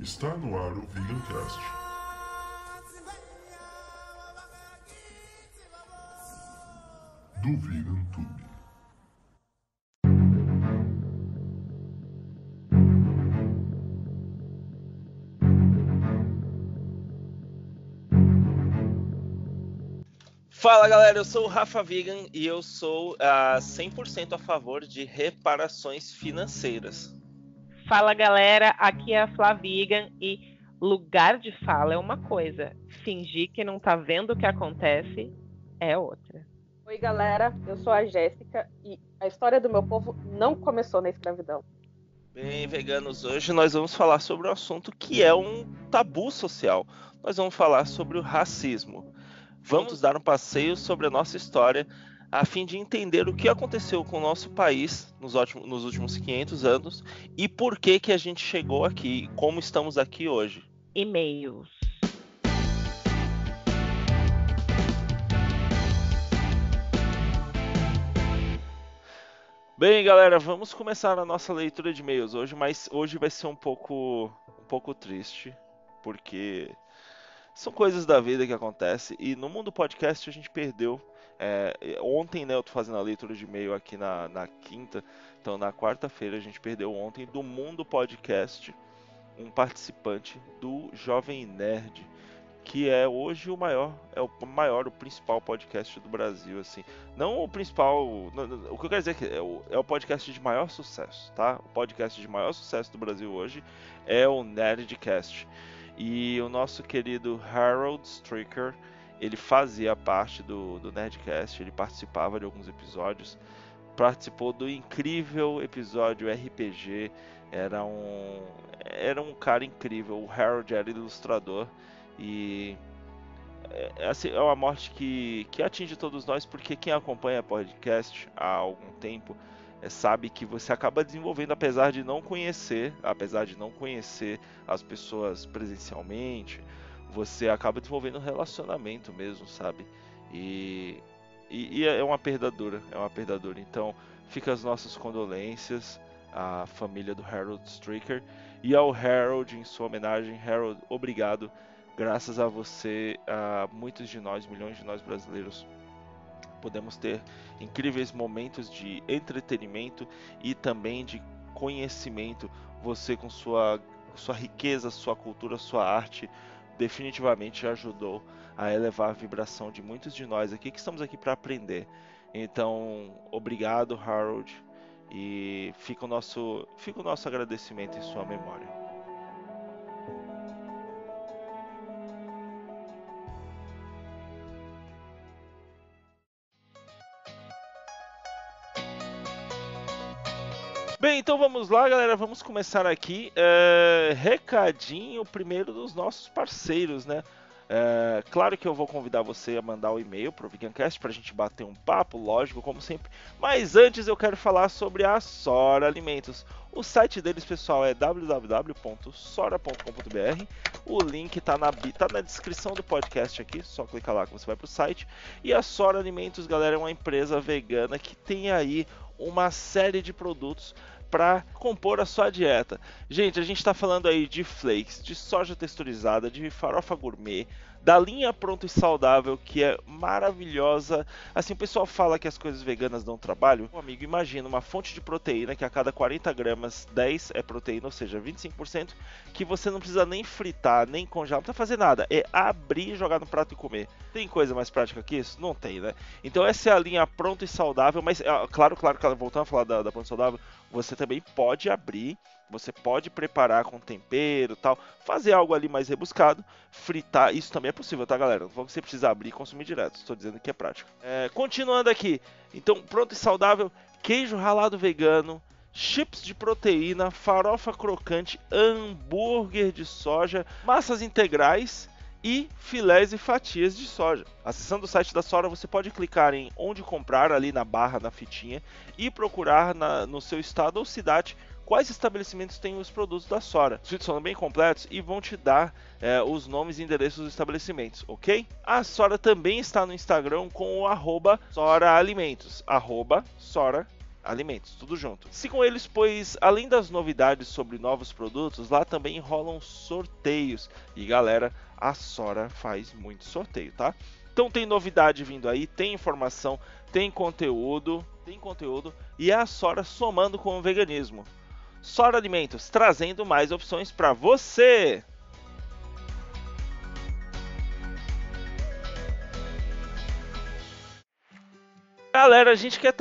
Está no ar o Vegancast. Do Vegan Tube. Fala galera, eu sou o Rafa Vegan e eu sou uh, 100% a favor de reparações financeiras. Fala galera, aqui é a Flavigan e lugar de fala é uma coisa, fingir que não tá vendo o que acontece é outra. Oi galera, eu sou a Jéssica e a história do meu povo não começou na escravidão. Bem, veganos, hoje nós vamos falar sobre um assunto que é um tabu social. Nós vamos falar sobre o racismo. Vamos dar um passeio sobre a nossa história a fim de entender o que aconteceu com o nosso país nos, ótimos, nos últimos 500 anos e por que que a gente chegou aqui, como estamos aqui hoje. E-mails. Bem, galera, vamos começar a nossa leitura de e-mails hoje, mas hoje vai ser um pouco um pouco triste, porque são coisas da vida que acontecem e no mundo podcast a gente perdeu é, ontem, né, eu tô fazendo a leitura de e-mail aqui na, na quinta, então na quarta-feira a gente perdeu ontem do Mundo Podcast um participante do Jovem Nerd, que é hoje o maior, é o maior, o principal podcast do Brasil, assim. Não o principal, o que eu quero dizer é que é o, é o podcast de maior sucesso, tá? O podcast de maior sucesso do Brasil hoje é o Nerdcast. E o nosso querido Harold Stricker, ele fazia parte do, do Nerdcast, ele participava de alguns episódios, participou do incrível episódio RPG, era um, era um cara incrível, o Harold era ilustrador e é, assim, é uma morte que, que atinge todos nós, porque quem acompanha podcast há algum tempo é, sabe que você acaba desenvolvendo, apesar de não conhecer, apesar de não conhecer as pessoas presencialmente, você acaba desenvolvendo um relacionamento mesmo, sabe? E, e, e, é uma perda dura, é uma perda dura. Então, fica as nossas condolências à família do Harold Stricker e ao Harold em sua homenagem. Harold, obrigado. Graças a você, a muitos de nós, milhões de nós brasileiros, podemos ter incríveis momentos de entretenimento e também de conhecimento. Você com sua sua riqueza, sua cultura, sua arte, definitivamente ajudou a elevar a vibração de muitos de nós aqui que estamos aqui para aprender. Então, obrigado, Harold, e fica o nosso, fica o nosso agradecimento em sua memória. Bem, então vamos lá, galera. Vamos começar aqui. É, recadinho primeiro dos nossos parceiros, né? É, claro que eu vou convidar você a mandar o um e-mail para o Vegancast para a gente bater um papo, lógico, como sempre. Mas antes eu quero falar sobre a Sora Alimentos. O site deles, pessoal, é www.sora.com.br. O link está na, tá na descrição do podcast aqui, só clicar lá que você vai para o site. E a Sora Alimentos, galera, é uma empresa vegana que tem aí uma série de produtos para compor a sua dieta. Gente, a gente está falando aí de flakes, de soja texturizada, de farofa gourmet, da linha pronto e saudável que é maravilhosa. Assim, o pessoal fala que as coisas veganas dão trabalho. Um amigo, imagina uma fonte de proteína que a cada 40 gramas 10 é proteína, ou seja, 25%, que você não precisa nem fritar, nem congelar, não precisa fazer nada. É abrir, jogar no prato e comer. Tem coisa mais prática que isso? Não tem, né? Então essa é a linha pronto e saudável, mas claro, claro, voltando a falar da, da pronto e saudável, você também pode abrir você pode preparar com tempero tal, fazer algo ali mais rebuscado, fritar, isso também é possível, tá galera? Não você precisa abrir e consumir direto, estou dizendo que é prático. É, continuando aqui, então pronto e saudável, queijo ralado vegano, chips de proteína, farofa crocante, hambúrguer de soja, massas integrais e filés e fatias de soja. Acessando o site da Sora, você pode clicar em onde comprar ali na barra, na fitinha e procurar na, no seu estado ou cidade quais estabelecimentos têm os produtos da Sora. Os vídeos são bem completos e vão te dar é, os nomes e endereços dos estabelecimentos, ok? A Sora também está no Instagram com o arroba Sora Alimentos, arroba Sora alimentos, tudo junto. Sigam eles, pois além das novidades sobre novos produtos, lá também rolam sorteios. E galera, a Sora faz muito sorteio, tá? Então tem novidade vindo aí, tem informação, tem conteúdo, tem conteúdo e a Sora somando com o veganismo. Sora Alimentos trazendo mais opções para você. Galera, a gente quer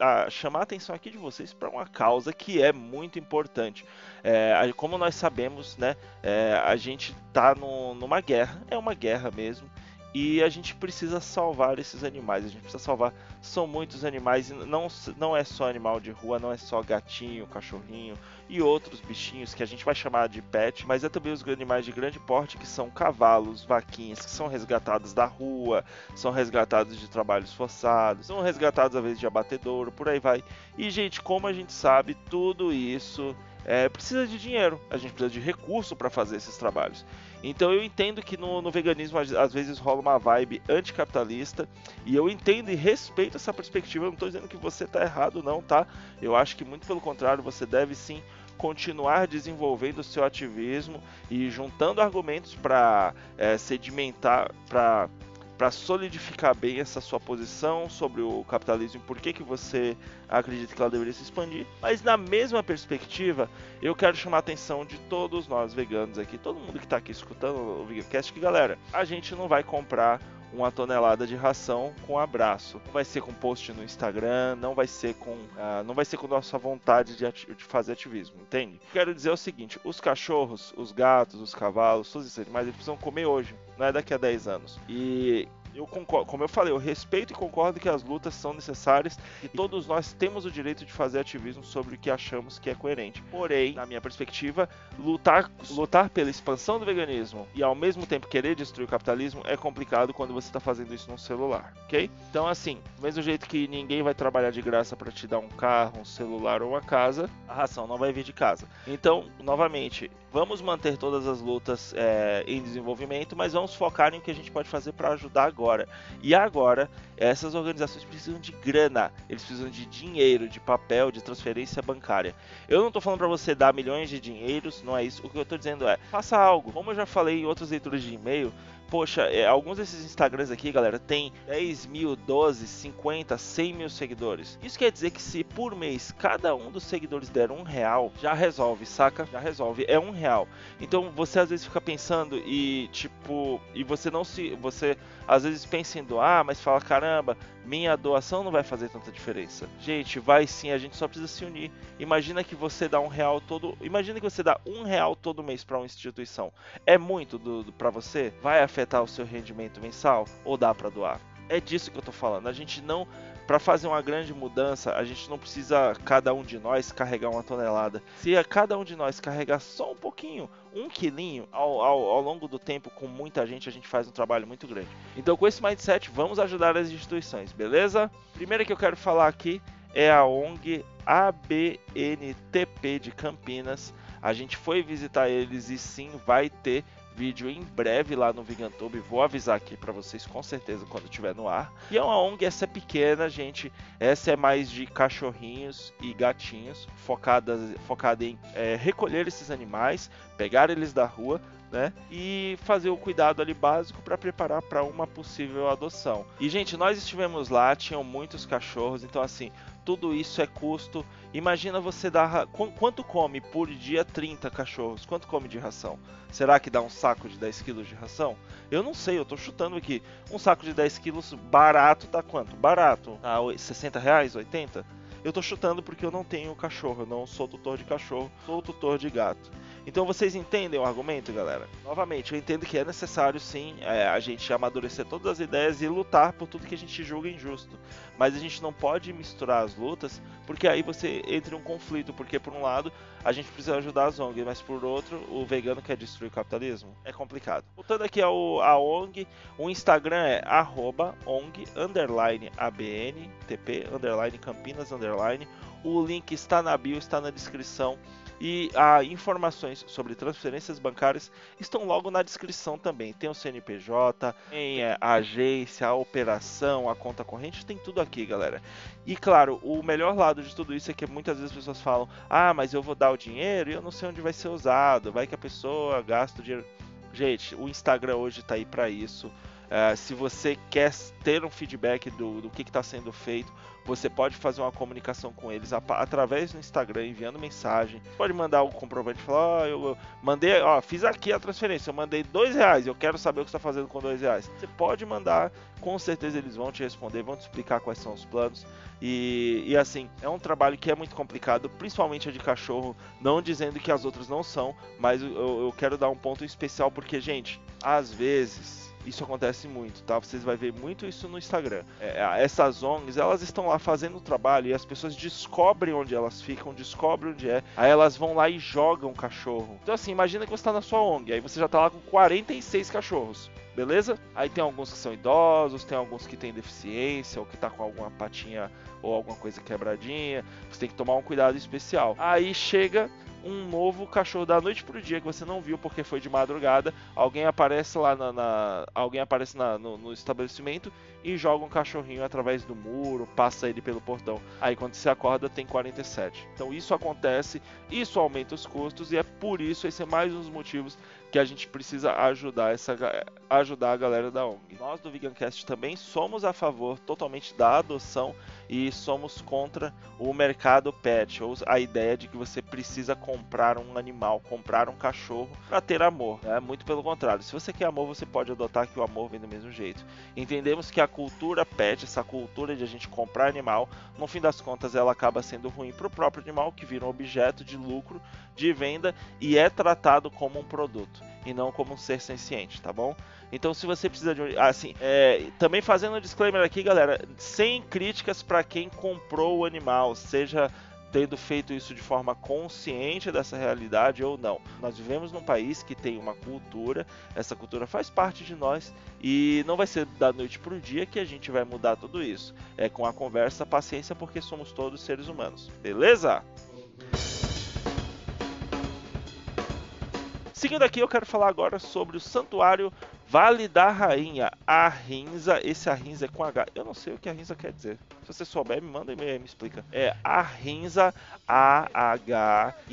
ah, chamar a atenção aqui de vocês para uma causa que é muito importante. É, como nós sabemos, né, é, a gente está numa guerra, é uma guerra mesmo, e a gente precisa salvar esses animais. A gente precisa salvar. São muitos animais. Não, não é só animal de rua, não é só gatinho, cachorrinho e outros bichinhos que a gente vai chamar de pet, mas é também os animais de grande porte que são cavalos, vaquinhas, que são resgatados da rua, são resgatados de trabalhos forçados, são resgatados às vezes de abatedouro, por aí vai. E gente, como a gente sabe, tudo isso é, precisa de dinheiro, a gente precisa de recurso para fazer esses trabalhos. Então eu entendo que no, no, veganismo às vezes rola uma vibe anticapitalista e eu entendo e respeito essa perspectiva. Eu não estou dizendo que você está errado, não, tá? Eu acho que muito pelo contrário, você deve sim continuar desenvolvendo o seu ativismo e juntando argumentos para é, sedimentar, para para solidificar bem essa sua posição sobre o capitalismo e por que, que você acredita que ela deveria se expandir. Mas na mesma perspectiva, eu quero chamar a atenção de todos nós veganos aqui, todo mundo que está aqui escutando o VeganCast, que galera, a gente não vai comprar uma tonelada de ração com abraço. Não vai ser com post no Instagram, não vai ser com, uh, não vai ser com nossa vontade de, de, fazer ativismo, entende? Quero dizer o seguinte: os cachorros, os gatos, os cavalos, todos esses animais, eles precisam comer hoje, não é daqui a 10 anos. E eu concordo, como eu falei, eu respeito e concordo que as lutas são necessárias e todos nós temos o direito de fazer ativismo sobre o que achamos que é coerente. Porém, na minha perspectiva, lutar, lutar pela expansão do veganismo e ao mesmo tempo querer destruir o capitalismo é complicado quando você está fazendo isso num celular, ok? Então, assim, do mesmo jeito que ninguém vai trabalhar de graça para te dar um carro, um celular ou uma casa, a ração não vai vir de casa. Então, novamente, vamos manter todas as lutas é, em desenvolvimento, mas vamos focar em o que a gente pode fazer para ajudar agora. E agora, essas organizações precisam de grana, eles precisam de dinheiro, de papel, de transferência bancária. Eu não estou falando para você dar milhões de dinheiros, não é isso. O que eu estou dizendo é, faça algo. Como eu já falei em outras leituras de e-mail, poxa, é, alguns desses Instagrams aqui, galera, tem 10 mil, 12, 50, 100 mil seguidores. Isso quer dizer que se por mês cada um dos seguidores der um real, já resolve, saca? Já resolve, é um real. Então você às vezes fica pensando e tipo, e você não se, você às vezes pensa em doar, mas fala caramba, minha doação não vai fazer tanta diferença. Gente, vai sim, a gente só precisa se unir. Imagina que você dá um real todo, imagina que você dá um real todo mês para uma instituição. É muito do, do para você? Vai afetar o seu rendimento mensal ou dá para doar? É disso que eu tô falando. A gente não para fazer uma grande mudança, a gente não precisa cada um de nós carregar uma tonelada. Se a cada um de nós carregar só um pouquinho, um quilinho, ao, ao, ao, longo do tempo, com muita gente, a gente faz um trabalho muito grande. Então, com esse mindset, vamos ajudar as instituições, beleza? Primeiro que eu quero falar aqui é a ONG ABNTP de Campinas. A gente foi visitar eles e sim vai ter vídeo em breve lá no Vigantube. Vou avisar aqui para vocês com certeza quando estiver no ar. E é uma ONG, essa é pequena, gente. Essa é mais de cachorrinhos e gatinhos, focada, focada em é, recolher esses animais, pegar eles da rua, né? E fazer o cuidado ali básico para preparar para uma possível adoção. E gente, nós estivemos lá, tinham muitos cachorros, então assim, tudo isso é custo. Imagina você dar. Quanto come por dia 30 cachorros? Quanto come de ração? Será que dá um saco de 10 quilos de ração? Eu não sei, eu tô chutando aqui. Um saco de 10 quilos barato tá quanto? Barato? Ah, 60 reais? 80? Eu tô chutando porque eu não tenho cachorro, eu não sou tutor de cachorro, sou tutor de gato. Então vocês entendem o argumento, galera? Novamente, eu entendo que é necessário sim é, a gente amadurecer todas as ideias e lutar por tudo que a gente julga injusto. Mas a gente não pode misturar as lutas, porque aí você entra em um conflito, porque por um lado a gente precisa ajudar as ONGs, mas por outro o vegano quer destruir o capitalismo. É complicado. Voltando aqui ao a ONG, o Instagram é arroba ONG Campinas. O link está na bio, está na descrição. E as informações sobre transferências bancárias estão logo na descrição também. Tem o CNPJ, tem é, a agência, a operação, a conta corrente, tem tudo aqui, galera. E claro, o melhor lado de tudo isso é que muitas vezes as pessoas falam: ah, mas eu vou dar o dinheiro e eu não sei onde vai ser usado, vai que a pessoa gasta o dinheiro. Gente, o Instagram hoje está aí para isso. Uh, se você quer ter um feedback do, do que está sendo feito, você pode fazer uma comunicação com eles através do Instagram, enviando mensagem. Pode mandar o comprovante falar: oh, eu, eu, mandei, ó, fiz aqui a transferência, eu mandei dois reais, eu quero saber o que está fazendo com dois reais. Você pode mandar, com certeza eles vão te responder, vão te explicar quais são os planos. E, e assim, é um trabalho que é muito complicado, principalmente a de cachorro, não dizendo que as outras não são, mas eu, eu quero dar um ponto especial porque, gente, às vezes isso acontece muito, tá? Vocês vão ver muito isso no Instagram. É, essas ONGs, elas estão lá fazendo o trabalho e as pessoas descobrem onde elas ficam, descobrem onde é. Aí elas vão lá e jogam o cachorro. Então assim, imagina que você está na sua ONG, aí você já está lá com 46 cachorros. Beleza? Aí tem alguns que são idosos, tem alguns que têm deficiência ou que tá com alguma patinha ou alguma coisa quebradinha. Você tem que tomar um cuidado especial. Aí chega um novo cachorro da noite pro dia que você não viu porque foi de madrugada. Alguém aparece lá na, na alguém aparece na, no, no, estabelecimento e joga um cachorrinho através do muro, passa ele pelo portão. Aí quando você acorda tem 47. Então isso acontece, isso aumenta os custos e é por isso esse é mais um dos motivos que a gente precisa ajudar essa ajudar a galera da ONG. Nós do Vegancast também somos a favor totalmente da adoção e somos contra o mercado pet, ou a ideia de que você precisa comprar um animal, comprar um cachorro para ter amor. É muito pelo contrário. Se você quer amor, você pode adotar que o amor vem do mesmo jeito. Entendemos que a cultura pet, essa cultura de a gente comprar animal, no fim das contas ela acaba sendo ruim para o próprio animal que vira um objeto de lucro, de venda e é tratado como um produto e não como um ser senciente, tá bom? Então, se você precisa de um. Assim, é, também fazendo um disclaimer aqui, galera, sem críticas para quem comprou o animal, seja tendo feito isso de forma consciente dessa realidade ou não. Nós vivemos num país que tem uma cultura, essa cultura faz parte de nós e não vai ser da noite para o dia que a gente vai mudar tudo isso. É com a conversa, paciência, porque somos todos seres humanos, beleza? Seguindo aqui, eu quero falar agora sobre o Santuário Vale da Rainha, a Rinza. Esse a Rinza é com H. Eu não sei o que a Rinza quer dizer. Se você souber, me manda e-mail me explica. É a Rinza, A-H-I-M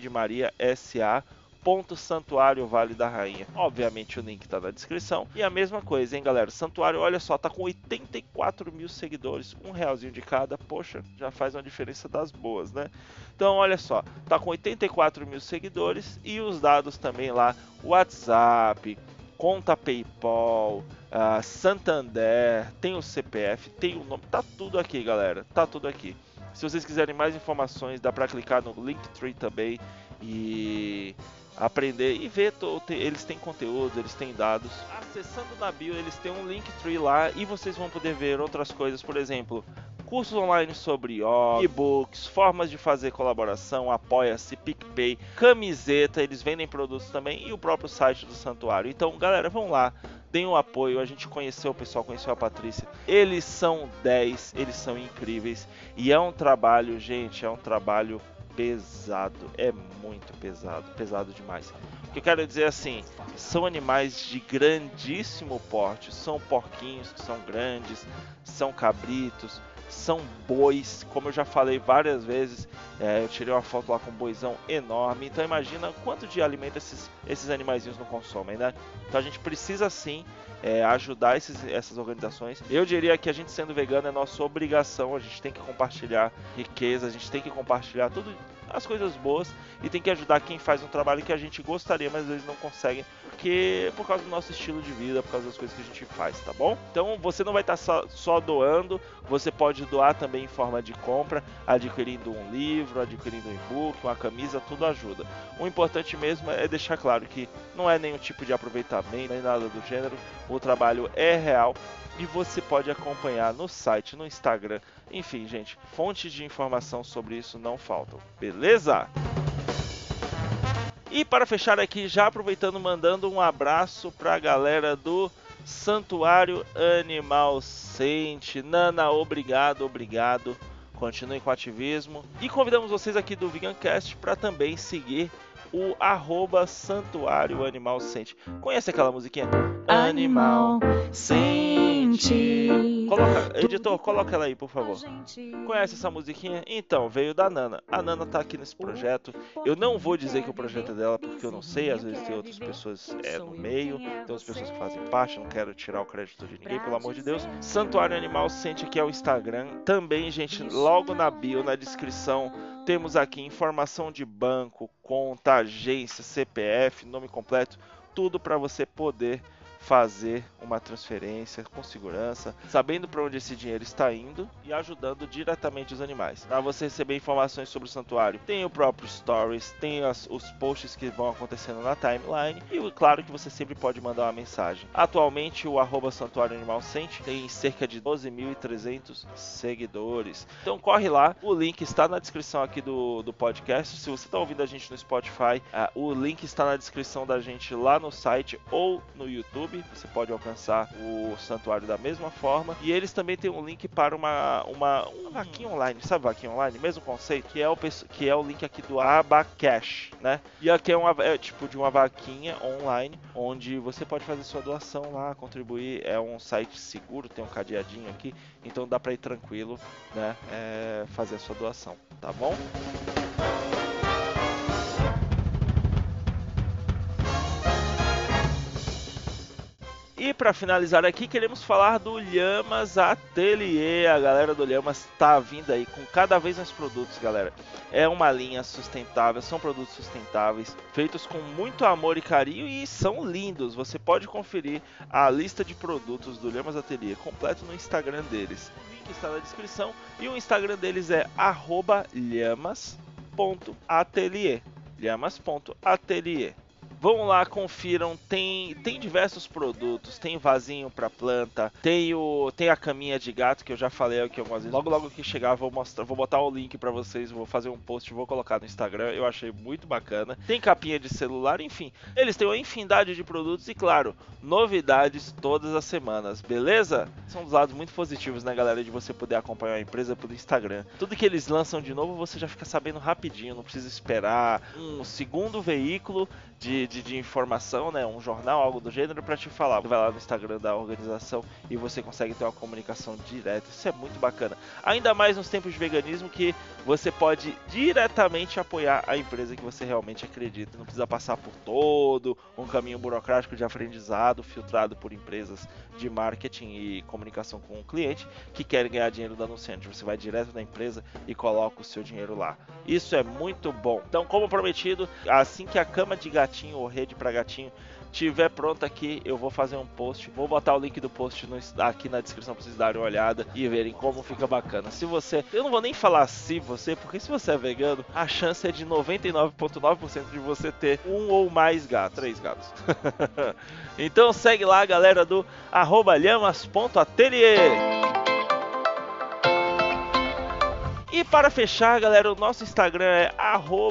de Maria, S-A ponto Santuário Vale da Rainha. Obviamente o link está na descrição. E a mesma coisa, hein, galera? Santuário, olha só, tá com 84 mil seguidores, um realzinho de cada. Poxa, já faz uma diferença das boas, né? Então, olha só, tá com 84 mil seguidores e os dados também lá, WhatsApp, conta PayPal, uh, Santander, tem o CPF, tem o nome, tá tudo aqui, galera. Tá tudo aqui. Se vocês quiserem mais informações, dá para clicar no Linktree também e aprender e ver, eles têm conteúdo, eles têm dados. Acessando na bio, eles têm um Linktree lá e vocês vão poder ver outras coisas, por exemplo, cursos online sobre e-books, formas de fazer colaboração, apoia-se, PicPay, camiseta, eles vendem produtos também e o próprio site do santuário. Então, galera, vão lá, deem um apoio. A gente conheceu o pessoal, conheceu a Patrícia. Eles são 10, eles são incríveis e é um trabalho, gente, é um trabalho pesado, é muito pesado, pesado demais. O que eu quero dizer assim, são animais de grandíssimo porte, são porquinhos que são grandes, são cabritos, são bois, como eu já falei várias vezes, é, eu tirei uma foto lá com um boizão enorme, então imagina quanto de alimento esses, esses animaizinhos não consomem, né? Então a gente precisa sim é, ajudar esses, essas organizações. Eu diria que a gente sendo vegano é nossa obrigação, a gente tem que compartilhar riqueza, a gente tem que compartilhar tudo as coisas boas e tem que ajudar quem faz um trabalho que a gente gostaria, mas eles não conseguem, porque por causa do nosso estilo de vida, por causa das coisas que a gente faz, tá bom? Então você não vai estar só, só doando, você pode doar também em forma de compra, adquirindo um livro, adquirindo um e-book, uma camisa, tudo ajuda. O importante mesmo é deixar claro que não é nenhum tipo de aproveitamento, nem nada do gênero, o trabalho é real e você pode acompanhar no site, no Instagram, enfim, gente, fontes de informação sobre isso não faltam, beleza? E para fechar aqui, já aproveitando, mandando um abraço para a galera do Santuário Animal Sente. Nana, obrigado, obrigado. continuem com o ativismo. E convidamos vocês aqui do Vegancast para também seguir o arroba Santuário Animal Sente. Conhece aquela musiquinha? Animal Sente. Coloca, editor, coloca ela aí, por favor. Conhece essa musiquinha? Então, veio da Nana. A Nana tá aqui nesse projeto. Eu não vou dizer que o projeto é dela, porque eu não sei. Às vezes tem outras pessoas é, no meio, tem outras pessoas que fazem parte. Não quero tirar o crédito de ninguém, pelo amor de Deus. Santuário Animal Sente aqui é o Instagram. Também, gente, logo na bio, na descrição temos aqui informação de banco, conta, agência, CPF, nome completo, tudo para você poder fazer uma transferência com segurança, sabendo para onde esse dinheiro está indo e ajudando diretamente os animais. Para você receber informações sobre o santuário, tem o próprio Stories, tem as, os posts que vão acontecendo na timeline e claro que você sempre pode mandar uma mensagem. Atualmente o arroba Santuário Animal Sente tem cerca de 12.300 seguidores. Então corre lá, o link está na descrição aqui do, do podcast. Se você está ouvindo a gente no Spotify, uh, o link está na descrição da gente lá no site ou no YouTube você pode alcançar o santuário da mesma forma. E eles também têm um link para uma, uma, uma vaquinha online, sabe vaquinha online? Mesmo conceito, que é o, que é o link aqui do Abacash, né? E aqui é, uma, é tipo de uma vaquinha online, onde você pode fazer sua doação lá, contribuir. É um site seguro, tem um cadeadinho aqui, então dá para ir tranquilo, né? É, fazer a sua doação, tá bom? E para finalizar aqui, queremos falar do Lhamas Atelier. A galera do Lhamas está vindo aí com cada vez mais produtos, galera. É uma linha sustentável, são produtos sustentáveis, feitos com muito amor e carinho e são lindos. Você pode conferir a lista de produtos do Lhamas Atelier completo no Instagram deles. O link está na descrição e o Instagram deles é lhamas.atelier. lhamas.atelier. Vão lá, confiram. Tem, tem diversos produtos. Tem vasinho para planta. Tem o tem a caminha de gato que eu já falei aqui algumas vezes. Logo logo que chegar vou mostrar, vou botar o link para vocês, vou fazer um post, vou colocar no Instagram. Eu achei muito bacana. Tem capinha de celular, enfim. Eles têm uma infinidade de produtos e claro, novidades todas as semanas, beleza? São dos lados muito positivos, né, galera, de você poder acompanhar a empresa pelo Instagram. Tudo que eles lançam de novo, você já fica sabendo rapidinho, não precisa esperar um segundo veículo de, de, de, informação, né, um jornal, algo do gênero, para te falar. Vai lá no Instagram da organização e você consegue ter uma comunicação direta. Isso é muito bacana. Ainda mais nos tempos de veganismo que você pode diretamente apoiar a empresa que você realmente acredita. Não precisa passar por todo um caminho burocrático de aprendizado filtrado por empresas de marketing e comunicação com o cliente que querem ganhar dinheiro do anunciante. Você vai direto na empresa e coloca o seu dinheiro lá. Isso é muito bom. Então, como prometido, assim que a cama de gato gatinho ou rede para gatinho tiver pronta aqui, eu vou fazer um post. Vou botar o link do post no, aqui na descrição para vocês darem uma olhada e verem como fica bacana. Se você, eu não vou nem falar se você, porque se você é vegano, a chance é de 99,9% de você ter um ou mais gatos, três gatos. então segue lá, galera do @lhamas.atelier. E para fechar, galera, o nosso Instagram é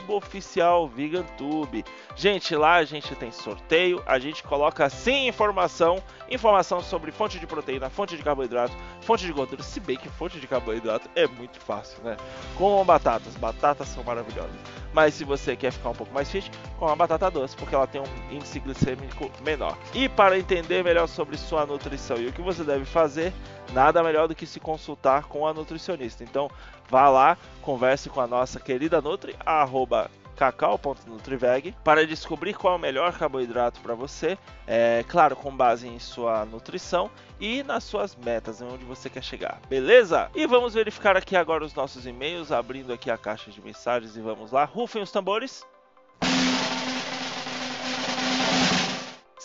oficialvegantube. Gente, lá a gente tem sorteio, a gente coloca sem informação, informação sobre fonte de proteína, fonte de carboidrato, fonte de gordura, se bem que fonte de carboidrato é muito fácil, né? Com batatas, batatas são maravilhosas. Mas se você quer ficar um pouco mais fit, com a batata doce, porque ela tem um índice glicêmico menor. E para entender melhor sobre sua nutrição e o que você deve fazer, nada melhor do que se consultar com a nutricionista. Então, vá lá, converse com a nossa querida Nutri, arroba cacau.nutriveg para descobrir qual é o melhor carboidrato para você, é, claro, com base em sua nutrição e nas suas metas, onde você quer chegar, beleza? E vamos verificar aqui agora os nossos e-mails, abrindo aqui a caixa de mensagens e vamos lá, rufem os tambores.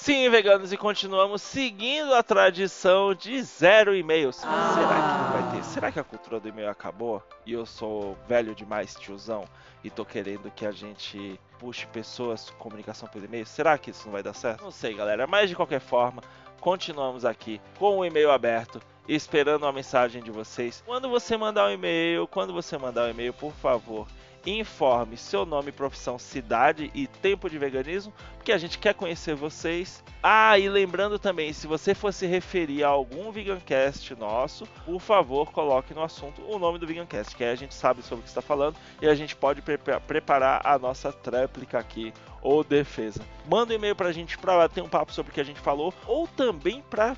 Sim, veganos, e continuamos seguindo a tradição de zero e-mails. Ah. Será que não vai ter? Será que a cultura do e-mail acabou? E eu sou velho demais, tiozão, e tô querendo que a gente puxe pessoas com comunicação por e-mail? Será que isso não vai dar certo? Não sei, galera. Mas de qualquer forma, continuamos aqui com o e-mail aberto esperando a mensagem de vocês. Quando você mandar um e-mail, quando você mandar um e-mail, por favor, informe seu nome, profissão, cidade e tempo de veganismo, porque a gente quer conhecer vocês. Ah, e lembrando também, se você fosse referir a algum Vegancast nosso, por favor, coloque no assunto o nome do Vegancast, que aí a gente sabe sobre o que está falando e a gente pode pre preparar a nossa tréplica aqui ou defesa. Manda um e-mail pra gente pra bater um papo sobre o que a gente falou ou também pra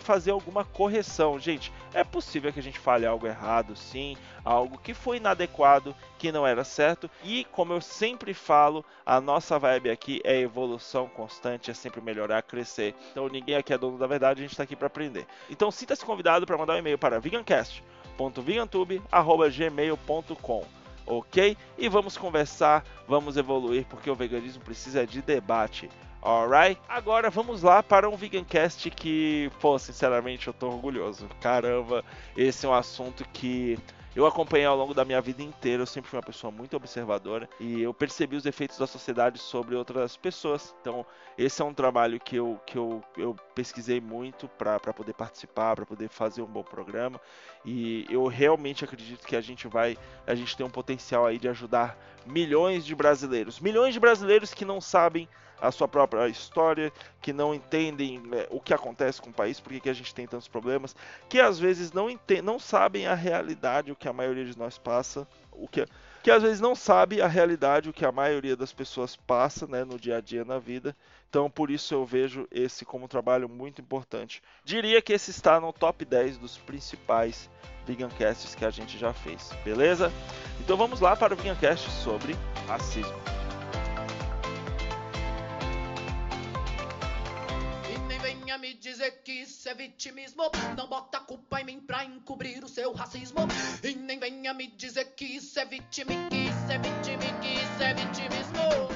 fazer alguma correção. Gente, é possível que a gente fale algo errado, sim, algo que foi inadequado, que não era certo. E como eu sempre falo, a nossa vibe aqui é evolução constante, é sempre melhorar, crescer. Então ninguém aqui é dono da verdade, a gente tá aqui para aprender. Então sinta-se convidado para mandar um e-mail para vegancast.vegantube.gmail.com ok? E vamos conversar, vamos evoluir, porque o veganismo precisa de debate. Alright? Agora vamos lá para um Vegancast que, pô, sinceramente eu tô orgulhoso. Caramba, esse é um assunto que eu acompanhei ao longo da minha vida inteira, eu sempre fui uma pessoa muito observadora e eu percebi os efeitos da sociedade sobre outras pessoas. Então, esse é um trabalho que eu, que eu, eu pesquisei muito para poder participar, para poder fazer um bom programa. E eu realmente acredito que a gente vai, a gente tem um potencial aí de ajudar milhões de brasileiros. Milhões de brasileiros que não sabem a sua própria história, que não entendem né, o que acontece com o país, porque que a gente tem tantos problemas, que às vezes não, não sabem a realidade, o que a maioria de nós passa, o que, que às vezes não sabe a realidade, o que a maioria das pessoas passa né, no dia a dia na vida. Então, por isso eu vejo esse como um trabalho muito importante. Diria que esse está no top 10 dos principais Vegancasts que a gente já fez, beleza? Então vamos lá para o Vegancast sobre racismo. Isso é vitimismo. Não bota culpa em mim pra encobrir o seu racismo. E nem venha me dizer que isso é vitimi, que isso é vitimi, que isso é vitimismo.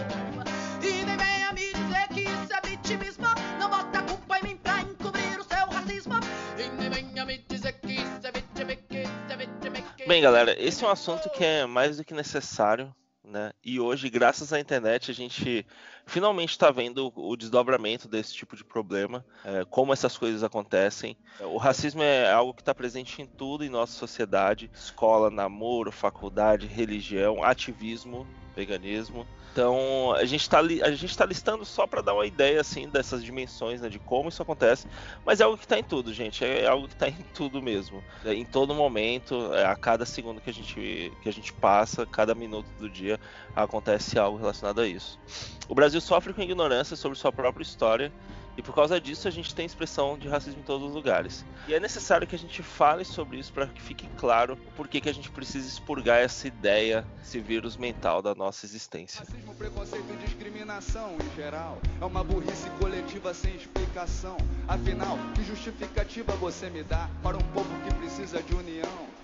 E nem venha me dizer que isso é vitimismo. Não bota culpa em mim pra encobrir o seu racismo. E nem venha me dizer que isso é vitimi, que isso é vitimi. Bem, galera, esse é um assunto que é mais do que necessário né? E hoje, graças à internet, a gente finalmente está vendo o desdobramento desse tipo de problema, é, como essas coisas acontecem. O racismo é algo que está presente em tudo em nossa sociedade: escola, namoro, faculdade, religião, ativismo, veganismo. Então a gente está a gente tá listando só para dar uma ideia assim dessas dimensões, né, de como isso acontece, mas é algo que está em tudo, gente, é algo que está em tudo mesmo, é, em todo momento, é, a cada segundo que a gente que a gente passa, cada minuto do dia acontece algo relacionado a isso. O Brasil sofre com ignorância sobre sua própria história e por causa disso a gente tem expressão de racismo em todos os lugares. E é necessário que a gente fale sobre isso para que fique claro o porquê que a gente precisa expurgar essa ideia, esse vírus mental da nossa existência. Racismo, preconceito e discriminação em geral é uma burrice coletiva sem explicação. Afinal, que justificativa você me dá para um povo que precisa de união?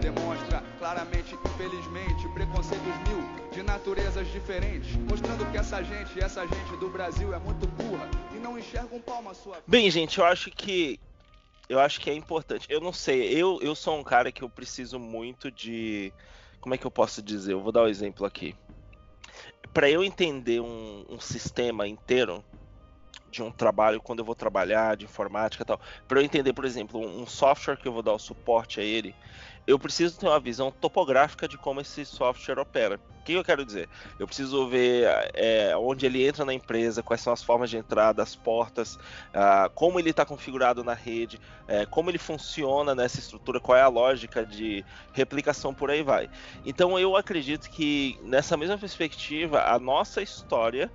Demonstra claramente, infelizmente, preconceitos mil de naturezas diferentes, mostrando que essa gente, essa gente do Brasil é muito burra e não enxerga um palmo sua. Bem, gente, eu acho que eu acho que é importante. Eu não sei, eu eu sou um cara que eu preciso muito de como é que eu posso dizer? Eu vou dar um exemplo aqui. Para eu entender um, um sistema inteiro, de um trabalho quando eu vou trabalhar de informática e tal. Para eu entender, por exemplo, um software que eu vou dar o suporte a ele, eu preciso ter uma visão topográfica de como esse software opera. O que eu quero dizer? Eu preciso ver é, onde ele entra na empresa, quais são as formas de entrada, as portas, uh, como ele está configurado na rede, é, como ele funciona nessa estrutura, qual é a lógica de replicação, por aí vai. Então eu acredito que nessa mesma perspectiva, a nossa história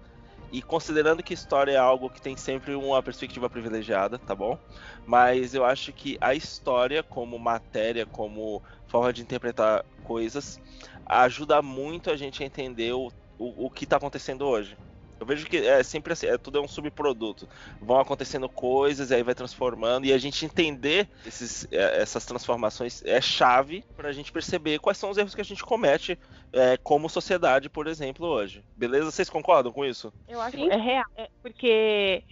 e considerando que história é algo que tem sempre uma perspectiva privilegiada, tá bom? Mas eu acho que a história, como matéria, como forma de interpretar coisas, ajuda muito a gente a entender o, o, o que está acontecendo hoje. Eu vejo que é sempre assim, é, tudo é um subproduto. Vão acontecendo coisas e aí vai transformando. E a gente entender esses, é, essas transformações é chave para a gente perceber quais são os erros que a gente comete é, como sociedade, por exemplo, hoje. Beleza? Vocês concordam com isso? Eu acho que é real. É porque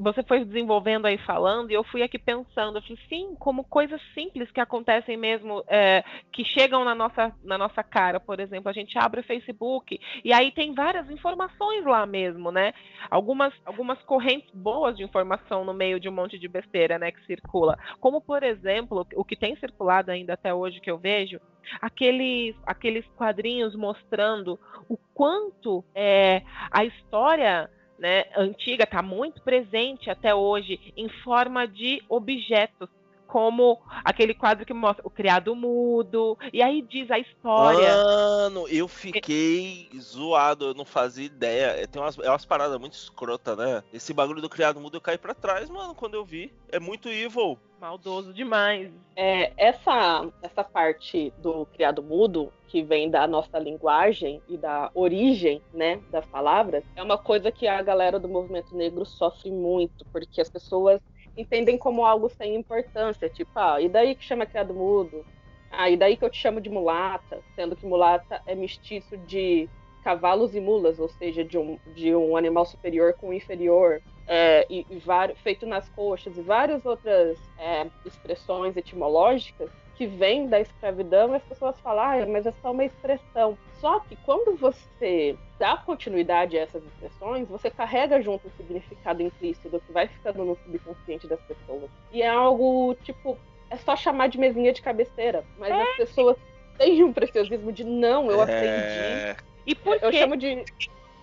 você foi desenvolvendo aí falando e eu fui aqui pensando. Eu falei, sim, como coisas simples que acontecem mesmo, é, que chegam na nossa, na nossa cara. Por exemplo, a gente abre o Facebook e aí tem várias informações lá mesmo mesmo, né? Algumas, algumas correntes boas de informação no meio de um monte de besteira, né, que circula. Como, por exemplo, o que tem circulado ainda até hoje que eu vejo aqueles, aqueles quadrinhos mostrando o quanto é, a história né, antiga está muito presente até hoje em forma de objetos como aquele quadro que mostra o criado mudo, e aí diz a história. Mano, eu fiquei zoado, eu não fazia ideia. Tem umas, é umas paradas muito escrota, né? Esse bagulho do criado mudo eu caí pra trás, mano, quando eu vi. É muito evil. Maldoso demais. É, essa, essa parte do criado mudo, que vem da nossa linguagem e da origem né, das palavras, é uma coisa que a galera do movimento negro sofre muito, porque as pessoas entendem como algo sem importância. Tipo, ah, e daí que chama criado mudo? Ah, e daí que eu te chamo de mulata, sendo que mulata é mestiço de cavalos e mulas, ou seja, de um, de um animal superior com inferior, é, e, e feito nas coxas, e várias outras é, expressões etimológicas que vêm da escravidão, as pessoas falam, ah, mas é só uma expressão. Só que quando você dá continuidade a essas expressões, você carrega junto o significado implícito que vai ficando no subconsciente das pessoas. E é algo, tipo, é só chamar de mesinha de cabeceira. Mas é. as pessoas têm um preciosismo de não, eu aprendi. É... E por Eu chamo de.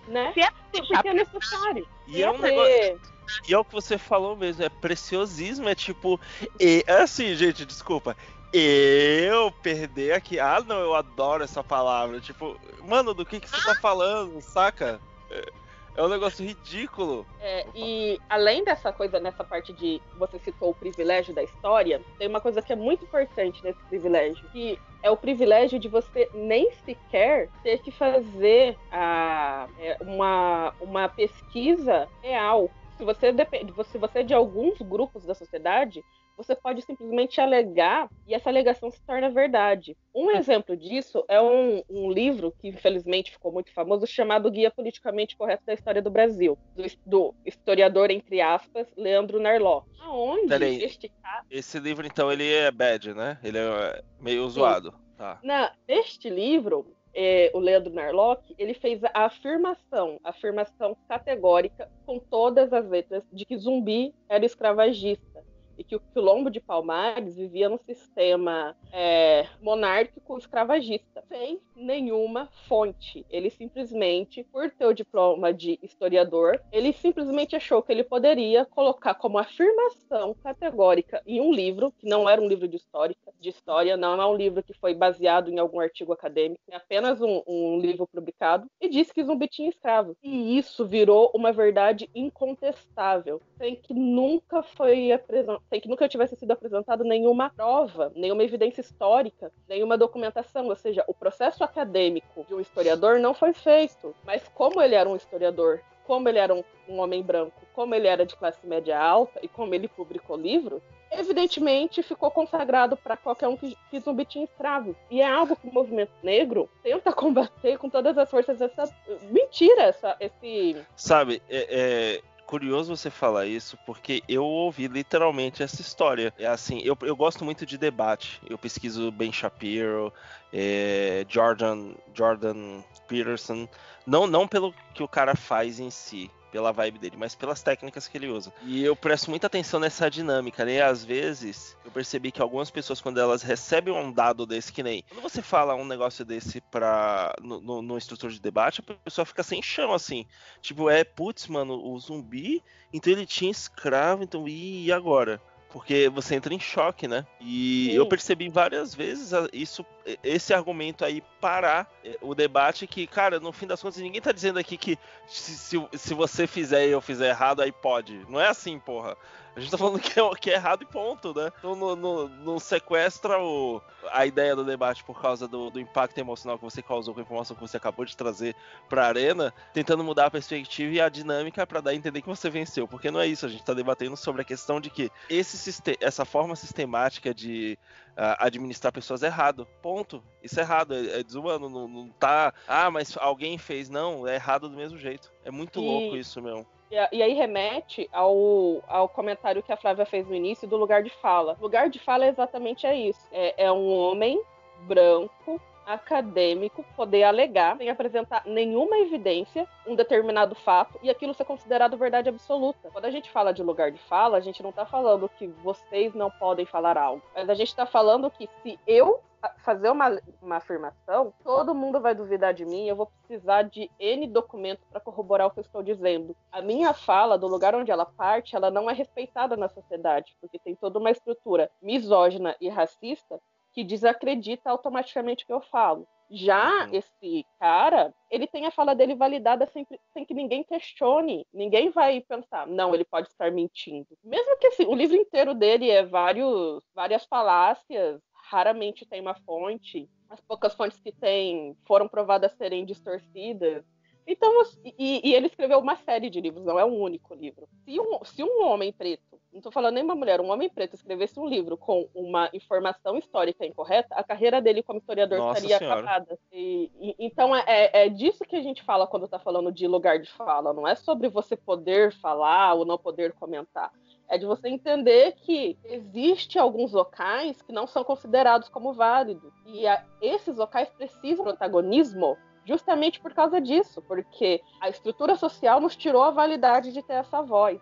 Né? Se é porque é necessário. E é um negócio. E é o que você falou mesmo, é preciosismo, é tipo. E, assim, gente, desculpa eu perder aqui. Ah, não, eu adoro essa palavra. Tipo, mano, do que, que você tá falando, saca? É, é um negócio ridículo. É, e além dessa coisa, nessa parte de você citou o privilégio da história, tem uma coisa que é muito importante nesse privilégio, que é o privilégio de você nem sequer ter que fazer a, é, uma, uma pesquisa real. Se você, depende, se você é de alguns grupos da sociedade, você pode simplesmente alegar e essa alegação se torna verdade. Um exemplo disso é um, um, livro que infelizmente ficou muito famoso chamado Guia Politicamente Correto da História do Brasil, do, do historiador entre aspas Leandro Narlock. Aonde Peraí, este cara... esse livro então ele é bad, né? Ele é meio zoado. Tá. Na, neste livro, é, o Leandro Narlock, ele fez a afirmação, a afirmação categórica, com todas as letras, de que zumbi era escravagista e que o quilombo de Palmares vivia num sistema é, monárquico escravagista, sem nenhuma fonte. Ele simplesmente, por ter o diploma de historiador, ele simplesmente achou que ele poderia colocar como afirmação categórica em um livro, que não era um livro de história, de história, não é um livro que foi baseado em algum artigo acadêmico, é apenas um, um livro publicado, e disse que zumbi tinha escravo. E isso virou uma verdade incontestável, sem que nunca foi apresentado sem que nunca tivesse sido apresentado nenhuma prova, nenhuma evidência histórica, nenhuma documentação, ou seja, o processo acadêmico de um historiador não foi feito. Mas como ele era um historiador, como ele era um, um homem branco, como ele era de classe média alta e como ele publicou livros, evidentemente ficou consagrado para qualquer um que, que zumbi tinha escravo. E é algo que o movimento negro tenta combater com todas as forças essa mentira, essa, esse. Sabe, é, é curioso você falar isso, porque eu ouvi literalmente essa história. É assim, eu, eu gosto muito de debate. Eu pesquiso Ben Shapiro, é, Jordan, Jordan Peterson. Não, não pelo que o cara faz em si, pela vibe dele, mas pelas técnicas que ele usa. E eu presto muita atenção nessa dinâmica, né? E às vezes eu percebi que algumas pessoas, quando elas recebem um dado desse, que nem. Quando você fala um negócio desse pra, no, no, no instrutor de debate, a pessoa fica sem chão, assim. Tipo, é, putz, mano, o zumbi, então ele tinha escravo, então, e agora? Porque você entra em choque, né? E Sim. eu percebi várias vezes isso, esse argumento aí parar é, o debate que, cara, no fim das contas ninguém tá dizendo aqui que se, se, se você fizer e eu fizer errado aí pode. Não é assim, porra. A gente tá falando que é, que é errado e ponto, né? Então não, não, não sequestra o, a ideia do debate por causa do, do, impacto emocional que você causou com a informação que você acabou de trazer pra arena, tentando mudar a perspectiva e a dinâmica para dar a entender que você venceu. Porque não é isso, a gente tá debatendo sobre a questão de que esse, essa forma sistemática de uh, administrar pessoas é errado. Ponto. Isso é errado, é, é desumano, não, não tá. Ah, mas alguém fez. Não, é errado do mesmo jeito. É muito e... louco isso, meu. E, aí remete ao, ao comentário que a Flávia fez no início do lugar de fala. O lugar de fala é exatamente é isso. É, é um homem branco acadêmico poder alegar, sem apresentar nenhuma evidência, um determinado fato e aquilo ser considerado verdade absoluta. Quando a gente fala de lugar de fala, a gente não está falando que vocês não podem falar algo, mas a gente está falando que se eu fazer uma, uma afirmação, todo mundo vai duvidar de mim, eu vou precisar de N documentos para corroborar o que eu estou dizendo. A minha fala, do lugar onde ela parte, ela não é respeitada na sociedade, porque tem toda uma estrutura misógina e racista que desacredita automaticamente o que eu falo. Já uhum. esse cara, ele tem a fala dele validada sem, sem, que ninguém questione. Ninguém vai pensar, não, ele pode estar mentindo. Mesmo que assim, o livro inteiro dele é vários, várias falácias, raramente tem uma fonte. As poucas fontes que tem foram provadas serem distorcidas. Então, e, e, ele escreveu uma série de livros, não é um único livro. Se um, se um homem preto, não estou falando nem uma mulher, um homem preto escrevesse um livro com uma informação histórica incorreta, a carreira dele como historiador Nossa estaria senhora. acabada. E, e, então, é, é, é disso que a gente fala quando está falando de lugar de fala. Não é sobre você poder falar ou não poder comentar. É de você entender que existe alguns locais que não são considerados como válidos. E a, esses locais precisam de protagonismo justamente por causa disso, porque a estrutura social nos tirou a validade de ter essa voz.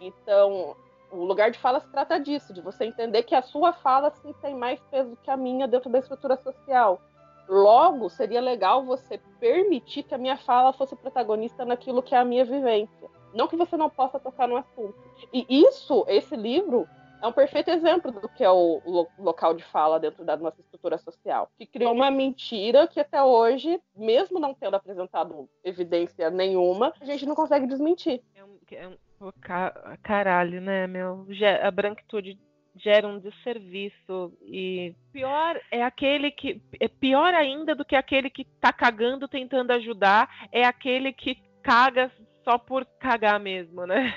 Então, o lugar de fala se trata disso, de você entender que a sua fala sim tem mais peso que a minha dentro da estrutura social. Logo, seria legal você permitir que a minha fala fosse protagonista naquilo que é a minha vivência. Não que você não possa tocar no assunto. E isso, esse livro, é um perfeito exemplo do que é o local de fala dentro da nossa estrutura social, que criou uma mentira que até hoje, mesmo não tendo apresentado evidência nenhuma, a gente não consegue desmentir. É um, é um caralho, né, meu? A branquitude gera um desserviço e pior é aquele que é pior ainda do que aquele que tá cagando tentando ajudar, é aquele que caga só por cagar mesmo, né?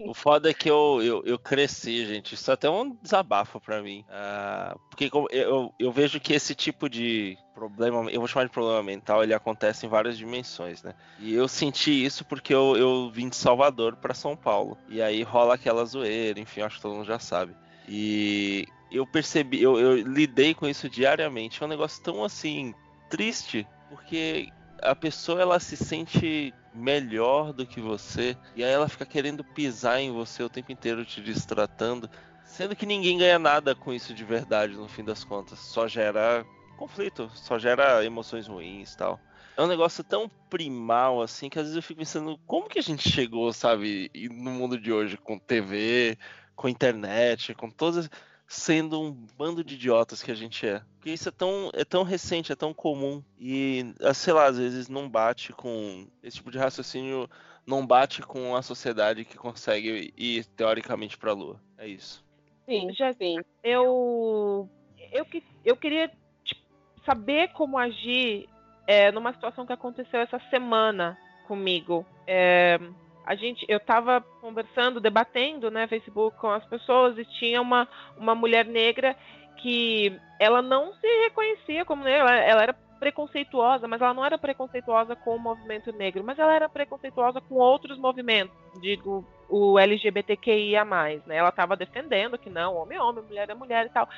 O foda é que eu, eu, eu, cresci, gente. Isso é até um desabafo para mim. Uh, porque eu, eu vejo que esse tipo de problema, eu vou chamar de problema mental, ele acontece em várias dimensões, né? E eu senti isso porque eu, eu vim de Salvador para São Paulo. E aí rola aquela zoeira, enfim, acho que todo mundo já sabe. E eu percebi, eu, eu lidei com isso diariamente. É um negócio tão assim, triste, porque a pessoa ela se sente melhor do que você e aí ela fica querendo pisar em você o tempo inteiro te distratando, sendo que ninguém ganha nada com isso de verdade no fim das contas, só gera conflito, só gera emoções ruins, tal. É um negócio tão primal assim que às vezes eu fico pensando como que a gente chegou, sabe, no mundo de hoje com TV, com internet, com todas sendo um bando de idiotas que a gente é. Porque isso é tão, é tão recente, é tão comum. E, ah, sei lá, às vezes não bate com. Esse tipo de raciocínio não bate com a sociedade que consegue ir teoricamente para a Lua. É isso. Sim, já sim. Eu, eu, eu queria tipo, saber como agir é, numa situação que aconteceu essa semana comigo. É, a gente, eu estava conversando, debatendo, né, Facebook com as pessoas e tinha uma, uma mulher negra que ela não se reconhecia como negra, ela, ela era preconceituosa, mas ela não era preconceituosa com o movimento negro, mas ela era preconceituosa com outros movimentos, digo, o LGBTQIA+, né? Ela estava defendendo que não, homem é homem, mulher é mulher e tal.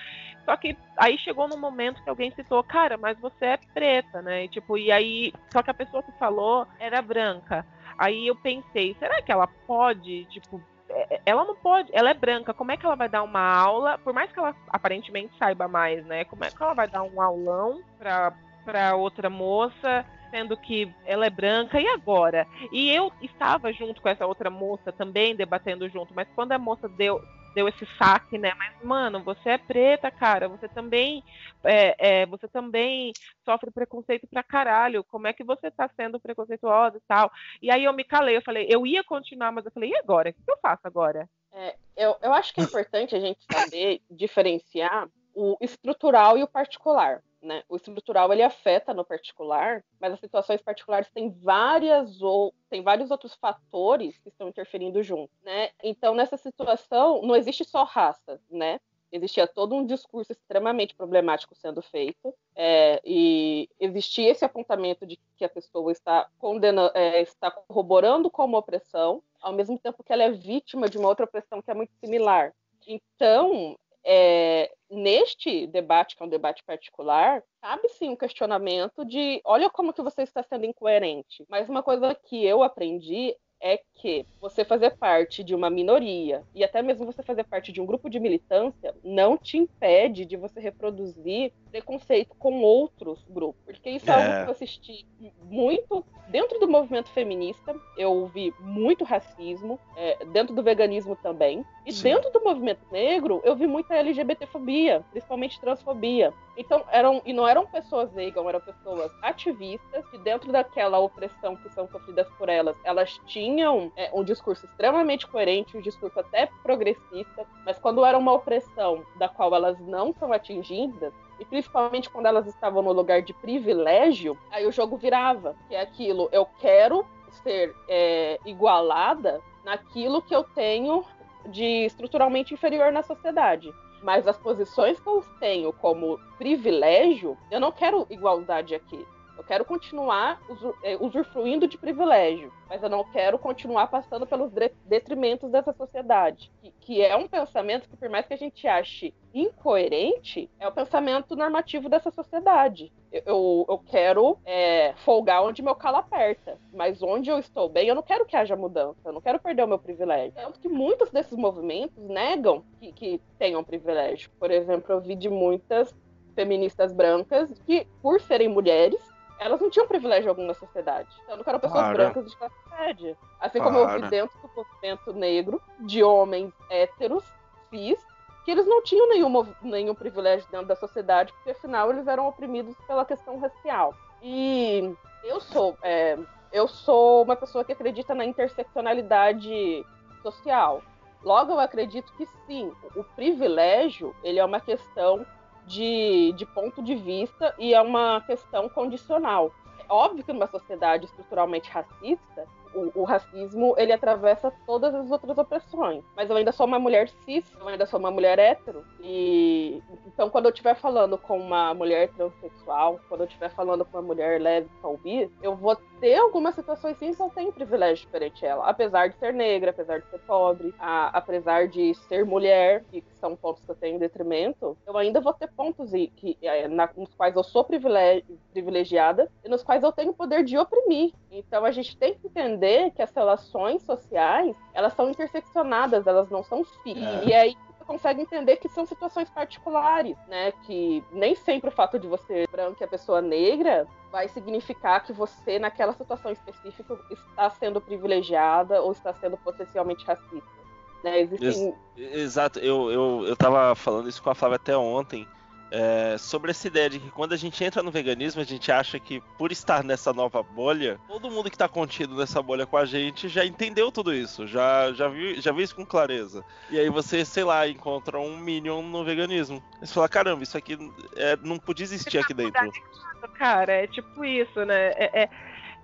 Só que aí chegou num momento que alguém citou, cara, mas você é preta, né? E, tipo, e aí, só que a pessoa que falou era branca. Aí eu pensei, será que ela pode, tipo, é, é, ela não pode, ela é branca, como é que ela vai dar uma aula, por mais que ela aparentemente saiba mais, né? Como é que ela vai dar um aulão pra, pra outra moça, sendo que ela é branca, e agora? E eu estava junto com essa outra moça também, debatendo junto, mas quando a moça deu, deu esse saque, né? Mas, mano, você é preta, cara. Você também é, é, você também sofre preconceito pra caralho. Como é que você tá sendo preconceituosa e tal? E aí eu me calei, eu falei, eu ia continuar, mas eu falei, e agora? O que eu faço agora? É, eu, eu acho que é importante a gente saber diferenciar o estrutural e o particular. Né? O estrutural ele afeta no particular, mas as situações particulares têm várias ou tem vários outros fatores que estão interferindo junto, né? Então nessa situação não existe só raça, né? Existia todo um discurso extremamente problemático sendo feito é, e existia esse apontamento de que a pessoa está condenando, é, está corroborando como opressão, ao mesmo tempo que ela é vítima de uma outra opressão que é muito similar. Então, é, neste debate, que é um debate particular, cabe sim um questionamento de olha como que você está sendo incoerente. Mas uma coisa que eu aprendi é que você fazer parte de uma minoria e até mesmo você fazer parte de um grupo de militância não te impede de você reproduzir preconceito com outros grupos. Porque isso é, é algo que eu assisti muito dentro do movimento feminista. Eu vi muito racismo, é, dentro do veganismo também. E Sim. dentro do movimento negro, eu vi muita LGBTfobia, principalmente transfobia. Então, eram, e não eram pessoas vegan, eram pessoas ativistas, que dentro daquela opressão que são sofridas por elas, elas tinham é, um discurso extremamente coerente, um discurso até progressista, mas quando era uma opressão da qual elas não são atingidas, e principalmente quando elas estavam no lugar de privilégio, aí o jogo virava, que é aquilo, eu quero ser é, igualada naquilo que eu tenho de estruturalmente inferior na sociedade. Mas as posições que eu tenho como privilégio, eu não quero igualdade aqui. Eu quero continuar é, usufruindo de privilégio, mas eu não quero continuar passando pelos detrimentos dessa sociedade. Que, que, é um pensamento que, por mais que a gente ache incoerente, é o pensamento normativo dessa sociedade. Eu, eu, quero é, folgar onde meu calo aperta, mas onde eu estou bem, eu não quero que haja mudança, eu não quero perder o meu privilégio. Tanto que muitos desses movimentos negam que, que tenham privilégio. Por exemplo, eu vi de muitas feministas brancas que, por serem mulheres, elas não tinham privilégio algum na sociedade. Então, não eram pessoas Para. brancas de classe média. Assim Para. como eu vi dentro do movimento negro, de homens héteros, cis, que eles não tinham nenhum, nenhum privilégio dentro da sociedade, porque afinal eles eram oprimidos pela questão racial. E eu sou, é, eu sou uma pessoa que acredita na interseccionalidade social. Logo, eu acredito que sim, o privilégio ele é uma questão de, de ponto de vista e é uma questão condicional. É óbvio que numa sociedade estruturalmente racista, o, o, racismo ele atravessa todas as outras opressões. Mas eu ainda sou uma mulher cis, eu ainda sou uma mulher hétero. E então, quando eu estiver falando com uma mulher transexual, quando eu estiver falando com uma mulher lésbica ou bi, eu vou ter algumas situações sim que eu tenho privilégio perante ela. Apesar de ser negra, apesar de ser pobre, a, apesar de ser mulher, que são pontos que eu tenho em detrimento, eu ainda vou ter pontos que, é, na, nos quais eu sou privilegiada e nos quais eu tenho o poder de oprimir. Então a gente tem que entender que as relações sociais, elas são interseccionadas, elas não são fixas. É. E aí consegue entender que são situações particulares, né? Que nem sempre o fato de você ser branco e a pessoa negra vai significar que você, naquela situação específica, está sendo privilegiada ou está sendo potencialmente racista. Né? Existem... Ex exato, eu, eu, eu tava falando isso com a Flávia até ontem é, sobre essa ideia de que quando a gente entra no veganismo, a gente acha que por estar nessa nova bolha, todo mundo que está contido nessa bolha com a gente já entendeu tudo isso, já, já, viu, já viu isso com clareza. E aí você, sei lá, encontra um Minion no veganismo. E você fala, caramba, isso aqui é, não podia existir aqui dentro. Cara, é tipo isso, né? É, é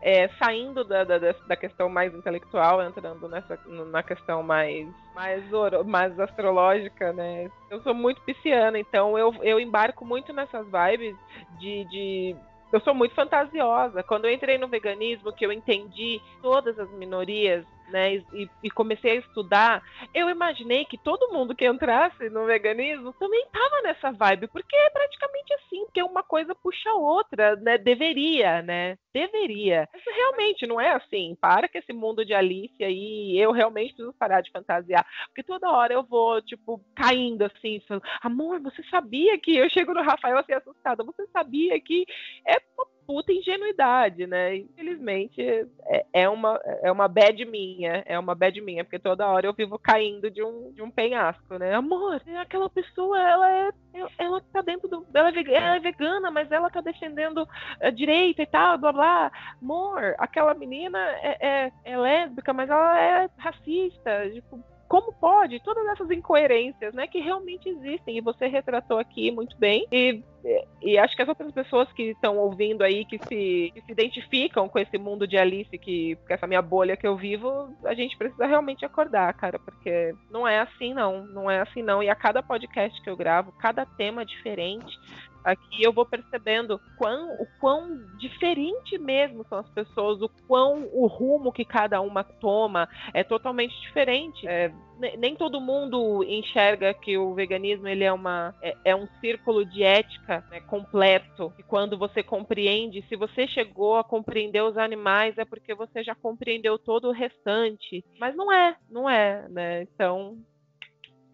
é, saindo da, da, da, questão mais intelectual, entrando nessa, na questão mais, mais, oro, mais astrológica, né? Eu sou muito pisciana, então eu, eu embarco muito nessas vibes de, de eu sou muito fantasiosa. Quando eu entrei no veganismo, que eu entendi todas as minorias né, e, e, comecei a estudar, eu imaginei que todo mundo que entrasse no veganismo também estava nessa vibe, porque é praticamente assim, porque uma coisa puxa a outra, né? Deveria, né? Deveria. Mas realmente não é assim. Para que esse mundo de Alice aí, eu realmente preciso parar de fantasiar, porque toda hora eu vou, tipo, caindo assim, falando, amor, você sabia que eu chego no Rafael assim assustada, você sabia que é puta ingenuidade, né? Infelizmente é, é, uma, é uma bad minha, é uma bad minha, porque toda hora eu vivo caindo de um, de um penhasco, né? Amor, aquela pessoa, ela é. Ela tá dentro do. É, vegana, ela é vegana mas ela tá defendendo a direita e tal, blá blá. Amor, aquela menina é, é, é lésbica, mas ela é racista. Tipo, como pode? Todas essas incoerências, né, que realmente existem e você retratou aqui muito bem. E, e acho que as outras pessoas que estão ouvindo aí, que se, que se identificam com esse mundo de Alice, que com essa minha bolha que eu vivo, a gente precisa realmente acordar, cara, porque não é assim não, não é assim não. E a cada podcast que eu gravo, cada tema diferente, aqui, eu vou percebendo quão, o quão diferente mesmo são as pessoas, o quão o rumo que cada uma toma é totalmente diferente. É, nem todo mundo enxerga que o veganismo ele é, uma, é, é um círculo de ética né, completo. E quando você compreende, se você chegou a compreender os animais, é porque você já compreendeu todo o restante. Mas não é, não é, né? Então.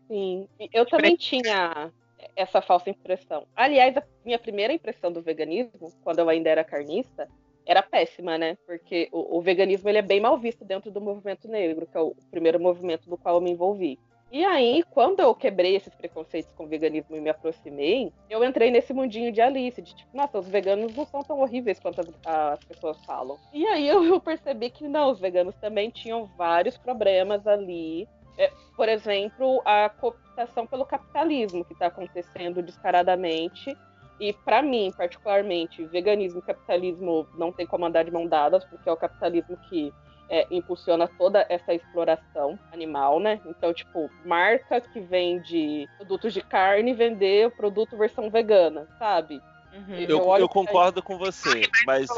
Sim, eu também tinha essa falsa impressão. Aliás, a minha primeira impressão do veganismo, quando eu ainda era carnista, era péssima, né? Porque o, o, veganismo ele é bem mal visto dentro do movimento negro, que é o primeiro movimento do qual eu me envolvi. E aí, quando eu quebrei esses preconceitos com o veganismo e me aproximei, eu entrei nesse mundinho de Alice, de tipo, nossa, os veganos não são tão horríveis quanto as, as pessoas falam. E aí eu, eu percebi que não, os veganos também tinham vários problemas ali é, por exemplo, a cooptação pelo capitalismo que está acontecendo descaradamente. E para mim, particularmente, veganismo e capitalismo não tem como andar de mão dadas, porque é o capitalismo que é, impulsiona toda essa exploração animal, né? Então, tipo, marca que vende produtos de carne vender o produto versão vegana, sabe? Uhum. Eu, eu, eu concordo com você, mas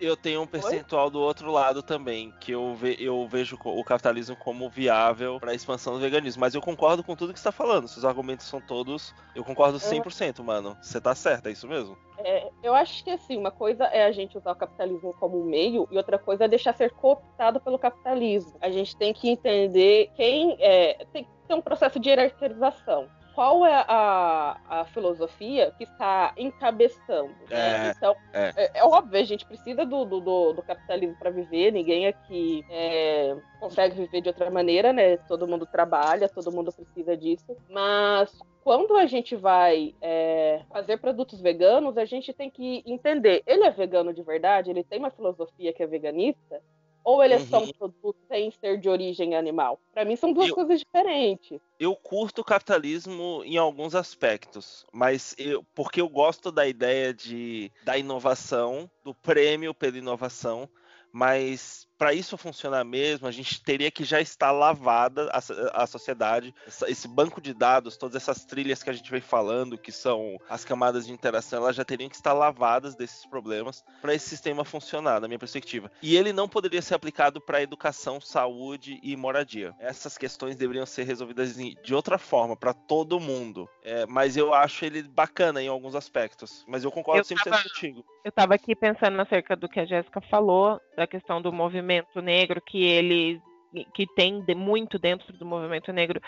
Eu tenho um percentual Oi? do outro lado também, que eu, ve eu vejo o capitalismo como viável para a expansão do veganismo. Mas eu concordo com tudo que você está falando. Seus argumentos são todos. Eu concordo 100%, eu... mano. Você tá certo, é isso mesmo? É, eu acho que assim, uma coisa é a gente usar o capitalismo como meio e outra coisa é deixar ser cooptado pelo capitalismo. A gente tem que entender quem é, tem que ter um processo de hierarquização qual é a, a filosofia que está encabeçando. Né? É, então, é. É, é. óbvio, a gente precisa do, do, do capitalismo para viver, ninguém aqui é, consegue viver de outra maneira, né? Todo mundo trabalha, todo mundo precisa disso. Mas quando a gente vai é, fazer produtos veganos, a gente tem que entender: ele é vegano de verdade? Ele tem uma filosofia que é veganista? Ou ele é só um uhum. produto sem ser de origem animal? Para mim são duas eu, coisas diferentes. Eu curto o capitalismo em alguns aspectos, mas eu, porque eu gosto da ideia de da inovação, do prêmio pela inovação, mas para isso funcionar mesmo, a gente teria que já estar lavada a, a sociedade, esse banco de dados, todas essas trilhas que a gente vem falando, que são as camadas de interação, elas já teriam que estar lavadas desses problemas para esse sistema funcionar, na minha perspectiva. E ele não poderia ser aplicado para educação, saúde e moradia. Essas questões deveriam ser resolvidas de outra forma, para todo mundo. É, mas eu acho ele bacana em alguns aspectos. Mas eu concordo eu 100% tava, contigo. Eu estava aqui pensando acerca do que a Jéssica falou, da questão do movimento movimento negro que ele que tem de, muito dentro do movimento negro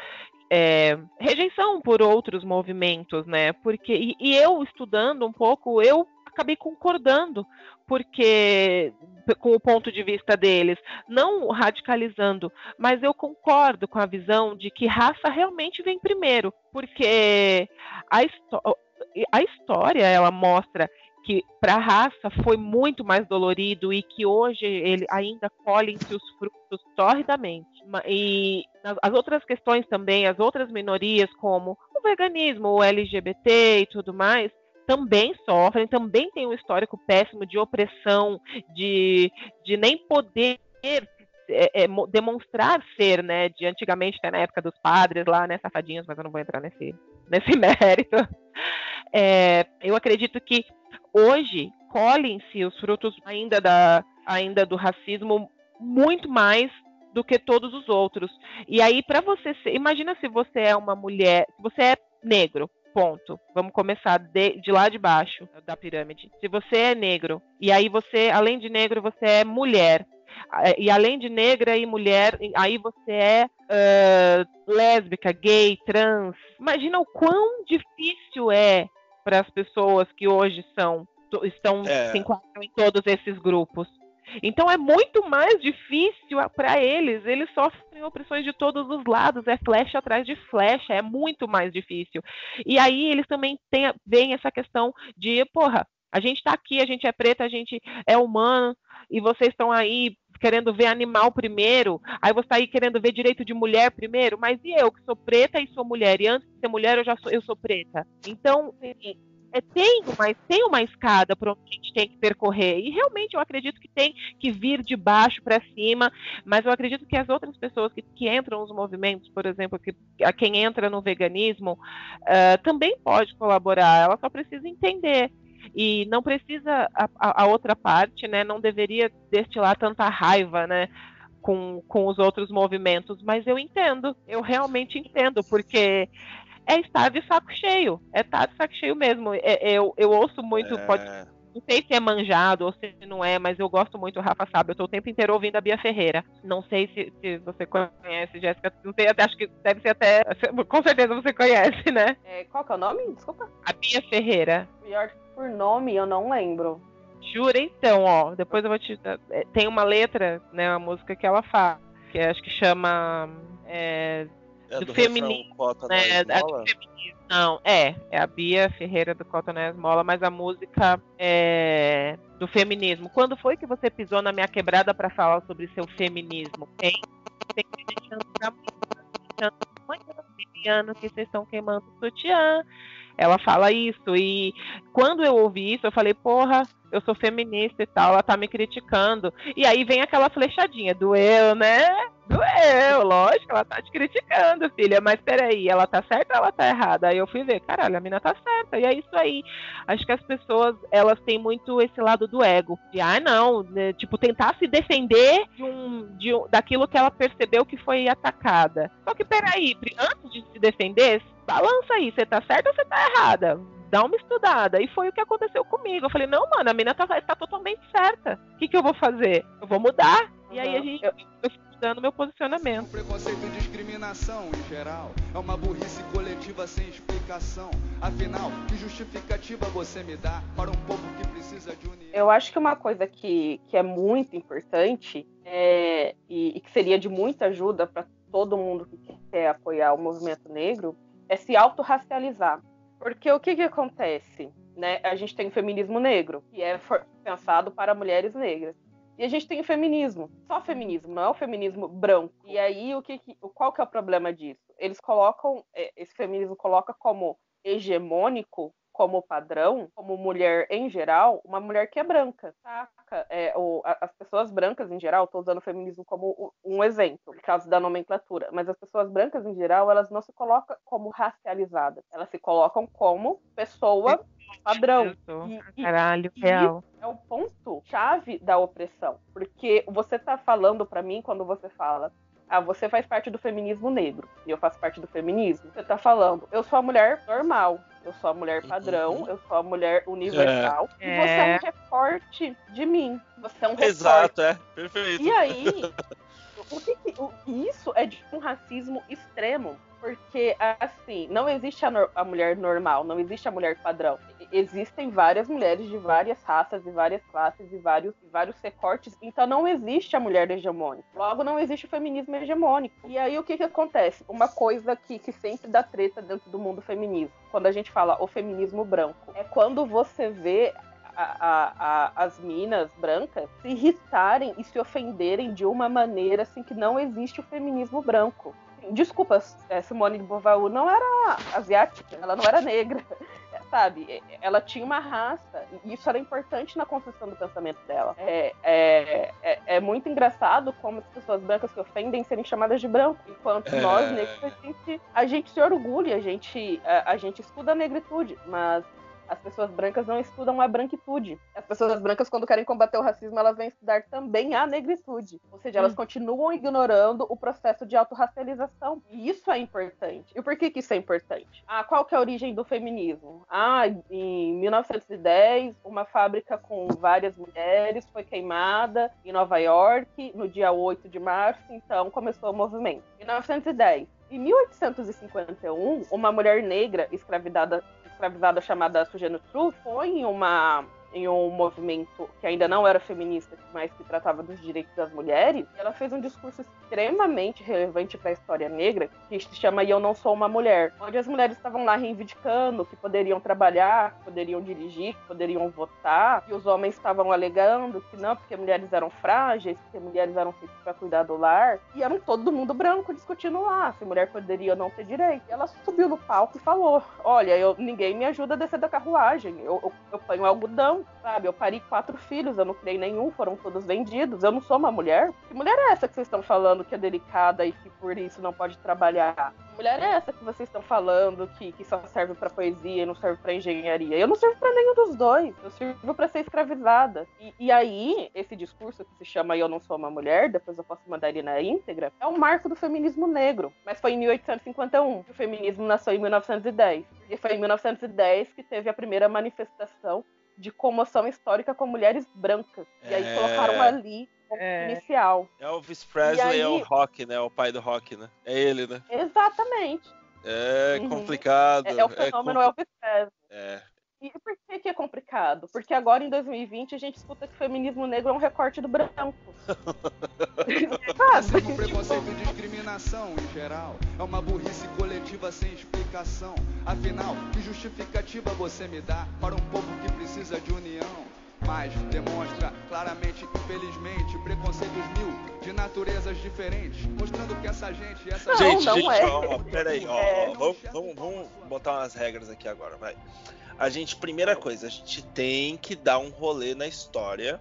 é, rejeição por outros movimentos, né? Porque e, e, eu estudando um pouco, eu acabei concordando, porque com o ponto de vista deles, não radicalizando, mas eu concordo com a visão de que raça realmente vem primeiro, porque a, a história ela mostra que para a raça foi muito mais dolorido e que hoje ele ainda colhem-se os frutos torridamente. E as outras questões também, as outras minorias, como o veganismo, o LGBT e tudo mais, também sofrem, também tem um histórico péssimo de opressão, de, de nem poder é, é, demonstrar ser, né? De antigamente, até na época dos padres lá, né? Safadinhos, mas eu não vou entrar nesse, nesse mérito. É, eu acredito que hoje colhem-se os frutos ainda, da, ainda do racismo muito mais do que todos os outros. E aí, para você ser. Imagina se você é uma mulher. Se você é negro, ponto. Vamos começar de, de lá de baixo da pirâmide. Se você é negro, e aí você, além de negro, você é mulher. E além de negra e mulher, aí você é uh, lésbica, gay, trans. Imagina o quão difícil é para as pessoas que hoje são estão é. se enquadram em todos esses grupos. Então é muito mais difícil para eles, eles sofrem opressões de todos os lados, é flecha atrás de flecha, é muito mais difícil. E aí eles também têm, veem essa questão de, porra, a gente está aqui, a gente é preta, a gente é humano, e vocês estão aí querendo ver animal primeiro, aí você está aí querendo ver direito de mulher primeiro, mas e eu que sou preta e sou mulher, e antes de ser mulher eu já sou, eu sou preta. Então, é, tem, uma, tem uma escada para onde a gente tem que percorrer. E realmente eu acredito que tem que vir de baixo para cima, mas eu acredito que as outras pessoas que, que entram nos movimentos, por exemplo, que, a quem entra no veganismo, uh, também pode colaborar, ela só precisa entender e não precisa a, a, outra parte, né? Não deveria destilar tanta raiva, né? Com, com os outros movimentos, mas eu entendo, eu realmente entendo, porque é estar de saco cheio. É estar de saco cheio mesmo. É, eu, eu ouço muito. É... Pode, não sei se é manjado ou se não é, mas eu gosto muito Rafa Sábio. Eu tô o tempo inteiro ouvindo a Bia Ferreira. Não sei se, se você conhece, Jéssica. Não sei, até, acho que deve ser até. Com certeza você conhece, né? É, qual que é o nome? Desculpa. A Bia Ferreira. Pior por nome, eu não lembro. Jura então, ó. Depois eu vou te. É, tem uma letra, né? Uma música que ela fala. Que acho que chama. É, é do, do feminismo, né? Do feminismo. Não, é, é a Bia Ferreira do Cotonés Mola, mas a música é do feminismo. Quando foi que você pisou na minha quebrada para falar sobre seu feminismo? Tem, tem que deixando pra anos que vocês estão queimando o sutiã. Ela fala isso. E quando eu ouvi isso, eu falei, porra, eu sou feminista e tal, ela tá me criticando. E aí vem aquela flechadinha, doeu, né? Doeu, lógico, ela tá te criticando, filha. Mas peraí, ela tá certa ou ela tá errada? Aí eu fui ver, caralho, a mina tá certa. E é isso aí. Acho que as pessoas, elas têm muito esse lado do ego. De, ah, não, né? tipo, tentar se defender de um, de um, daquilo que ela percebeu que foi atacada. Só que peraí, antes de se defender, balança aí, você tá certa ou você tá errada? Dá uma estudada. E foi o que aconteceu comigo. Eu falei, não, mano, a mina tá, tá totalmente certa. O que, que eu vou fazer? Eu vou mudar. Uhum. E aí a gente. Eu, eu dando meu posicionamento. Preconceito e discriminação em geral é uma burrice coletiva sem explicação. Afinal, que justificativa você me dá para um povo que precisa de união? Eu acho que uma coisa que, que é muito importante é, e, e que seria de muita ajuda para todo mundo que quer apoiar o movimento negro é se autorracializar. Porque o que, que acontece? Né? A gente tem o feminismo negro, que é pensado para mulheres negras. E a gente tem o feminismo, só feminismo, não é o feminismo branco. E aí, o que, que qual que é o problema disso? Eles colocam, é, esse feminismo coloca como hegemônico como padrão, como mulher em geral, uma mulher que é branca, saca? É, o, as pessoas brancas em geral, estou usando o feminismo como um exemplo, por causa da nomenclatura, mas as pessoas brancas em geral, elas não se colocam como racializadas, elas se colocam como pessoa padrão. E, Caralho, e, real. é o ponto chave da opressão, porque você está falando para mim quando você fala ah, você faz parte do feminismo negro e eu faço parte do feminismo. Você tá falando, eu sou a mulher normal, eu sou a mulher padrão, uhum. eu sou a mulher universal. É. E você é um recorte de mim. Você é um recorte. Exato, é. Perfeito. E aí, o que, o, isso é de um racismo extremo. Porque, assim, não existe a, no, a, mulher normal, não existe a mulher padrão. Existem várias mulheres de várias raças, de várias classes, e vários, vários recortes. Então, não existe a mulher hegemônica. Logo, não existe o feminismo hegemônico. E aí, o que, que acontece? Uma coisa que, que sempre dá treta dentro do mundo feminismo, quando a gente fala o feminismo branco, é quando você vê a, a, as minas brancas se irritarem e se ofenderem de uma maneira assim que não existe o feminismo branco. Desculpa, é, Simone de Beauvoir não era asiática, ela não era negra, sabe? Ela tinha uma raça e isso era importante na construção do pensamento dela. É, é, é, é muito engraçado como as pessoas brancas se ofendem serem chamadas de branco, enquanto é... nós negros a gente, a gente se orgulha, a gente, a, a gente estuda a negritude, mas as pessoas brancas não estudam a branquitude. As pessoas brancas, quando querem combater o racismo, elas vêm estudar também a negritude. Ou seja, elas hum. continuam ignorando o processo de autorracialização. E isso é importante. E por que, que isso é importante? Ah, qual que é a origem do feminismo? Ah, em 1910, uma fábrica com várias mulheres foi queimada em Nova York no dia 8 de março, então começou o movimento. 1910. Em 1851, uma mulher negra escravidada escravizada chamada Sujano Tru foi uma em um movimento que ainda não era feminista, mas que tratava dos direitos das mulheres. Ela fez um discurso extremamente relevante para a história negra, que se chama Eu Não Sou Uma Mulher, onde as mulheres estavam lá reivindicando que poderiam trabalhar, que poderiam dirigir, que poderiam votar, e os homens estavam alegando que não, porque mulheres eram frágeis, porque mulheres eram feitas para cuidar do lar, e eram todo mundo branco discutindo lá se mulher poderia ou não ter direito. E ela subiu no palco e falou: Olha, eu, ninguém me ajuda a descer da carruagem, eu, eu, eu ponho algodão, sabe? Eu pari quatro filhos, eu não criei nenhum, foram todos vendidos, eu não sou uma mulher. Que mulher é essa que vocês estão falando que é delicada e que por isso não pode trabalhar? Que mulher é essa que vocês estão falando que, que só serve para poesia e não serve para engenharia? Eu não sirvo para nenhum dos dois, eu sirvo para ser escravizada. E, e aí, esse discurso que se chama Eu Não Sou Uma Mulher, depois eu posso mandar ele na íntegra, é um marco do feminismo negro. Mas foi em 1851 que o feminismo nasceu em 1910. E foi em 1910 que teve a primeira manifestação de comoção histórica com mulheres brancas. E aí É. colocaram ali É. inicial. Elvis Presley aí- é o rock, né? O pai do rock, né? É ele, né? Exatamente. É Uhum. complicado. É, é o fenômeno compli- Elvis Presley. É. E por que, que é complicado? Porque agora, em 2020, a gente escuta que o feminismo negro é um recorte do branco. Racismo, Sabe? preconceito e discriminação em geral É uma burrice coletiva sem explicação Afinal, que justificativa você me dá Para um povo que precisa de união mas demonstra claramente, infelizmente, preconceitos mil de naturezas diferentes, mostrando que essa gente, essa Não, gente, não gente, é. ó, ó, peraí, ó, É. ó, vamos, vamos, vamos botar umas regras aqui agora, vai. A gente, primeira coisa, a gente tem que dar um rolê na história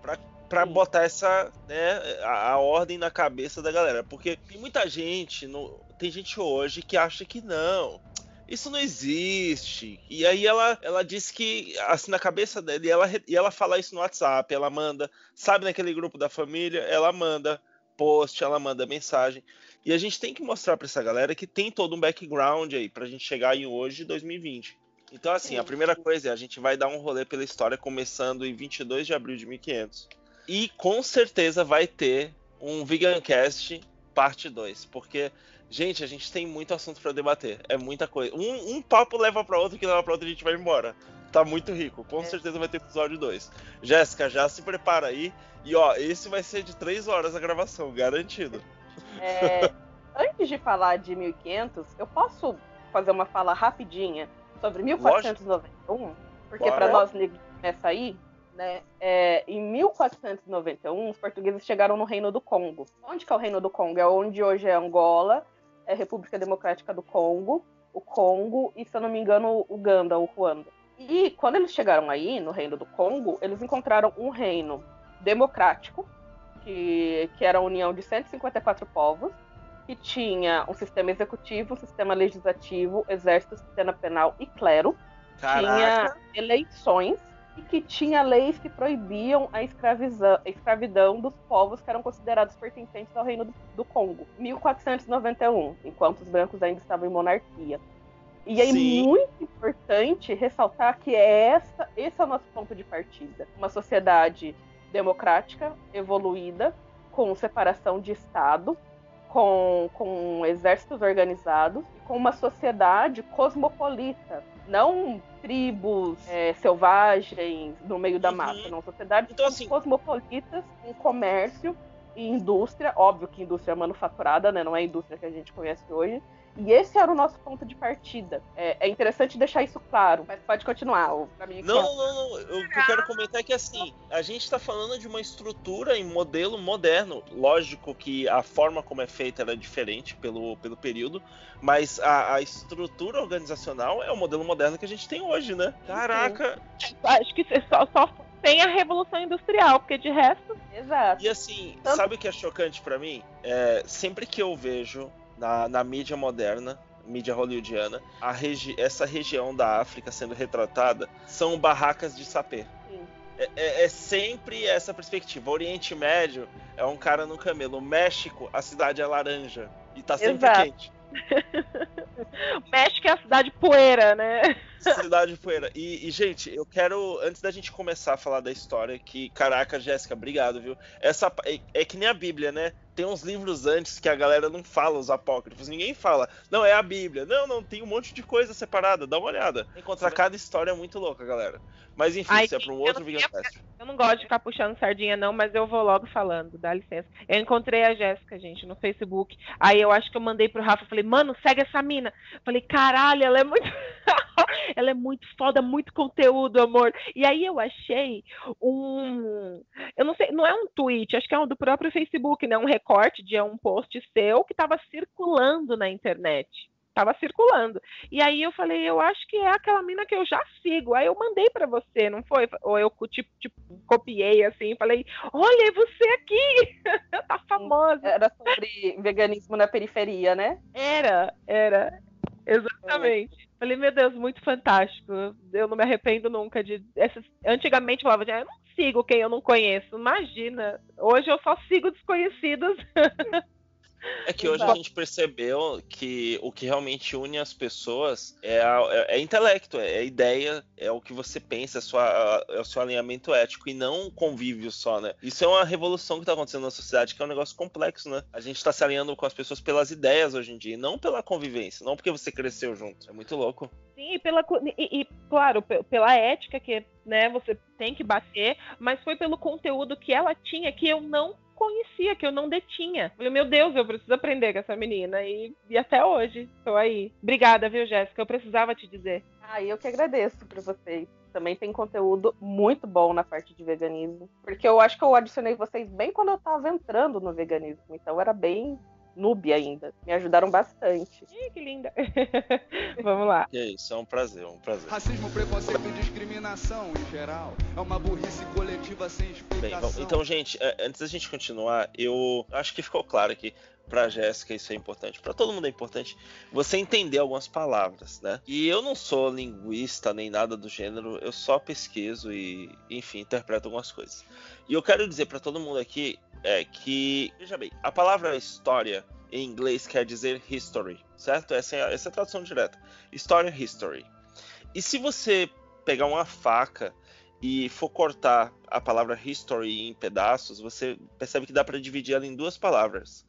pra, Sim. botar essa, né, a, a ordem na cabeça da galera, porque tem muita gente, no, tem gente hoje que acha que não, isso não existe. E aí ela, ela disse que, assim, na cabeça dela, e ela, e ela fala isso no WhatsApp, ela manda, sabe naquele grupo da família, ela manda post, ela manda mensagem. E a gente tem que mostrar pra essa galera que tem todo um background aí pra gente chegar em hoje, 2020. Então, assim, a Sim. primeira coisa é a gente vai dar um rolê pela história começando em 22 de abril de 1500. E com certeza vai ter um Vegancast parte 2, porque gente, a gente tem muito assunto pra debater, é muita coisa. Um, um papo leva pra outro, que leva pra outro a gente vai embora. Tá muito rico, com É. certeza vai ter episódio 2. Jéssica, já se prepara aí. E ó, esse vai ser de 3 horas a gravação, garantido. É, antes de falar de 1500, eu posso fazer uma fala rapidinha sobre 1491? Porque para nós negros começa aí, né? É, em 1491, os portugueses chegaram no Reino do Congo. Onde que é o Reino do Congo? É onde hoje é Angola, é República Democrática do Congo, o Congo e, se eu não me engano, Uganda ou Ruanda. E quando eles chegaram aí, no Reino do Congo, eles encontraram um reino democrático, que, que era a união de 154 povos, que tinha um sistema executivo, um sistema legislativo, exército, sistema penal e clero. Caraca, Tinha eleições e que tinha leis que proibiam a, a escravidão dos povos que eram considerados pertencentes ao Reino do, do Congo. 1491, enquanto os brancos ainda estavam em monarquia. E aí, Sim. muito importante ressaltar que é essa, esse é o nosso ponto de partida. Uma sociedade democrática, evoluída, com separação de Estado, com, com exércitos organizados, com uma sociedade cosmopolita, não tribos é, selvagens no meio da Uhum. mata, não. Sociedades Então, assim- cosmopolitas, com comércio e indústria, óbvio que indústria manufaturada, né, não é a indústria que a gente conhece hoje. E esse era o nosso ponto de partida. É, é interessante deixar isso claro, mas pode continuar. Pra mim, Não, não, não. O que eu quero comentar é que assim, a gente tá falando de uma estrutura em modelo moderno. Lógico que a forma como é feita era diferente pelo, pelo período, mas a, a estrutura organizacional é o modelo moderno que a gente tem hoje, né? Caraca! Acho que só, só tem a Revolução Industrial, porque de resto. Exato. E assim, Tanto- sabe o que é chocante pra mim? É, sempre que eu vejo na, na mídia moderna, mídia hollywoodiana, a regi essa região da África sendo retratada são barracas de sapê. É, é- é sempre essa perspectiva. O Oriente Médio é um cara no camelo. O México, a cidade é laranja. E tá sempre Exato. quente. México é a cidade poeira, né? Cidade poeira. E, e, gente, eu quero, antes da gente começar a falar da história, que, caraca, Jéssica, obrigado, viu? Essa, é, é que nem a Bíblia, né? Tem uns livros antes que a galera não fala os apócrifos. Ninguém fala, não, é a Bíblia. Não, não, tem um monte de coisa separada. Dá uma olhada. Encontrar cada história é muito louca, galera. Mas enfim, Ai, isso é para um outro Vegancast. Eu não gosto de ficar puxando sardinha, não, mas eu vou logo falando, dá licença. Eu encontrei a Jéssica, gente, no Facebook. Aí eu acho que eu mandei pro Rafa, falei, mano, segue essa mina. Falei, caralho, ela é muito. ela é muito foda, muito conteúdo, amor. E aí eu achei um. Eu não sei, não é um tweet, acho que é um do próprio Facebook, né? Um recorte de um post seu que tava circulando na internet. Tava circulando. E aí eu falei, eu acho que é aquela mina que eu já sigo. Aí eu mandei pra você, não foi? Ou eu tipo, tipo copiei assim, falei, olha, é você aqui! tá famosa. Era sobre veganismo na periferia, né? Era, era. Exatamente. Falei, meu Deus, muito fantástico. Eu não me arrependo nunca de. Essas... Antigamente falava, "Ah, eu não sigo quem eu não conheço. Imagina. Hoje eu só sigo desconhecidos. É que hoje a gente percebeu que o que realmente une as pessoas é, a- é, é intelecto, é a ideia, é o que você pensa, é, sua- é o seu alinhamento ético e não um convívio só, né? Isso é uma revolução que tá acontecendo na sociedade, que é um negócio complexo, né? A gente tá se alinhando com as pessoas pelas ideias hoje em dia, e não pela convivência, não porque você cresceu junto. É muito louco. Sim, e, pela, e, e, claro, pe- pela ética que né, você tem que bater, mas foi pelo conteúdo que ela tinha que eu não conhecia, que eu não detinha. Falei, meu Deus, eu preciso aprender com essa menina. E, e até hoje, estou aí. Obrigada, viu, Jéssica? Eu precisava te dizer. Ah, eu que agradeço pra vocês. Também tem conteúdo muito bom na parte de veganismo. Porque eu acho que eu adicionei vocês bem quando eu tava entrando no veganismo. Então era bem noob ainda. Me ajudaram bastante. Ih, que linda. Vamos lá. E é isso, é um prazer, é um prazer. Racismo, preconceito e discriminação em geral é uma burrice coletiva sem Bem, explicação. vamos- então, gente, é, antes da gente continuar, eu acho que ficou claro aqui pra Jéssica isso é importante, Pra todo mundo é importante você entender algumas palavras, né? E eu não sou linguista nem nada do gênero, eu só pesquiso e, enfim, interpreto algumas coisas. E eu quero dizer pra todo mundo aqui é que, veja bem, a palavra história em inglês quer dizer history, certo? Essa é, a- essa é a tradução direta. História, history. E se você pegar uma faca e for cortar a palavra history em pedaços, você percebe que dá para dividir ela em duas palavras.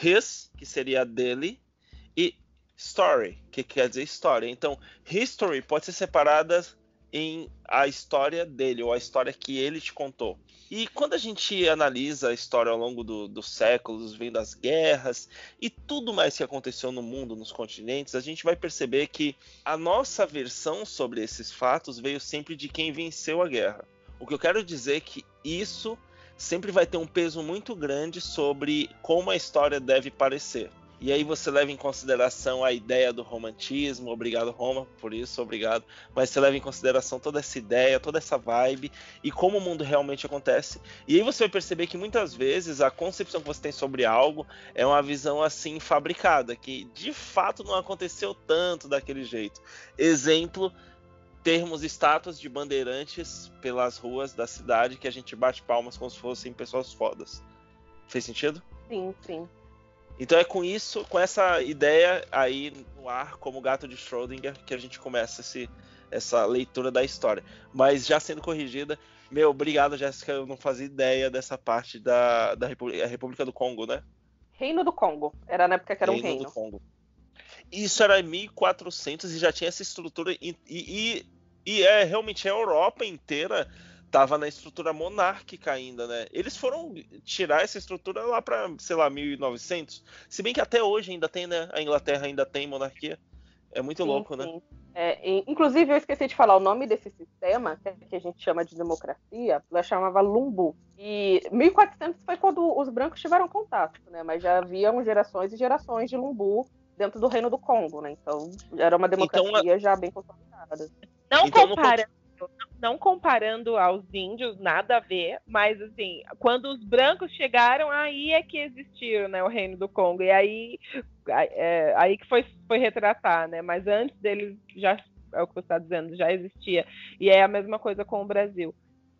His, que seria dele, e story, que quer dizer história. Então, history pode ser separada em a história dele, ou a história que ele te contou. E quando a gente analisa a história ao longo do- dos séculos, vendo as guerras e tudo mais que aconteceu no mundo, nos continentes, a gente vai perceber que a nossa versão sobre esses fatos veio sempre de quem venceu a guerra. O que eu quero dizer é que isso sempre vai ter um peso muito grande sobre como a história deve parecer. E aí você leva em consideração a ideia do romantismo, obrigado Roma por isso, obrigado. Mas você leva em consideração toda essa ideia, toda essa vibe e como o mundo realmente acontece. E aí você vai perceber que muitas vezes a concepção que você tem sobre algo é uma visão assim fabricada, que de fato não aconteceu tanto daquele jeito. Exemplo, termos estátuas de bandeirantes pelas ruas da cidade que a gente bate palmas como se fossem pessoas fodas. Fez sentido? Sim, sim. Então é com isso, com essa ideia aí no ar, como o gato de Schrödinger, que a gente começa esse, essa leitura da história. Mas já sendo corrigida, meu, obrigado, Jéssica. Eu não fazia ideia dessa parte da, da República, República do Congo, né? Reino do Congo. Era na época que era um reino. do Congo. Isso era em 1400 e já tinha essa estrutura. E, e, e é realmente a Europa inteira tava na estrutura monárquica ainda, né? Eles foram tirar essa estrutura lá para, sei lá, 1900. Se bem que até hoje ainda tem, né? A Inglaterra ainda tem monarquia. É muito Sim, louco, né? sim. É, e- inclusive, eu esqueci de falar o nome desse sistema, que, é- que a gente chama de democracia, ela chamava Lumbu. E 1400 foi quando os brancos tiveram contato, né? Mas já haviam gerações e gerações de Lumbu dentro do Reino do Congo, né? Então, era uma democracia já bem consolidada. Não Então, no comparando, não comparando aos índios, nada a ver, mas assim, quando os brancos chegaram, aí é que existiu, né, o reino do Congo. E aí, é, aí que foi, foi retratar, né? Mas antes deles já é o que você está dizendo, já existia. E é a mesma coisa com o Brasil.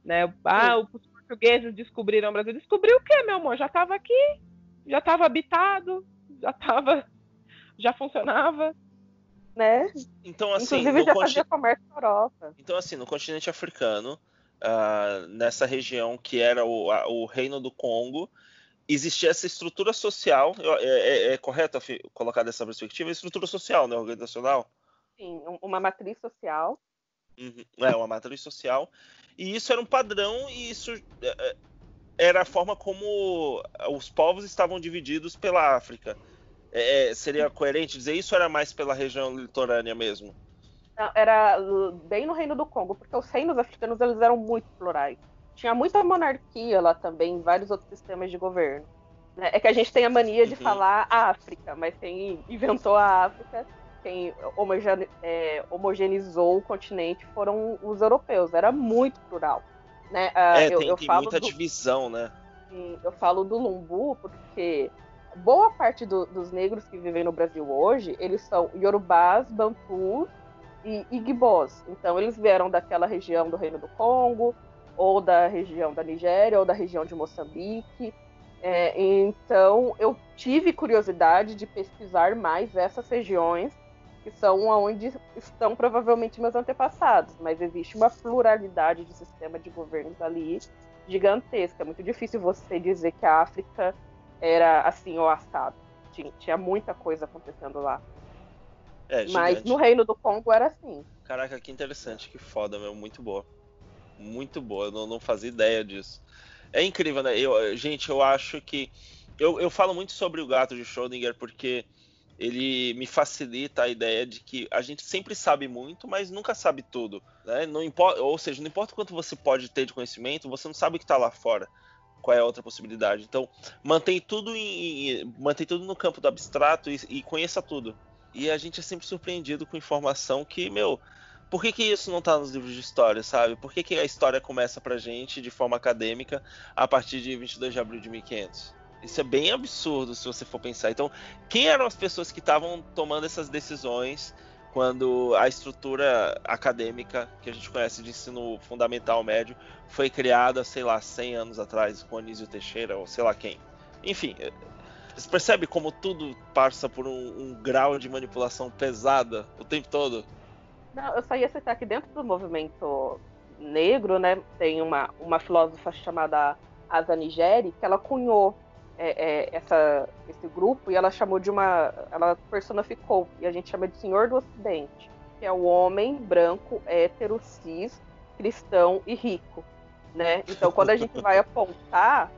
Né? Ah, os portugueses descobriram o Brasil. Descobriu o quê, meu amor? Já estava aqui, já estava habitado, já estava. Já funcionava. Né? Então, assim, Inclusive, no já fazia comércio na Europa. Então, assim, no continente africano, ah, nessa região que era o, a- o Reino do Congo, existia essa estrutura social, é, é, é correto colocar dessa perspectiva, estrutura social, né, organizacional? Sim, uma matriz social. Uhum. É, uma matriz social. E isso era um padrão e isso é, é, era a forma como os povos estavam divididos pela África. É, seria coerente dizer isso ou era mais pela região litorânea mesmo? Era bem no Reino do Congo, porque os reinos africanos eles eram muito plurais. Tinha muita monarquia lá também, vários outros sistemas de governo. Né? É que a gente tem a mania de uhum. falar África, mas quem inventou a África, quem homogene, é, homogeneizou o continente foram os europeus. Era muito plural. Né? Uh, é, eu, tem, eu tem muita do, divisão, né? Eu falo do Lumbu porque boa parte do, dos negros que vivem no Brasil hoje, eles são Yorubás, Bantus e Igbós. Então, eles vieram daquela região do Reino do Congo, ou da região da Nigéria, ou da região de Moçambique. É, então, eu tive curiosidade de pesquisar mais essas regiões, que são onde estão provavelmente meus antepassados, mas existe uma pluralidade de sistema de governos ali gigantesca. É muito difícil você dizer que a África era assim ou assado. Tinha, tinha muita coisa acontecendo lá. É, Mas no Reino do Congo era assim. Caraca, que interessante, que foda, meu. Muito boa muito boa, eu não, não fazia ideia disso. É incrível, né? Eu, gente, eu acho que. Eu, eu falo muito sobre o gato de Schrödinger porque ele me facilita a ideia de que a gente sempre sabe muito, mas nunca sabe tudo. Né? Não importa, ou seja, não importa quanto você pode ter de conhecimento, você não sabe o que está lá fora. Qual é a outra possibilidade? Então, mantém tudo em, mantém tudo no campo do abstrato e, e conheça tudo. E a gente é sempre surpreendido com informação que, meu, por que, que isso não está nos livros de história, sabe? Por que, que a história começa pra gente de forma acadêmica a partir de 22 de abril de 1500? Isso é bem absurdo se você for pensar. Então, quem eram as pessoas que estavam tomando essas decisões quando a estrutura acadêmica que a gente conhece de ensino fundamental médio foi criada, sei lá, 100 anos atrás com Anísio Teixeira ou sei lá quem? Enfim, eh, você percebe como tudo passa por um, um grau de manipulação pesada o tempo todo? Não, eu só ia citar que dentro do movimento negro, né, tem uma, uma filósofa chamada Asa Nigeri, que ela cunhou é, é, essa, esse grupo e ela chamou de uma. Ela personificou, e a gente chama de Senhor do Ocidente, que é o homem branco, hétero, cis, cristão e rico. Né? Então, quando a gente vai apontar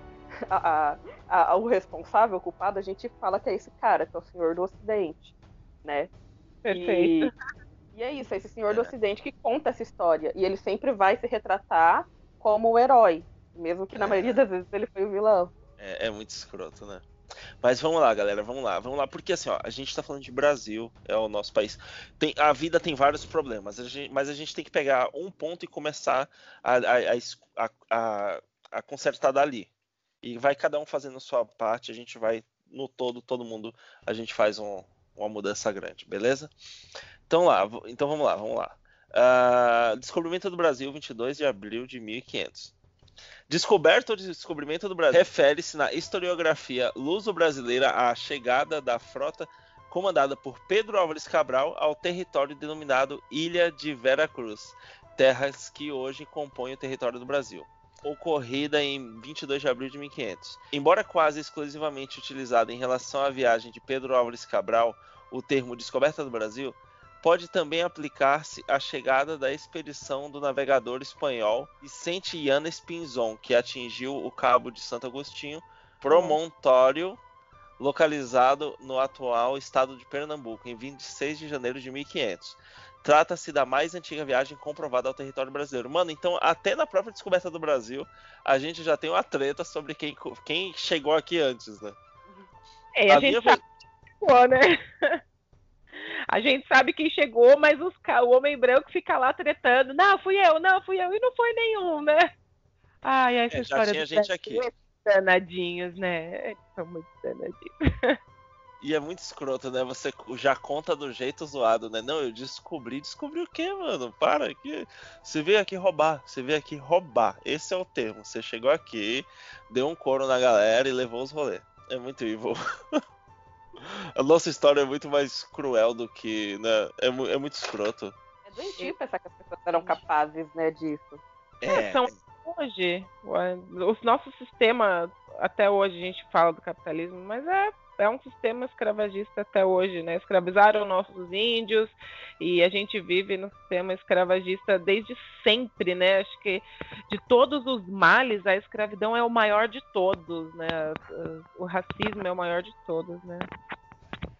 a, a, a, o responsável, o culpado, a gente fala que é esse cara, que é o Senhor do Ocidente. Né? Perfeito. E, e é isso, é esse senhor do Ocidente que conta essa história. E ele sempre vai se retratar como o herói, mesmo que na maioria das vezes ele foi o vilão. É, é, muito escroto, né? Mas vamos lá, galera, vamos lá, vamos lá, porque assim, ó, a gente tá falando de Brasil, é o nosso país. Tem, a vida tem vários problemas, a gente, mas a gente tem que pegar um ponto e começar a, a, a, a, consertar dali. E vai cada um fazendo a sua parte, a gente vai, no todo, todo mundo, a gente faz um, uma mudança grande, beleza? Então lá, então vamos lá, vamos lá. Uh, descobrimento do Brasil, 22 de abril de 1500. Descoberto ou descobrimento do Brasil refere-se na historiografia luso-brasileira à chegada da frota comandada por Pedro Álvares Cabral ao território denominado Ilha de Vera Cruz, terras que hoje compõem o território do Brasil. Ocorrida em 22 de abril de 1500. Embora quase exclusivamente utilizada em relação à viagem de Pedro Álvares Cabral, o termo descoberta do Brasil pode também aplicar-se à chegada da expedição do navegador espanhol Vicente Yanes Pinzon, que atingiu o Cabo de Santo Agostinho, promontório localizado no atual estado de Pernambuco, em 26 de janeiro de 1500. Trata-se da mais antiga viagem comprovada ao território brasileiro. Mano, então até na própria descoberta do Brasil, a gente já tem uma treta sobre quem, quem chegou aqui antes, né? É, a, a gente minha... sabe, né? A gente sabe quem chegou, mas os, o homem branco fica lá tretando. Não, fui eu, não, fui eu. E não foi nenhum, né? Ai, essa é, história tinha gente aqui. danadinhos, né? São muito danadinhos. E é muito escroto, né? Você já conta do jeito zoado, né? Não, eu descobri. Descobri o quê, mano? Para aqui. Você veio aqui roubar. Você veio aqui roubar. Esse é o termo. Você chegou aqui, deu um coro na galera e levou os rolês. É muito evil. A nossa história é muito mais cruel do que, né? É, é muito escroto. É doentio pensar que as pessoas eram capazes, né, disso. É. é. São hoje, o nosso sistema até hoje a gente fala do capitalismo, mas é é um sistema escravagista até hoje, né? Escravizaram nossos índios e a gente vive no sistema escravagista desde sempre, né? Acho que de todos os males, a escravidão é o maior de todos, né? O racismo é o maior de todos, né?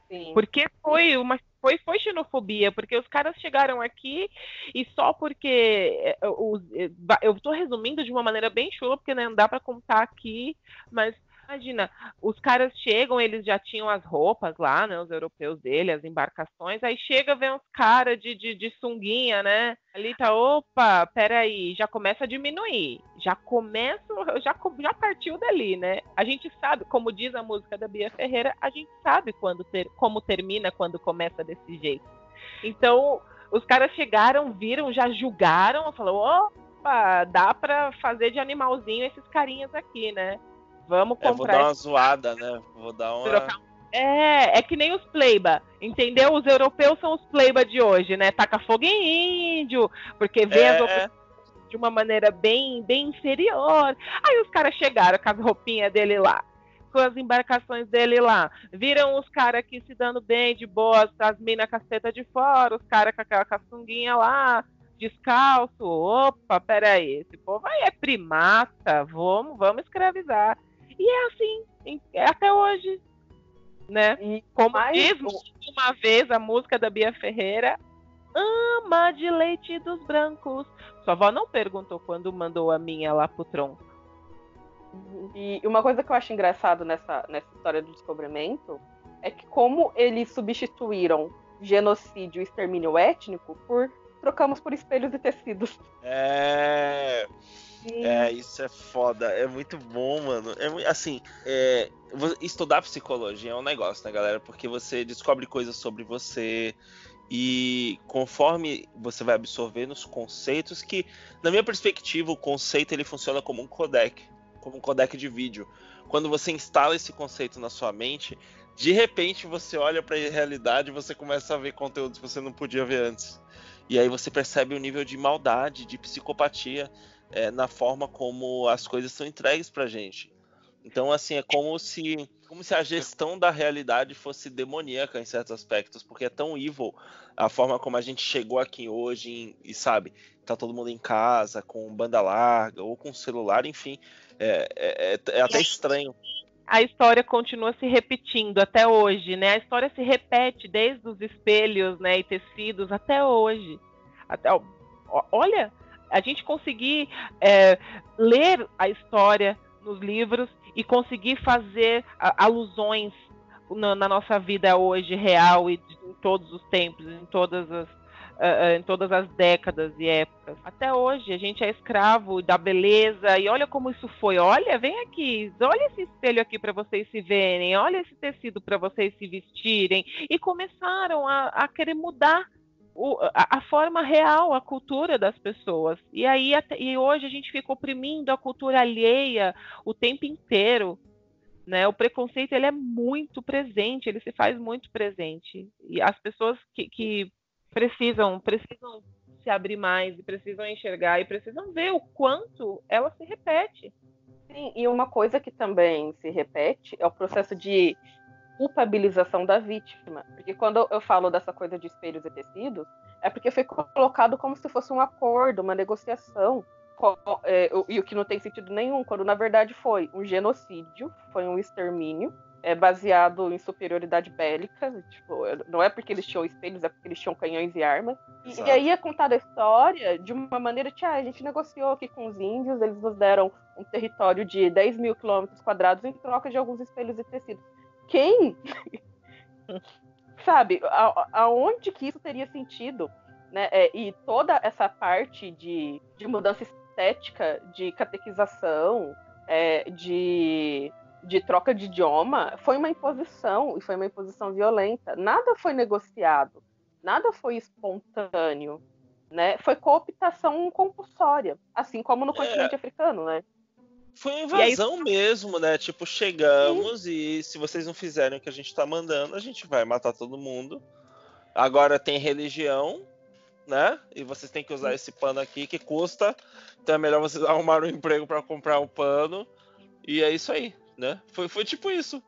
Sim. Porque foi uma foi, foi xenofobia, porque os caras chegaram aqui e só porque é, é, eu estou resumindo de uma maneira bem chula, porque né, não dá para contar aqui, mas Imagina, os caras chegam, eles já tinham as roupas lá, né? Os europeus dele, as embarcações, aí chega, vem uns caras de, de, de, sunguinha, né? Ali tá, opa, peraí, já começa a diminuir. Já começa, já, já partiu dali, né? A gente sabe, como diz a música da Bia Ferreira, a gente sabe quando ter, como termina quando começa desse jeito. Então, os caras chegaram, viram, já julgaram, falou, opa, dá pra fazer de animalzinho esses carinhas aqui, né? Vamos comprar. É, vou dar uma zoada, né? Vou dar uma. É, é que nem os pleiba, entendeu? Os europeus são os pleiba de hoje, né? Taca fogo em índio, porque vê é, as de uma maneira bem, bem inferior. Aí os caras chegaram com as roupinhas dele lá, com as embarcações dele lá. Viram os caras aqui se dando bem, de boas, as minas caceta de fora, os caras com aquela caçunguinha lá, descalço. Opa, peraí, esse povo aí é primata, vamos, vamos escravizar. E é assim, é até hoje. Né? E Como mais... diz uma vez a música da Bia Ferreira, ama de leite dos brancos. Sua avó não perguntou quando mandou a minha lá pro tronco. E uma coisa que eu acho engraçado nessa, nessa história do descobrimento é que como eles substituíram genocídio e extermínio étnico por trocamos por espelhos e tecidos. É. É, isso é foda. É muito bom, mano. É assim, é, estudar psicologia é um negócio, né, galera? Porque você descobre coisas sobre você e conforme você vai absorvendo os conceitos que, na minha perspectiva, o conceito ele funciona como um codec, como um codec de vídeo. Quando você instala esse conceito na sua mente, de repente você olha para a realidade e você começa a ver conteúdos que você não podia ver antes. E aí você percebe o nível de maldade, de psicopatia é, na forma como as coisas são entregues pra gente. Então, assim, é como se, como se a gestão da realidade fosse demoníaca em certos aspectos, porque é tão evil a forma como a gente chegou aqui hoje e, sabe, tá todo mundo em casa, com banda larga ou com celular, enfim, é, é, é, é até estranho. A história continua se repetindo até hoje, né? A história se repete desde os espelhos, né, e tecidos até hoje. Até, olha, a gente conseguir é, ler a história nos livros e conseguir fazer alusões na, na, nossa vida hoje real e em todos os tempos, em todas as uh, em todas as décadas e épocas. Até hoje a gente é escravo da beleza e olha como isso foi. Olha, vem aqui, olha esse espelho aqui para vocês se verem, olha esse tecido para vocês se vestirem e começaram a, a querer mudar o, a, a, forma real, a cultura das pessoas. E aí até, e hoje a gente fica oprimindo a cultura alheia o tempo inteiro. Né? O preconceito ele é muito presente, ele se faz muito presente. E as pessoas que, que precisam, precisam se abrir mais, e precisam enxergar e precisam ver o quanto ela se repete. Sim, e uma coisa que também se repete é o processo de culpabilização da vítima. Porque quando eu falo dessa coisa de espelhos e tecidos, é porque foi colocado como se fosse um acordo, uma negociação, é, e o que não tem sentido nenhum, quando na verdade foi um genocídio, foi um extermínio, é baseado em superioridade bélica, tipo, não é porque eles tinham espelhos, é porque eles tinham canhões e armas. E, e aí é contada a história de uma maneira que ah, a gente negociou aqui com os índios, eles nos deram um território de 10 mil quilômetros quadrados em troca de alguns espelhos e tecidos quem? Sabe, a, aonde que isso teria sentido? Né? É, e toda essa parte de, de mudança estética, de catequização, é, de, de troca de idioma, foi uma imposição, e foi uma imposição violenta. Nada foi negociado, nada foi espontâneo. Né? Foi cooptação compulsória, assim como no é. continente africano, né? Foi uma invasão aí... mesmo, né? Tipo, chegamos Sim. e se vocês não fizerem o que a gente tá mandando, a gente vai matar todo mundo. Agora tem religião, né? E vocês têm que usar esse pano aqui que custa. Então é melhor vocês arrumar um emprego para comprar o um pano. E é isso aí. Né? Foi, foi tipo isso.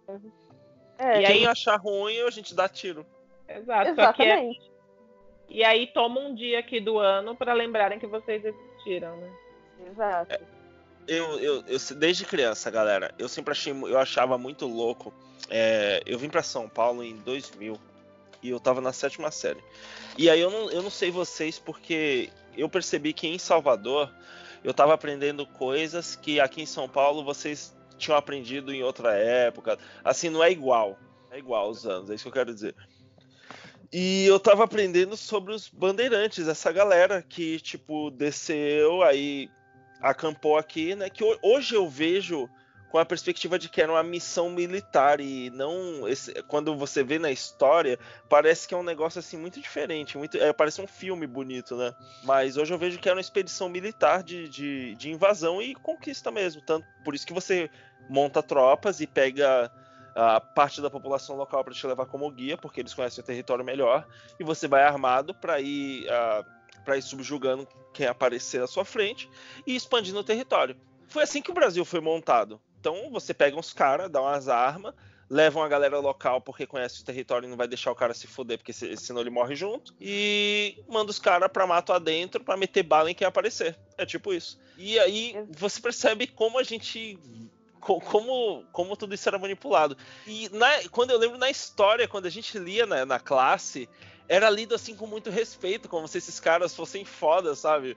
É, e quem aí- achar ruim, a gente dá tiro. Exato. Só que é- exatamente. E aí toma um dia aqui do ano pra lembrarem que vocês existiram, né? Exato. Eu, eu, eu- desde criança, galera, eu sempre achei, eu achava muito louco. É, eu vim pra São Paulo em 2000 e eu tava na sétima série. E aí eu não, eu não sei vocês porque eu percebi que em Salvador eu tava aprendendo coisas que aqui em São Paulo vocês tinham aprendido em outra época. Assim, não é igual. É igual os anos, é isso que eu quero dizer. E eu tava aprendendo sobre os bandeirantes, essa galera que, tipo, desceu, aí acampou aqui, né? Que ho- hoje eu vejo com a perspectiva de que era uma missão militar e não esse- quando você vê na história parece que é um negócio assim muito diferente, muito é, parece um filme bonito, né? Mas hoje eu vejo que era uma expedição militar de, de, de invasão e conquista mesmo, tanto por isso que você monta tropas e pega a parte da população local para te levar como guia, porque eles conhecem o território melhor, e você vai armado para ir para ir subjugando quem aparecer à sua frente e expandindo o território. Foi assim que o Brasil foi montado. Então você pega uns caras, dá umas armas, leva uma galera local porque conhece o território e não vai deixar o cara se fuder, porque se- senão ele morre junto. E manda os caras pra mato adentro pra meter bala em quem aparecer. É tipo isso. E aí você percebe como a gente. co- Como, como tudo isso era manipulado. E na- quando eu lembro na história, quando a gente lia na, na classe, era lido assim com muito respeito, como se esses caras fossem foda, sabe?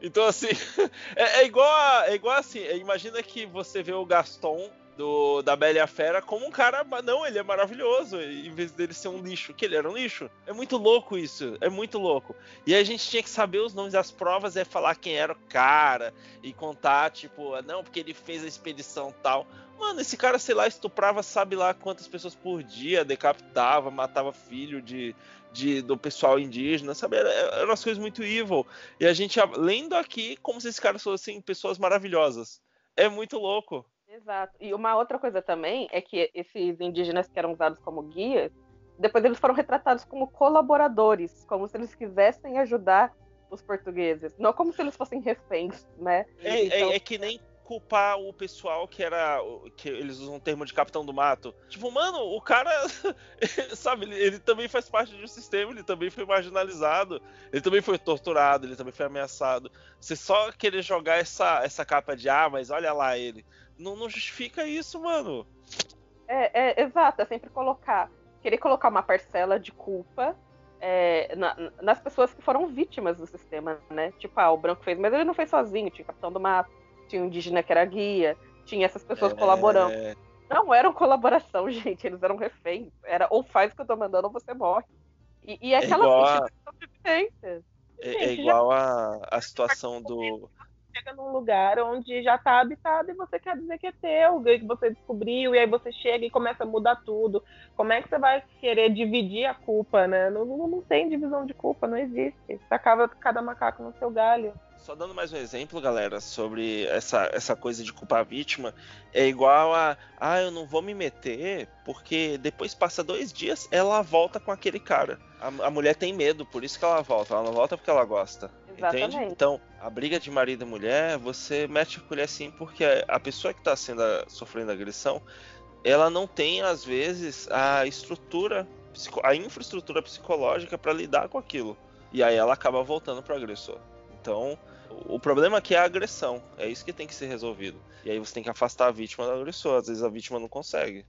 Então, assim, é, é igual é igual assim, é, imagina que você vê o Gaston do, da Bela e a Fera como um cara, não, ele é maravilhoso, em vez dele ser um lixo, que ele era um lixo. É muito louco isso, é muito louco. E a gente tinha que saber os nomes das provas, é falar quem era o cara, e contar, tipo, não, porque ele fez a expedição tal. Mano, esse cara, sei lá, estuprava sabe lá quantas pessoas por dia, decapitava, matava filho de, de, do pessoal indígena, sabe? Era- Eram umas coisas muito evil. E a gente lendo aqui como se esses caras fossem pessoas maravilhosas. É muito louco. Exato. E uma outra coisa também é que esses indígenas que eram usados como guias, depois eles foram retratados como colaboradores, como se eles quisessem ajudar os portugueses, não como se eles fossem reféns, né? É, Então, é- é que nem culpar o pessoal que era. que eles usam o termo de capitão do mato. Tipo, mano, o cara. sabe, ele, ele também faz parte de um sistema, ele também foi marginalizado, ele também foi torturado, ele também foi ameaçado. Você só querer jogar essa, essa capa de ah, mas olha lá ele. Não, não justifica isso, mano. É, é, exato, é sempre colocar, querer colocar uma parcela de culpa é, na- nas pessoas que foram vítimas do sistema, né? Tipo, ah, o branco fez, mas ele não fez sozinho, tinha capitão do mato, tinha o indígena que era guia, tinha essas pessoas colaborando. É, Não eram colaboração, gente, eles eram reféns. Era ou faz o que eu tô mandando ou você morre. E, e aquela igual a- evidência. é, é Gente, já- igual a, a situação do. chega num lugar onde já tá habitado e você quer dizer que é teu, que você descobriu, e aí você chega e começa a mudar tudo. Como é que você vai querer dividir a culpa, né? Não, não, não tem divisão de culpa, não existe. Acaba cada macaco no seu galho. Só dando mais um exemplo, galera, sobre essa, essa coisa de culpar a vítima, é igual a, ah, eu não vou me meter, porque depois passa dois dias, ela volta com aquele cara. A, a mulher tem medo, por isso que ela volta, ela não volta porque ela gosta. Entende? Exatamente. Então, a briga de marido e mulher, você mete a colher assim, porque a pessoa que está sendo a- sofrendo agressão, ela não tem, às vezes, a estrutura, a infraestrutura psicológica para lidar com aquilo. E aí ela acaba voltando pro agressor. Então, o problema aqui é a agressão. É isso que tem que ser resolvido. E aí você tem que afastar a vítima do agressor. Às vezes a vítima não consegue.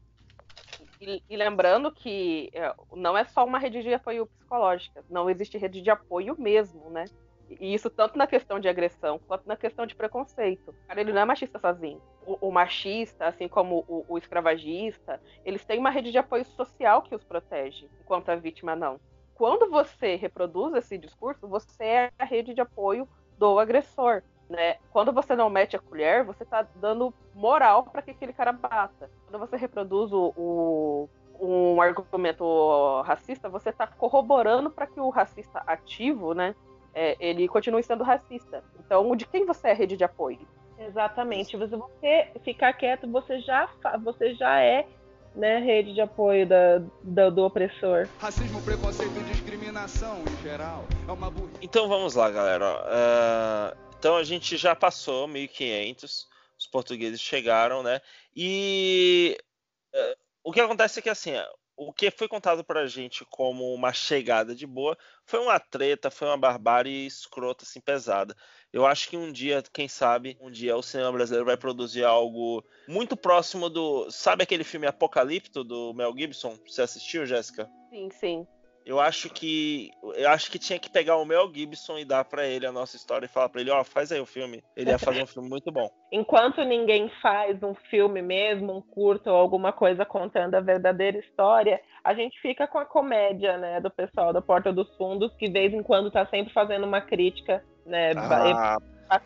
E, e lembrando que é, não é só uma rede de apoio psicológica, não existe rede de apoio mesmo, né? E isso tanto na questão de agressão quanto na questão de preconceito. Cara, ele não é machista sozinho. O, o machista, assim como o, o escravagista, eles têm uma rede de apoio social que os protege, enquanto a vítima não. Quando você reproduz esse discurso, você é a rede de apoio do agressor. Né? Quando você não mete a colher, você está dando moral para que aquele cara bata. Quando você reproduz o, o- um argumento racista, você está corroborando para que o racista ativo, né, é, ele continue sendo racista. Então, de quem você é rede de apoio? Exatamente. Se você ficar quieto, você já, você já é né, rede de apoio da, da- do opressor. Racismo, preconceito e discriminação em geral é uma burrice. Então vamos lá, galera. Ah, então a gente já passou 1500. os portugueses chegaram, né? E uh, o que acontece é que assim, o que foi contado pra gente como uma chegada de boa foi uma treta, foi uma barbárie escrota, assim, pesada. Eu acho que um dia, quem sabe, um dia o cinema brasileiro vai produzir algo muito próximo do. Sabe aquele filme Apocalipto do Mel Gibson? Você assistiu, Jéssica? Sim, sim. Eu acho que eu acho que tinha que pegar o Mel Gibson e dar para ele a nossa história e falar para ele, ó, oh, faz aí o filme. Ele ia fazer um filme muito bom. Enquanto ninguém faz um filme mesmo, um curto ou alguma coisa contando a verdadeira história, a gente fica com a comédia, né, do pessoal da Porta dos Fundos, que de vez em quando tá sempre fazendo uma crítica, né, ah,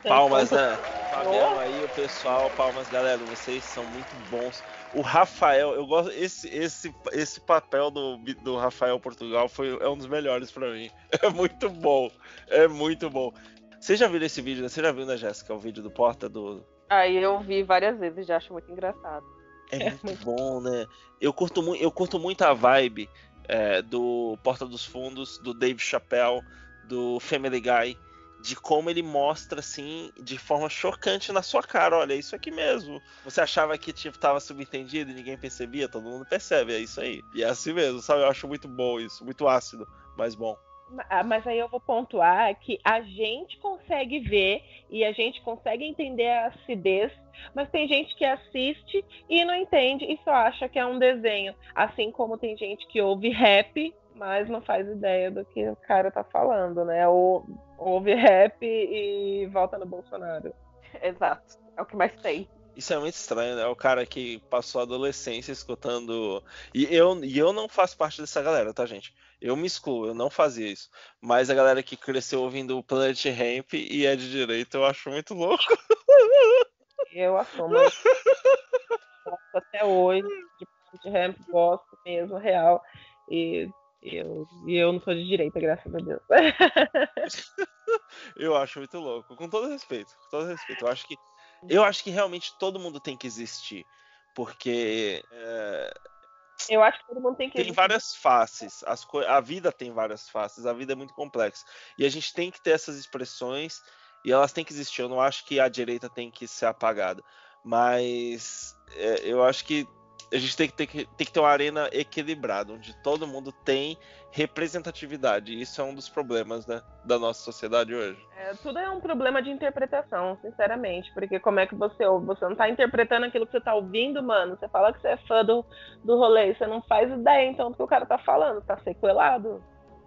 palmas, né? Fabiano aí, o pessoal, palmas, galera, vocês são muito bons o Rafael, eu gosto esse esse esse papel do, do Rafael Portugal foi é um dos melhores para mim. É muito bom. É muito bom. Você já viu esse vídeo? Né? Você já viu, né, Jéssica, o vídeo do Porta do Aí eu vi várias vezes, já acho muito engraçado. É, é muito bom, né? Eu curto muito, eu curto muito a vibe é, do Porta dos Fundos, do Dave Chappelle, do Family Guy de como ele mostra assim de forma chocante na sua cara, olha, é isso aqui mesmo. Você achava que tipo tava subentendido e ninguém percebia, todo mundo percebe, é isso aí. E é assim mesmo, sabe? Eu acho muito bom isso, muito ácido, mas bom. Ah, mas aí eu vou pontuar que a gente consegue ver e a gente consegue entender a acidez, mas tem gente que assiste e não entende e só acha que é um desenho. Assim como tem gente que ouve rap, mas não faz ideia do que o cara tá falando, né? Ou ouve rap e volta no Bolsonaro. Exato. É o que mais tem. Isso é muito estranho, né? O cara que passou a adolescência escutando. E eu, e eu não faço parte dessa galera, tá, gente? Eu me excluo, eu não fazia isso. Mas a galera que cresceu ouvindo o Planet Ramp e é de direito, eu acho muito louco. Eu assumo. gosto até hoje de Planet Ramp, gosto mesmo, real. E eu, e eu não sou de direita, graças a Deus. eu acho muito louco, com todo respeito, com todo respeito. Eu acho que, eu acho que realmente todo mundo tem que existir, porque é, eu acho que todo mundo tem que tem existir. várias faces. As a vida tem várias faces, a vida é muito complexa e a gente tem que ter essas expressões e elas têm que existir. Eu não acho que a direita tem que ser apagada, mas é, eu acho que a gente tem que, ter, tem que ter uma arena equilibrada, onde todo mundo tem representatividade. Isso é um dos problemas né, da nossa sociedade hoje. É, tudo é um problema de interpretação, sinceramente. Porque como é que você ouve? Você não tá interpretando aquilo que você tá ouvindo, mano. Você fala que você é fã do, do rolê, você não faz ideia então do que o cara tá falando, tá sequelado.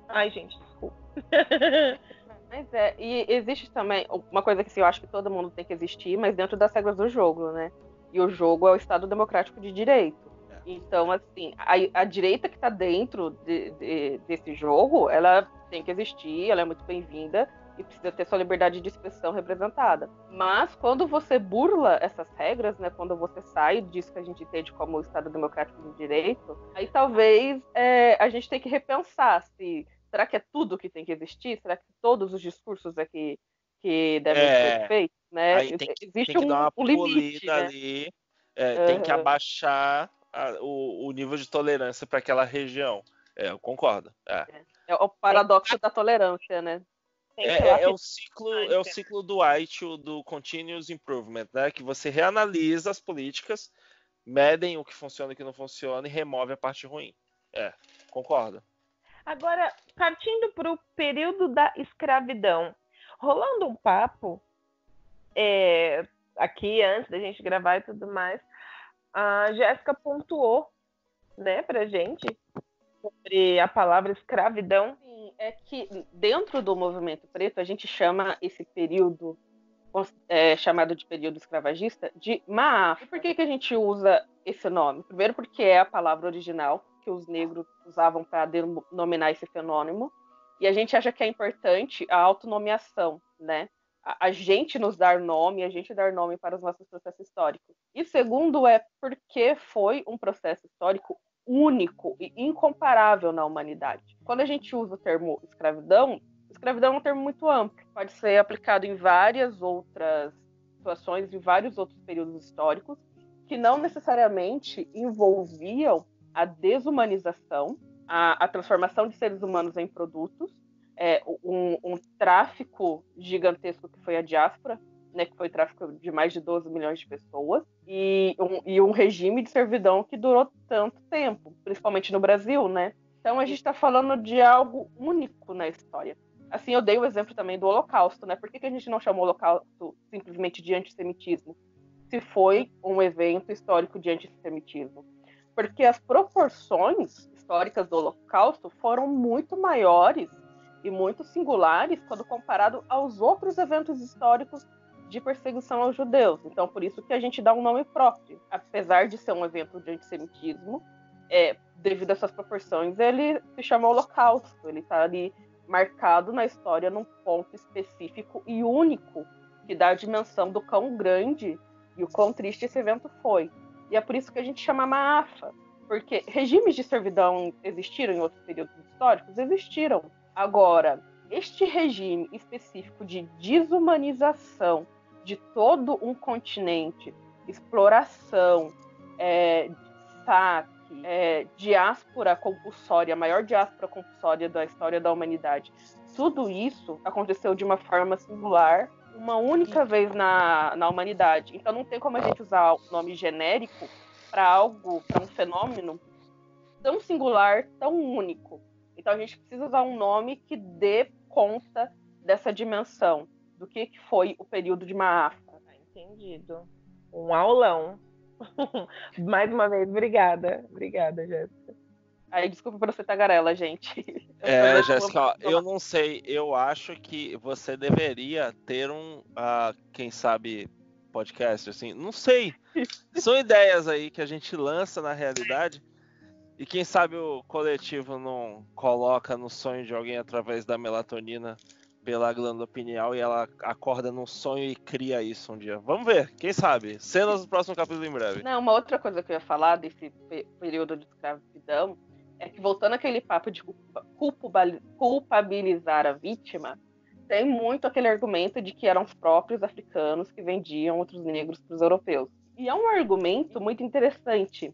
Ai, gente, desculpa. Mas é, e existe também uma coisa que assim, eu acho que todo mundo tem que existir, mas dentro das regras do jogo, né? E o jogo é o Estado Democrático de Direito. É. Então, assim, a, a direita que está dentro de, de, desse jogo, ela tem que existir, ela é muito bem-vinda e precisa ter sua liberdade de expressão representada. Mas quando você burla essas regras, né, quando você sai disso que a gente entende como Estado Democrático de Direito, aí talvez é, a gente tem que repensar se será que é tudo que tem que existir? Será que todos os discursos é que, que devem é. ser feitos? né? Aí tem que, Existe tem que um, dar uma um limite, né? ali, é, uhum. tem que abaixar a, o, o, nível de tolerância para aquela região. É, eu concordo. É. é, é o paradoxo da tolerância, né? É, é, é, o ciclo, é o ciclo do White, do Continuous Improvement, né? Que você reanalisa as políticas, medem o que funciona e o que não funciona e remove a parte ruim. É, concordo. Agora, partindo para o período da escravidão, rolando um papo é, aqui antes da gente gravar e tudo mais, a Jéssica pontuou, né, pra gente sobre a palavra escravidão. Sim, é que dentro do movimento preto a gente chama esse período é, chamado de período escravagista de Maaf. por que, que a gente usa esse nome? Primeiro porque é a palavra original que os negros usavam para denominar esse fenômeno. E a gente acha que é importante a autonomiação, né? a, gente nos dar nome, a gente dar nome para os nossos processos históricos. E segundo é porque foi um processo histórico único e incomparável na humanidade. Quando a gente usa o termo escravidão, escravidão é um termo muito amplo, pode ser aplicado em várias outras situações, em vários outros períodos históricos, que não necessariamente envolviam a desumanização, a, a transformação de seres humanos em produtos, é, um, um, tráfico gigantesco que foi a diáspora, né, que foi tráfico de mais de 12 milhões de pessoas, e um, e um regime de servidão que durou tanto tempo, principalmente no Brasil, né? Então a gente está falando de algo único na história. Assim, eu dei o exemplo também do Holocausto, né? Por que, que a gente não chamou o Holocausto simplesmente de antissemitismo? Se foi um evento histórico de antissemitismo. Porque as proporções históricas do Holocausto foram muito maiores e muito singulares quando comparado aos outros eventos históricos de perseguição aos judeus. Então, por isso que a gente dá um nome próprio. Apesar de ser um evento de antissemitismo, é, devido a essas proporções, ele se chama Holocausto. Ele está ali marcado na história num ponto específico e único que dá a dimensão do quão grande e o quão triste esse evento foi. E é por isso que a gente chama Maafa, porque regimes de servidão existiram em outros períodos históricos? Existiram. Agora, este regime específico de desumanização de todo um continente, exploração, é, saque, é, diáspora compulsória, a maior diáspora compulsória da história da humanidade, tudo isso aconteceu de uma forma singular, uma única vez na, na humanidade. Então não tem como a gente usar o nome genérico para algo, para um fenômeno tão singular, tão único. Então a gente precisa usar um nome que dê conta dessa dimensão, do que, que foi o período de Maafa. Ah, entendido. Um aulão. Mais uma vez, obrigada. Obrigada, Jéssica. Aí, desculpa por você tagarela, gente. É, Jéssica, eu não sei. Eu acho que você deveria ter um, uh, quem sabe, podcast, assim. Não sei. São ideias aí que a gente lança na realidade. E quem sabe o coletivo não coloca no sonho de alguém através da melatonina pela glândula pineal e ela acorda num sonho e cria isso um dia. Vamos ver, quem sabe? Cenas do próximo capítulo em breve. Não, uma outra coisa que eu ia falar desse período de escravidão é que voltando àquele papo de culpabilizar a vítima, tem muito aquele argumento de que eram os próprios africanos que vendiam outros negros para os europeus. E é um argumento muito interessante,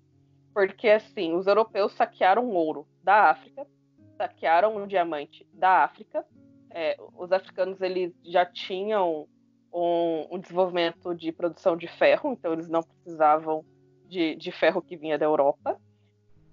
porque assim, os europeus saquearam ouro da África, saquearam um diamante da África é, os africanos eles já tinham um, um, desenvolvimento de produção de ferro, então eles não precisavam de, de, ferro que vinha da Europa.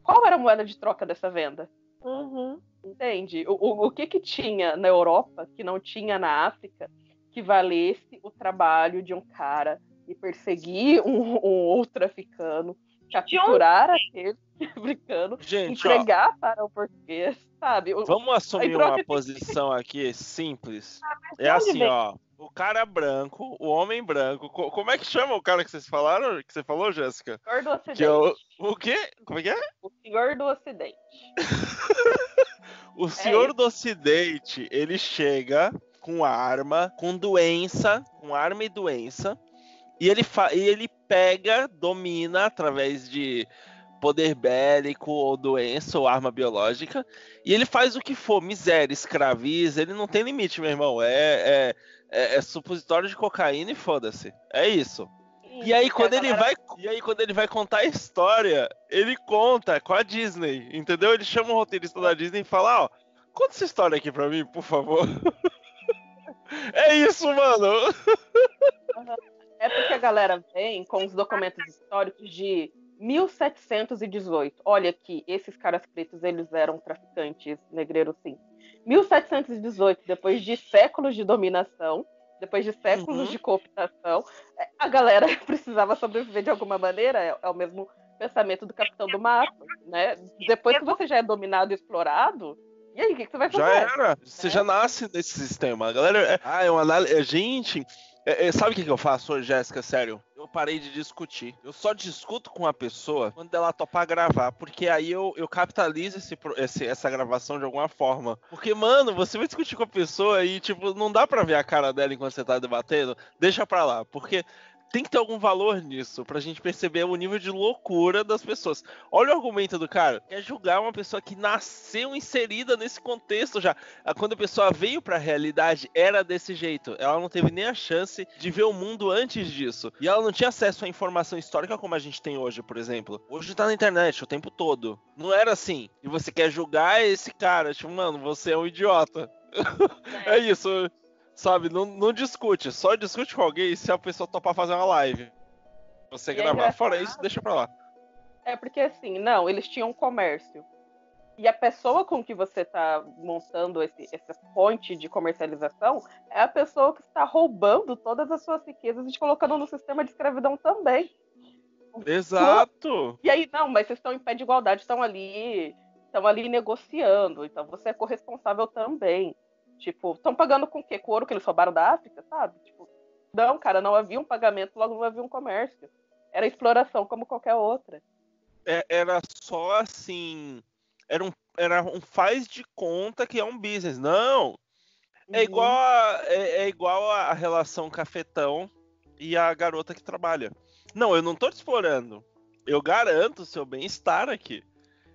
Qual era a moeda de troca dessa venda? Uhum. Entende? O, o, o, que, que tinha na Europa que não tinha na África que valesse o trabalho de um cara e perseguir um, um outro africano, capturar aquele africano, Gente, entregar ó, para o português, sabe? Vamos assumir uma posição aqui simples. Ah, é assim, vem? ó. O cara branco, o homem branco. Como é que chama o cara que vocês falaram? Que você falou, Jéssica? Senhor do Ocidente. Que é o... o quê? Como é que é? O Senhor do Ocidente. o é Senhor é do Ocidente, ele chega com arma, com doença, com arma e doença, e ele, e ele pega, domina através de poder bélico ou doença ou arma biológica e ele faz o que for, miséria, escraviza, ele não tem limite, meu irmão. É, é, é, é supositório de cocaína e foda-se. É isso. E aí quando ele vai, e aí quando ele vai contar a história, ele conta com a Disney, entendeu? Ele chama o roteirista da Disney e fala, ó, conta essa história aqui pra mim, por favor. é isso, mano. É porque a galera vem com os documentos históricos de 1718. Olha aqui, esses caras pretos, eles eram traficantes negreiros, sim. 1718, depois de séculos de dominação, depois de séculos uhum. de cooptação, é, a galera precisava sobreviver de alguma maneira. É, é o mesmo pensamento do capitão do mato, né? Depois que você já é dominado e explorado, e aí, o que, que, você vai fazer? Já era. Você é. já nasce nesse sistema. A galera. É, ah, é uma análise. Gente, é, é, sabe o que, que eu faço hoje, Jéssica? Sério? Eu parei de discutir. Eu só discuto com a pessoa quando ela topar gravar. Porque aí eu, eu capitalizo esse, esse, essa gravação de alguma forma. Porque, mano, você vai discutir com a pessoa e, tipo, não dá pra ver a cara dela enquanto você tá debatendo. Deixa pra lá. Porque tem que ter algum valor nisso pra gente perceber o nível de loucura das pessoas. Olha o argumento do cara. Quer julgar uma pessoa que nasceu inserida nesse contexto já. Ah, quando a pessoa veio pra realidade, era desse jeito. Ela não teve nem a chance de ver o mundo antes disso. E ela não tinha acesso à informação histórica como a gente tem hoje, por exemplo. Hoje tá na internet o tempo todo. Não era assim. E você quer julgar esse cara, tipo, mano, você é um idiota. É, é isso. Sabe, não, não discute, só discute com alguém se a pessoa topar fazer uma live. Você E é gravar. engraçado. Fora isso, deixa pra lá. É porque assim, não, eles tinham comércio. E a pessoa com que você está montando esse, essa ponte de comercialização é a pessoa que está roubando todas as suas riquezas e te colocando no sistema de escravidão também. Exato! E aí, não, mas vocês estão em pé de igualdade, estão ali, estão ali negociando, então você é corresponsável também. Tipo, estão pagando com o quê? Com o ouro que eles roubaram da África, sabe? Tipo, não, cara, não havia um pagamento, logo não havia um comércio. Era exploração como qualquer outra. É- era só assim. Era um, era um faz de conta que é um business. Não! É Uhum. igual, a, é, é igual a, a relação cafetão e a garota que trabalha. Não, eu não tô te explorando. Eu garanto o seu bem-estar aqui.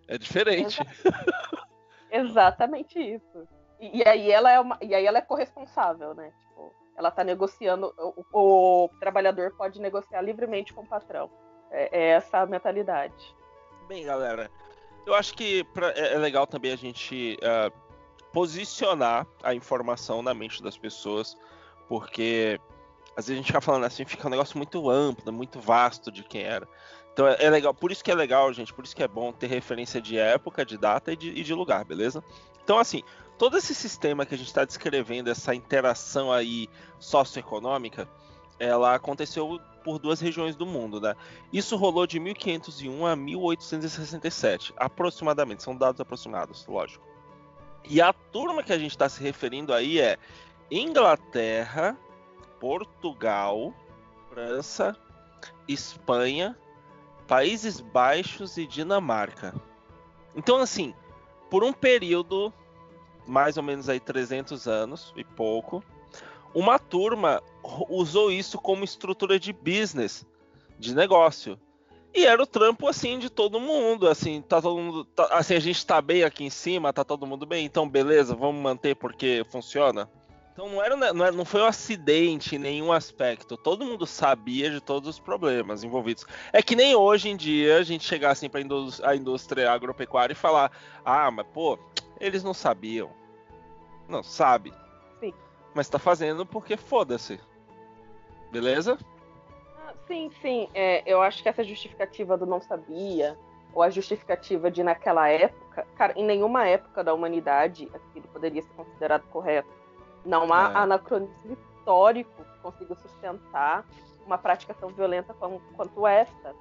É diferente. Exatamente isso. E, aí ela é uma, e aí ela é corresponsável, né? Tipo, ela tá negociando, o, o trabalhador pode negociar livremente com o patrão. É, é essa a mentalidade. Bem, galera, eu acho que pra- é é legal também a gente ah, posicionar a informação na mente das pessoas, porque às vezes a gente fica falando assim, fica um negócio muito amplo, muito vasto de quem era. Então é, é legal, por isso que é legal, gente, por isso que é bom ter referência de época, de data e de, e de lugar, beleza? Então, assim, todo esse sistema que a gente está descrevendo, essa interação aí socioeconômica, ela aconteceu por duas regiões do mundo, né? Isso rolou de 1501 a 1867, aproximadamente, são dados aproximados, lógico. E a turma que a gente está se referindo aí é Inglaterra, Portugal, França, Espanha, Países Baixos e Dinamarca. Então, assim, por um período, mais ou menos aí 300 anos e pouco, uma turma usou isso como estrutura de business, de negócio. E era o trampo assim de todo mundo, assim, tá todo mundo, tá- assim a gente tá bem aqui em cima, tá todo mundo bem, então beleza, vamos manter porque funciona. Então não era, não, era- não foi um acidente em nenhum aspecto. Todo mundo sabia de todos os problemas envolvidos. É que nem hoje em dia a gente chegar assim para a indústria agropecuária e falar: "Ah, mas pô, eles não sabiam". Não sabe. Sim. Mas tá fazendo porque foda-se. Beleza? Ah, Sim, sim. É, eu acho que essa justificativa do não sabia, ou a justificativa de naquela época, cara, em nenhuma época da humanidade aquilo poderia ser considerado correto. Não há É. anacronismo histórico que consiga sustentar uma prática tão violenta como- quanto esta.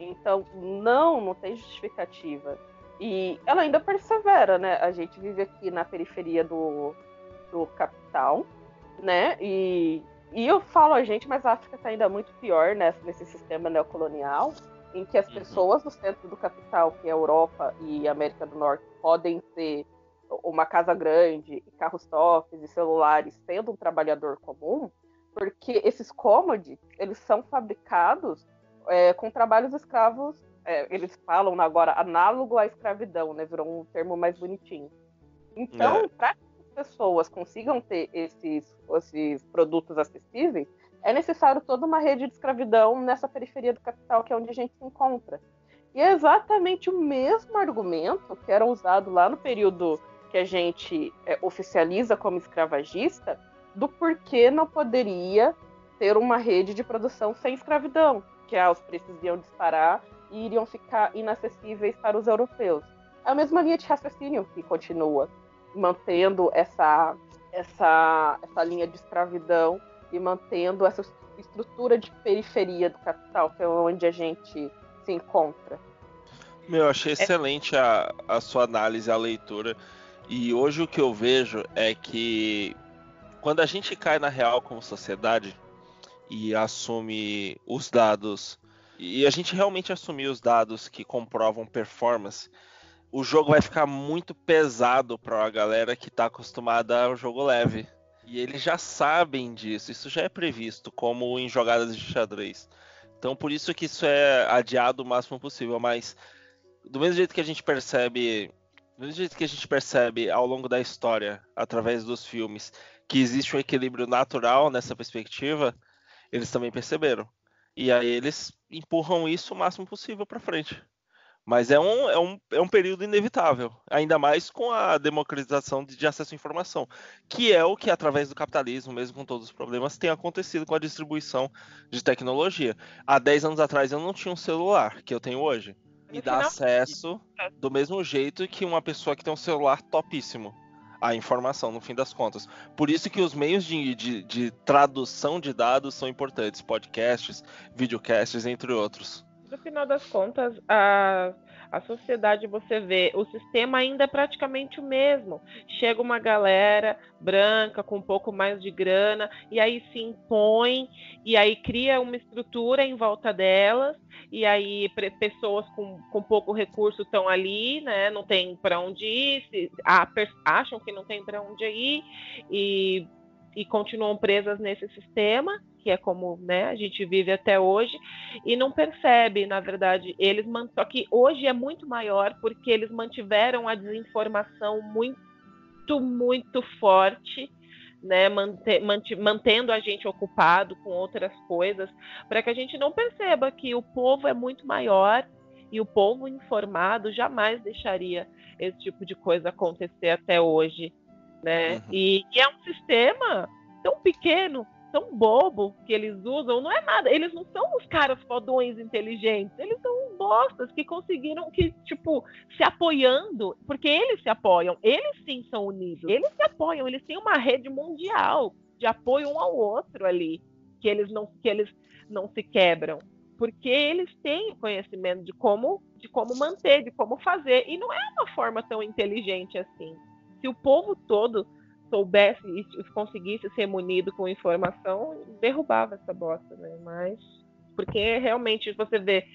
Então, não, não tem justificativa. E ela ainda persevera, né? A gente vive aqui na periferia do, do capital, né? E, e eu falo a gente, mas a África está ainda muito pior nesse, nesse sistema neocolonial, em que as Uhum. pessoas do centro do capital, que é a Europa e a América do Norte, podem ter uma casa grande, e carros tops e celulares, sendo um trabalhador comum, porque esses commodities, eles são fabricados é, com trabalhos escravos, é, eles falam agora análogo à escravidão, né? Virou um termo mais bonitinho. Então, É. para que as pessoas consigam ter esses, esses produtos acessíveis, é necessário toda uma rede de escravidão nessa periferia do capital, que é onde a gente se encontra. E é exatamente o mesmo argumento que era usado lá no período que a gente é, oficializa como escravagista, do porquê não poderia ter uma rede de produção sem escravidão, que ah, os preços iam disparar iriam ficar inacessíveis para os europeus. É a mesma linha de raciocínio que continua mantendo essa, essa, essa linha de escravidão e mantendo essa estrutura de periferia do capital, que é onde a gente se encontra. Meu, eu achei excelente a, a sua análise, a leitura. E hoje o que eu vejo é que quando a gente cai na real como sociedade e assume os dados, e a gente realmente assumir os dados que comprovam performance, o jogo vai ficar muito pesado para a galera que está acostumada ao jogo leve. E eles já sabem disso, isso já é previsto, como em jogadas de xadrez. Então por isso que isso é adiado o máximo possível, mas do mesmo jeito que a gente percebe, do mesmo jeito que a gente percebe ao longo da história, através dos filmes, que existe um equilíbrio natural nessa perspectiva, eles também perceberam. E aí eles empurram isso o máximo possível para frente. Mas é um, é, um, é um período inevitável, ainda mais com a democratização de, de, acesso à informação, que é o que, através do capitalismo, mesmo com todos os problemas, tem acontecido com a distribuição de tecnologia. Há 10 anos atrás eu não tinha um celular que eu tenho hoje. Me dá acesso do mesmo jeito que uma pessoa que tem um celular topíssimo à informação, no fim das contas. Por isso que os meios de, de, de tradução de dados são importantes, podcasts, videocasts, entre outros no final das contas, a, a sociedade, você vê, o sistema ainda é praticamente o mesmo. Chega uma galera branca com um pouco mais de grana, e aí se impõe, e aí cria uma estrutura em volta delas, e aí pessoas com, com pouco recurso estão ali, né? Não tem para onde ir, se, a, acham que não tem para onde ir, e, e continuam presas nesse sistema que é como né, a gente vive até hoje, e não percebe, na verdade, eles só que hoje é muito maior porque eles mantiveram a desinformação muito, muito forte, né, mantendo a gente ocupado com outras coisas, para que a gente não perceba que o povo é muito maior e o povo informado jamais deixaria esse tipo de coisa acontecer até hoje, né? Uhum. E, e é um sistema tão pequeno tão bobo que eles usam, não é nada. Eles não são os caras fodões inteligentes. Eles são bostas que conseguiram que, tipo, se apoiando, porque eles se apoiam. Eles sim são unidos. Eles se apoiam, eles têm uma rede mundial de apoio um ao outro ali, que eles não, que eles não se quebram. Porque eles têm conhecimento de como, de como manter, de como fazer. E não é uma forma tão inteligente assim. Se o povo todo soubesse e conseguisse ser munido com informação, derrubava essa bosta, né? Mas porque realmente você vê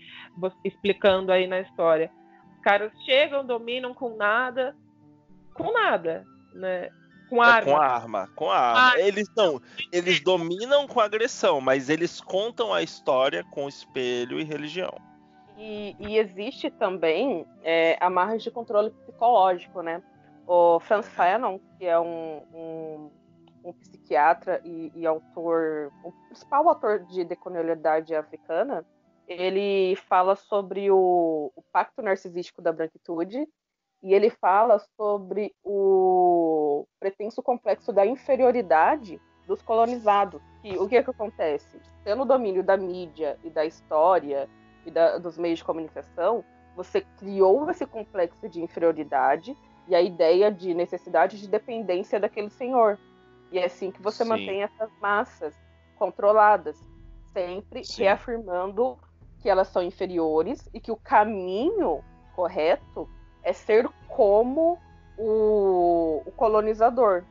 explicando aí na história, os caras chegam, dominam com nada, com nada, né? Com arma. É, com arma, com arma. Ah, eles não, eles dominam com agressão, mas eles contam a história com espelho e religião. E, e existe também é, a margem de controle psicológico, né? O Franz Fanon, que é um, um, um psiquiatra e, e, autor, o principal autor de decolonialidade africana, ele fala sobre o, o pacto narcisístico da branquitude e ele fala sobre o pretenso complexo da inferioridade dos colonizados. E o que, é que acontece? Pelo domínio da mídia e da história e da, dos meios de comunicação, você criou esse complexo de inferioridade e a ideia de necessidade de dependência daquele senhor. E é assim que você Sim. mantém essas massas controladas, sempre Sim. reafirmando que elas são inferiores e que o caminho correto é ser como o, o colonizador.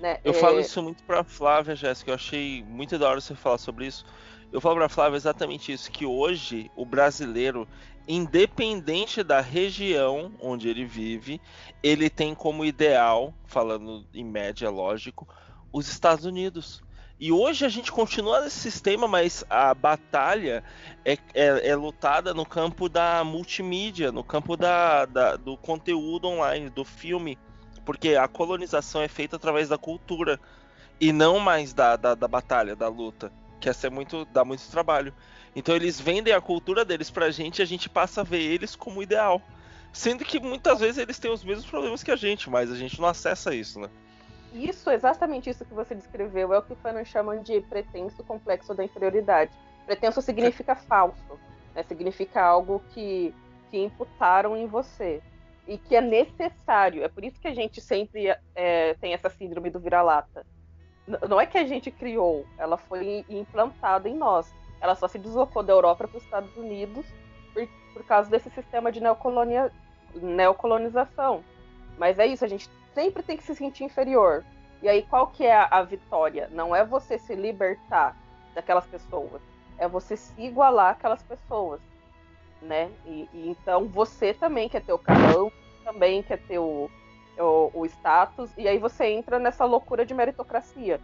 Né? Eu é... falo isso muito para Flávia, Jéssica. Eu achei muito da hora você falar sobre isso. Eu falo para Flávia exatamente isso, que hoje o brasileiro independente da região onde ele vive, ele tem como ideal, falando em média, lógico, os Estados Unidos. E hoje a gente continua nesse sistema, mas a batalha é, é, é lutada no campo da multimídia, no campo da, da, do conteúdo online, do filme, porque a colonização é feita através da cultura e não mais da, da, da batalha, da luta, que essa é muito dá muito trabalho. Então eles vendem a cultura deles pra gente e a gente passa a ver eles como ideal. Sendo que muitas vezes eles têm os mesmos problemas que a gente, mas a gente não acessa isso, né? Isso, exatamente isso que você descreveu, é o que o Fanon chamam de pretenso complexo da inferioridade. Pretenso significa falso, né? significa algo que, que imputaram em você e que é necessário. É por isso que a gente sempre é, tem essa síndrome do vira-lata. Não é que a gente criou, ela foi implantada em nós. Ela só se deslocou da Europa para os Estados Unidos por, por causa desse sistema de neocolonia, neocolonização. Mas é isso, a gente sempre tem que se sentir inferior. E aí, qual que é a, a vitória? Não é você se libertar daquelas pessoas, é você se igualar àquelas pessoas, né? E, e então você também quer ter o carão, também quer ter o, o, o, status, e aí você entra nessa loucura de meritocracia,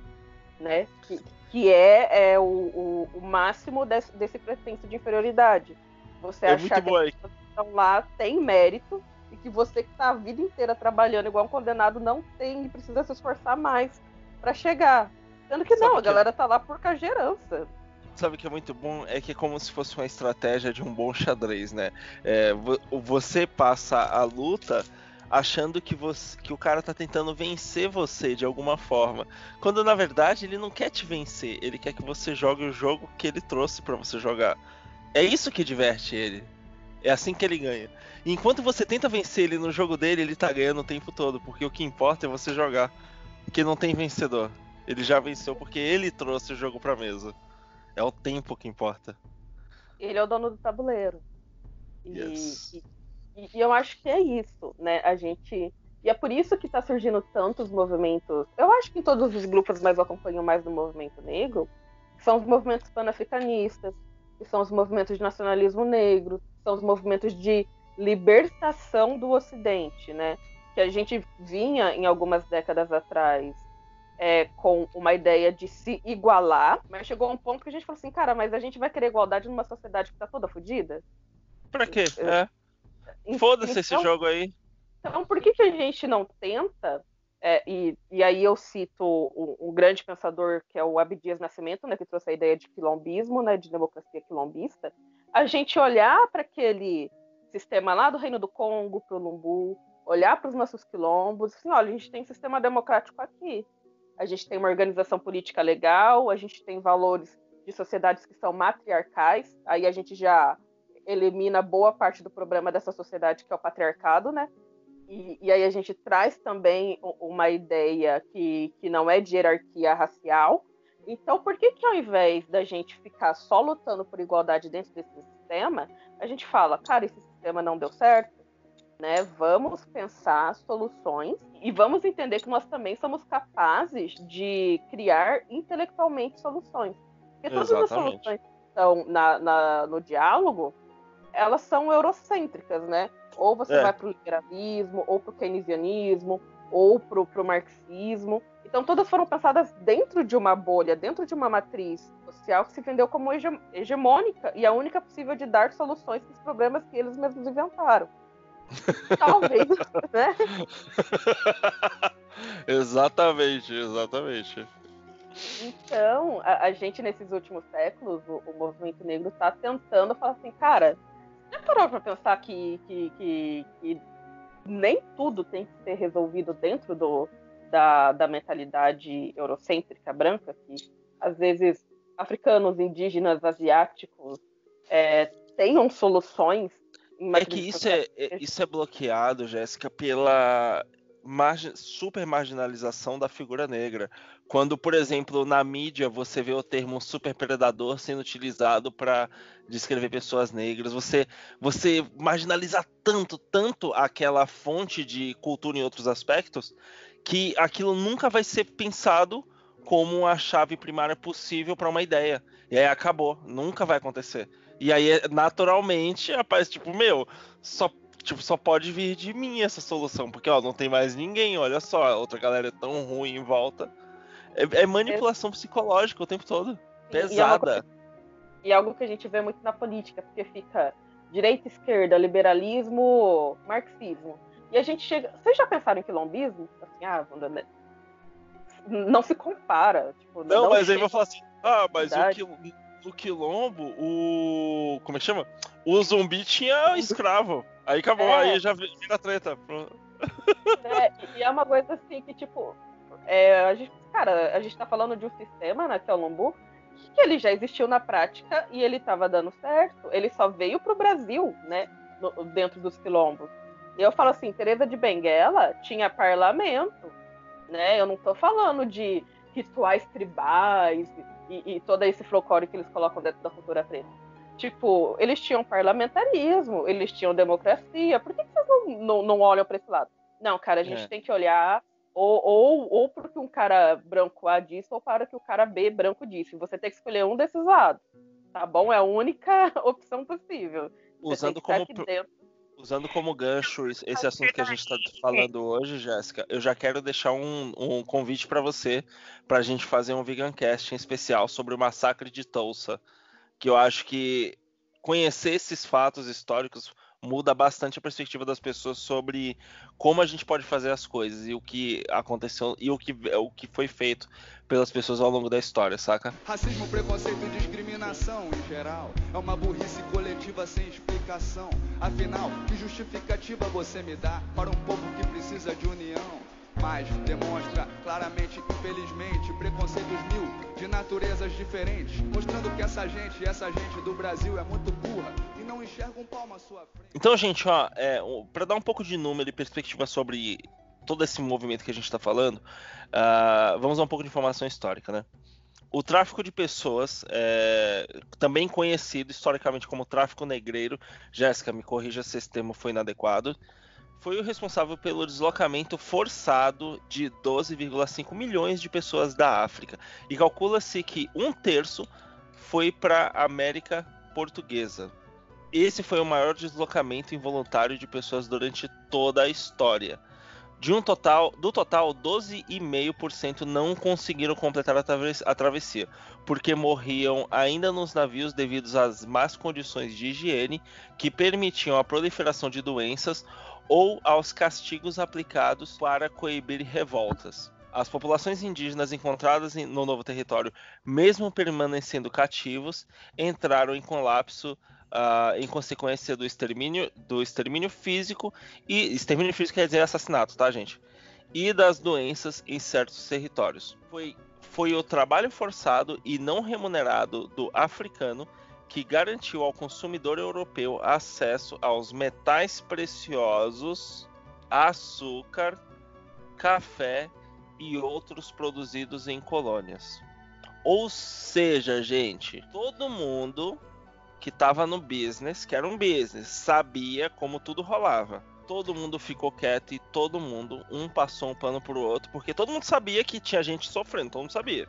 né? Que, que é, é o, o, o, máximo desse, desse pretenso de inferioridade. Você é achar que as pessoas que estão lá têm mérito e que você que está a vida inteira trabalhando igual um condenado não tem e precisa se esforçar mais para chegar. Sendo que Sabe não, a galera tá lá por cagerança. sabe o que é muito bom? É que é como se fosse uma estratégia de um bom xadrez, né? É, você passa a luta achando que, você, que o cara tá tentando vencer você de alguma forma. Quando na verdade ele não quer te vencer, ele quer que você jogue o jogo que ele trouxe para você jogar. É isso que diverte ele. É assim que ele ganha. E enquanto você tenta vencer ele no jogo dele, ele tá ganhando o tempo todo, porque o que importa é você jogar. Que não tem vencedor. Ele já venceu porque ele trouxe o jogo pra mesa. É o tempo que importa. Ele é o dono do tabuleiro. E, yes. e, e, eu acho que é isso, né? A gente. E é por isso que está surgindo tantos movimentos. Eu acho que em todos os grupos, mas eu acompanho mais do movimento negro, são os movimentos panafricanistas, que são os movimentos de nacionalismo negro, são os movimentos de libertação do Ocidente, né? Que a gente vinha em algumas décadas atrás é, com uma ideia de se igualar, mas chegou a um ponto que a gente falou assim, cara, mas a gente vai querer igualdade numa sociedade que está toda fodida? Pra quê? É. Foda-se esse então, jogo aí. Então, por que, que a gente não tenta? É, e, e aí eu cito um, um, grande pensador que é o Abdias Nascimento, né, que trouxe a ideia de quilombismo, né, de democracia quilombista, a gente olhar para aquele sistema lá do Reino do Congo, para o Lumbu, olhar para os nossos quilombos, assim, olha, a gente tem um sistema democrático aqui, a gente tem uma organização política legal, a gente tem valores de sociedades que são matriarcais, aí a gente já elimina boa parte do problema dessa sociedade que é o patriarcado, né? E, e, aí a gente traz também uma ideia que, que não é de hierarquia racial. Então, por que que ao invés da gente ficar só lutando por igualdade dentro desse sistema, a gente fala, cara, esse sistema não deu certo, né? Vamos pensar soluções e vamos entender que nós também somos capazes de criar intelectualmente soluções. Porque todas Exatamente. as soluções que estão na, na, no diálogo, elas são eurocêntricas, né? Ou você é. vai para o liberalismo, ou para o keynesianismo, ou para o marxismo. Então, todas foram pensadas dentro de uma bolha, dentro de uma matriz social que se vendeu como hegemônica e a única possível de dar soluções para os problemas que eles mesmos inventaram. Talvez, né? exatamente, exatamente. Então, a, a, gente nesses últimos séculos, o, o movimento negro está tentando falar assim, cara, já parou para pensar que, que, que, que, nem tudo tem que ser resolvido dentro do, da, da mentalidade eurocêntrica branca, que às vezes africanos, indígenas, asiáticos é, tenham soluções. É que isso é, é, isso é bloqueado, Jéssica, pela margin, super marginalização da figura negra. Quando, por exemplo, na mídia você vê o termo super predador sendo utilizado para descrever pessoas negras, você você marginaliza tanto, tanto aquela fonte de cultura em outros aspectos que aquilo nunca vai ser pensado como a chave primária possível para uma ideia. E aí acabou, nunca vai acontecer. E aí, naturalmente, aparece tipo, meu, só tipo, só pode vir de mim essa solução, porque ó, não tem mais ninguém, olha só, a outra galera é tão ruim em volta. É, é manipulação é... psicológica o tempo todo. Pesada. E, é algo que a gente vê muito na política, porque fica direita, esquerda, liberalismo, marxismo. E a gente chega. Vocês já pensaram em quilombismo? Assim, ah, não se compara. Tipo, não, não, mas aí vai falar assim, ah, mas o, quil... o quilombo, o. Como é que chama? O zumbi tinha escravo. Aí acabou, é. aí já vira treta. É, e é uma coisa assim que, tipo, é, a gente, cara, a gente tá falando de um sistema, né, que é o Lombu, que ele já existiu na prática e ele tava dando certo. Ele só veio pro Brasil, né, no, dentro dos quilombos. E eu falo assim, Teresa de Benguela tinha parlamento, né? Eu não tô falando de rituais tribais e, e todo esse folclore que eles colocam dentro da cultura preta Tipo, eles tinham parlamentarismo, eles tinham democracia. Por que, vocês não, não, não olham para esse lado? Não, cara, a gente é. tem que olhar ou, ou, ou porque um cara branco A disse, ou para que o cara B branco disse. Você tem que escolher um desses lados. Tá bom? É a única opção possível. Usando como, usando como gancho esse assunto que a gente está falando hoje, Jéssica, eu já quero deixar um, um convite para você para a gente fazer um Vegancast em especial sobre o massacre de Tulsa que eu acho que conhecer esses fatos históricos muda bastante a perspectiva das pessoas sobre como a gente pode fazer as coisas e o que aconteceu e o que, o que foi feito pelas pessoas ao longo da história, saca? Racismo, preconceito e discriminação em geral é uma burrice coletiva sem explicação. Afinal, que justificativa você me dá para um povo que precisa de união? Mas demonstra claramente, infelizmente, preconceitos mil de naturezas diferentes, mostrando que essa gente, essa gente do Brasil é muito burra e não enxerga um palmo à sua frente. Então, gente, ó, é, para dar um pouco de número e perspectiva sobre todo esse movimento que a gente está falando, uh, vamos a um pouco de informação histórica, né? O tráfico de pessoas, é, também conhecido historicamente como tráfico negreiro, Jéssica, me corrija se esse termo foi inadequado, foi o responsável pelo deslocamento forçado de 12,5 milhões de pessoas da África. E calcula-se que um terço foi para a América Portuguesa. Esse foi o maior deslocamento involuntário de pessoas durante toda a história. De um total, do total, 12,5% não conseguiram completar a travessia, porque morriam ainda nos navios devido às más condições de higiene que permitiam a proliferação de doenças ou aos castigos aplicados para coibir revoltas. As populações indígenas encontradas no novo território, mesmo permanecendo cativos, entraram em colapso uh, em consequência do extermínio, do extermínio físico e extermínio físico quer dizer assassinato, tá, gente? E das doenças em certos territórios. Foi, foi o trabalho forçado e não remunerado do africano que garantiu ao consumidor europeu acesso aos metais preciosos, açúcar, café e outros produzidos em colônias. Ou seja, gente, todo mundo que estava no business, que era um business, sabia como tudo rolava. Todo mundo ficou quieto e todo mundo, um passou um pano pro outro, porque todo mundo sabia que tinha gente sofrendo, todo mundo sabia.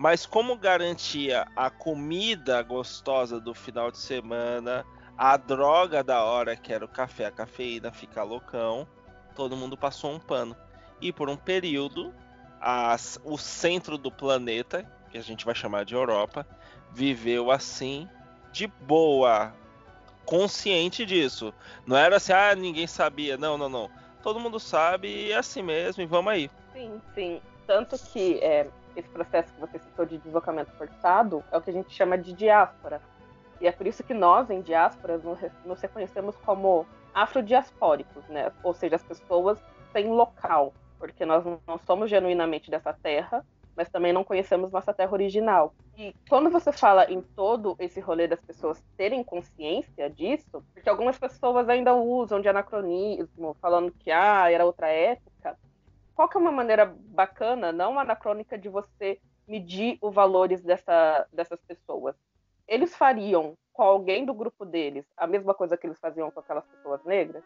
Mas como garantia a comida gostosa do final de semana, a droga da hora, que era o café, a cafeína, ficar loucão, todo mundo passou um pano. E por um período, as, o centro do planeta, que a gente vai chamar de Europa, viveu assim, de boa, consciente disso. Não era assim, ah, ninguém sabia. Não, não, não. Todo mundo sabe e é assim mesmo, e vamos aí. Sim, sim. Tanto que é, esse processo que você citou de deslocamento forçado é o que a gente chama de diáspora. E é por isso que nós, em diásporas, nos reconhecemos como afrodiaspóricos, né? Ou seja, as pessoas sem local, porque nós não somos genuinamente dessa terra, mas também não conhecemos nossa terra original. E quando você fala em todo esse rolê das pessoas terem consciência disso, porque algumas pessoas ainda usam de anacronismo, falando que ah, era outra época, qual que é uma maneira bacana, não anacrônica, de você medir os valores dessa, dessas pessoas? Eles fariam com alguém do grupo deles a mesma coisa que eles faziam com aquelas pessoas negras?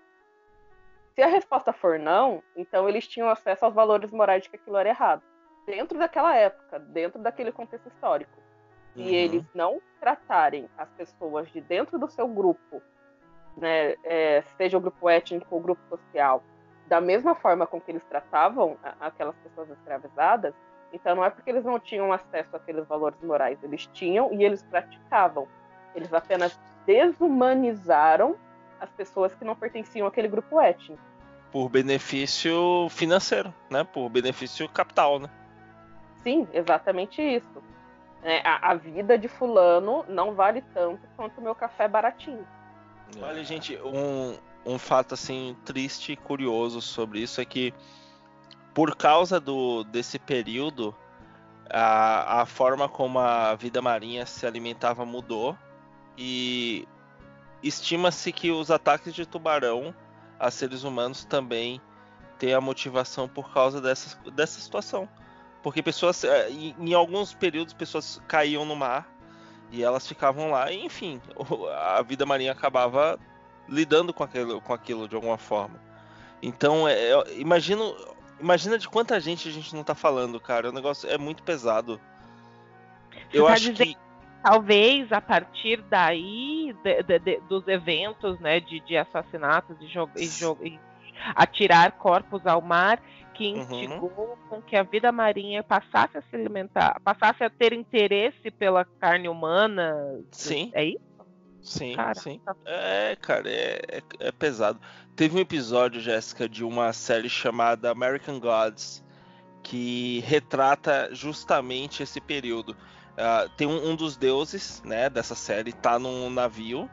Se a resposta for não, então eles tinham acesso aos valores morais de que aquilo era errado. Dentro daquela época, dentro daquele contexto histórico. Se uhum. eles não tratarem as pessoas de dentro do seu grupo, né, é, seja o grupo étnico ou o grupo social, da mesma forma com que eles tratavam aquelas pessoas escravizadas, então não é porque eles não tinham acesso àqueles valores morais, eles tinham e eles praticavam. Eles apenas desumanizaram as pessoas que não pertenciam àquele grupo étnico. Por benefício financeiro, né? Por benefício capital, né? Sim, exatamente isso. É, a, a, vida de fulano não vale tanto quanto o meu café baratinho. Olha, gente, um, um fato assim triste e curioso sobre isso é que por causa do desse período a, a forma como a vida marinha se alimentava mudou e estima-se que os ataques de tubarão a seres humanos também têm a motivação por causa dessa, dessa situação. Porque pessoas, é, em, alguns períodos, pessoas caíam no mar e elas ficavam lá, e, enfim, a vida marinha acabava lidando com aquilo, com aquilo de alguma forma. Então, é, é, imagino, imagina de quanta gente a gente não tá falando, cara. O negócio é muito pesado. Você Eu tá acho que talvez a partir daí de, de, de, dos eventos, né, de, de assassinatos e, e, e atirar corpos ao mar, que uhum. instigou uhum. com que a vida marinha passasse a se alimentar, passasse a ter interesse pela carne humana. Sim. É isso? Sim, Cara, sim. tá- É, cara, é, é, é pesado. Teve um episódio, Jéssica, de uma série chamada American Gods, que retrata justamente esse período. Ah, tem um, um dos deuses, né, dessa série, tá num navio,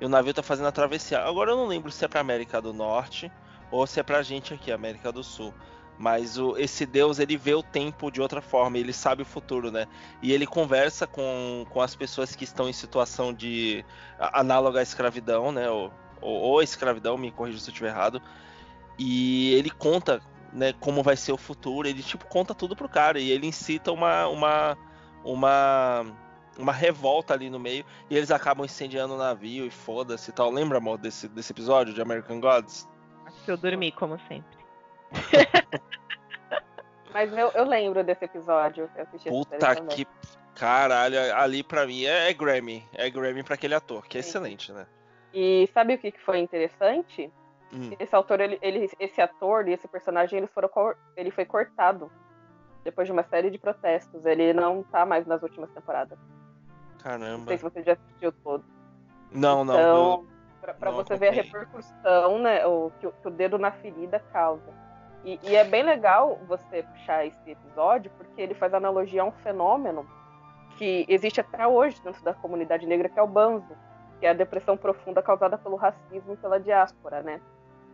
e o navio tá fazendo a travessia. Agora eu não lembro se é pra América do Norte ou se é pra gente aqui, América do Sul. Mas o, esse deus, ele vê o tempo de outra forma, ele sabe o futuro, né? E ele conversa com, com as pessoas que estão em situação de análoga à escravidão, né? Ou, ou, ou escravidão, me corrija se eu estiver errado. E ele conta, né, como vai ser o futuro. Ele tipo conta tudo pro cara e ele incita uma uma uma uma revolta ali no meio e eles acabam incendiando o navio e foda-se e tal. Lembra, amor, desse, desse episódio de American Gods? Acho que eu dormi, como sempre. Mas eu, eu lembro desse episódio. Eu assisti Puta que caralho, ali pra mim é, é Grammy, é Grammy pra aquele ator, que é Sim. excelente, né? E sabe o que que foi interessante? Hum. Esse autor, ele, ele- esse ator e esse personagem, eles foram, ele foi cortado depois de uma série de protestos. Ele não tá mais nas últimas temporadas. Não Caramba. sei se você já assistiu todo. Não, não. Então, eu- pra, pra não você ver a acompanhei. repercussão, né, o, que, que o dedo na ferida causa. E, e é bem legal você puxar esse episódio, porque ele faz analogia a um fenômeno que existe até hoje dentro da comunidade negra, que é o banzo, que é a depressão profunda causada pelo racismo e pela diáspora, né?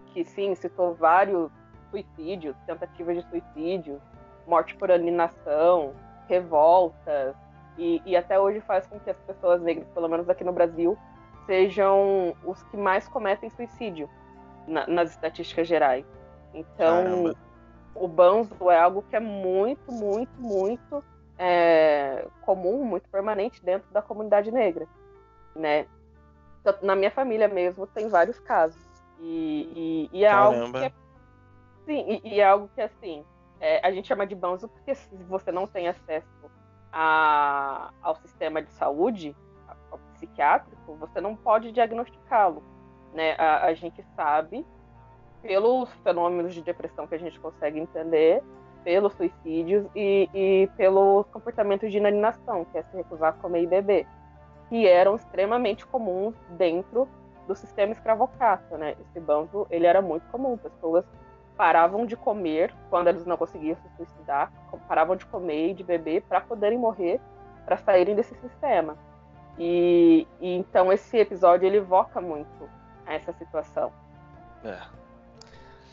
Que sim, citou vários suicídios, tentativas de suicídio, morte por alienação, revoltas, e, e até hoje faz com que as pessoas negras, pelo menos aqui no Brasil, sejam os que mais cometem suicídio na- nas estatísticas gerais. Então, Caramba. o banzo é algo que é muito, muito, muito é, comum, muito permanente dentro da comunidade negra, né? Tanto Na minha família mesmo tem vários casos e, e- e é algo que é, sim, e, e é algo que assim é, a gente chama de banzo porque se você não tem acesso a- ao sistema de saúde, ao psiquiátrico, você não pode diagnosticá-lo, né? A, a gente sabe pelos fenômenos de depressão que a gente consegue entender, pelos suicídios e, e pelos comportamentos de inanimação, que é se recusar a comer e beber, que eram extremamente comuns dentro do sistema escravocrata, né? Esse banzo, ele era muito comum, pessoas paravam de comer quando eles não conseguiam se suicidar, paravam de comer e de beber para poderem morrer, para saírem desse sistema. E, e então esse episódio ele evoca muito essa situação. É.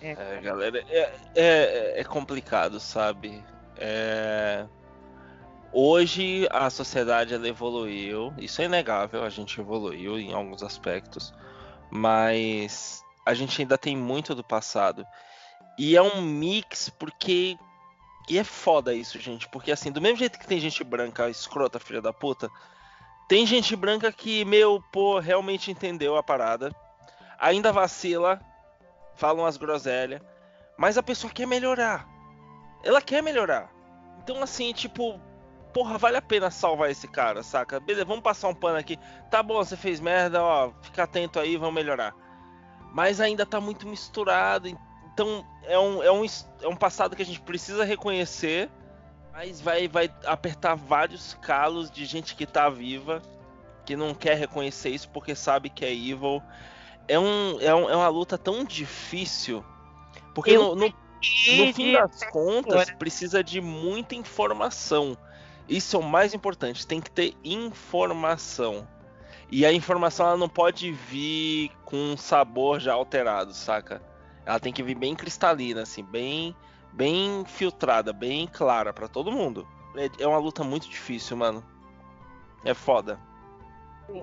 É, É, galera, é, é, é complicado, sabe? É, Hoje a sociedade ela evoluiu, isso é inegável, a gente evoluiu em alguns aspectos, mas a gente ainda tem muito do passado. E é um mix porque. E é foda isso, gente, porque assim, do mesmo jeito que tem gente branca escrota, filha da puta, tem gente branca que, meu, pô, realmente entendeu a parada, ainda vacila, fala umas groselhas, mas a pessoa quer melhorar. Ela quer melhorar. Então, assim, tipo, porra, vale a pena salvar esse cara, saca? Beleza, vamos passar um pano aqui. Tá bom, você fez merda, ó, fica atento aí, vamos melhorar. Mas ainda tá muito misturado, então é um, é um, é um passado que a gente precisa reconhecer, mas vai, vai apertar vários calos de gente que tá viva, que não quer reconhecer isso porque sabe que é evil. É, um, é, um, é uma luta tão difícil, porque Eu no, no no fim das contas, precisa de muita informação. Isso é o mais importante, tem que ter informação. E a informação ela não pode vir com um sabor já alterado, saca? Ela tem que vir bem cristalina, assim, bem, bem filtrada, bem clara pra todo mundo. É, é uma luta muito difícil, mano. É foda.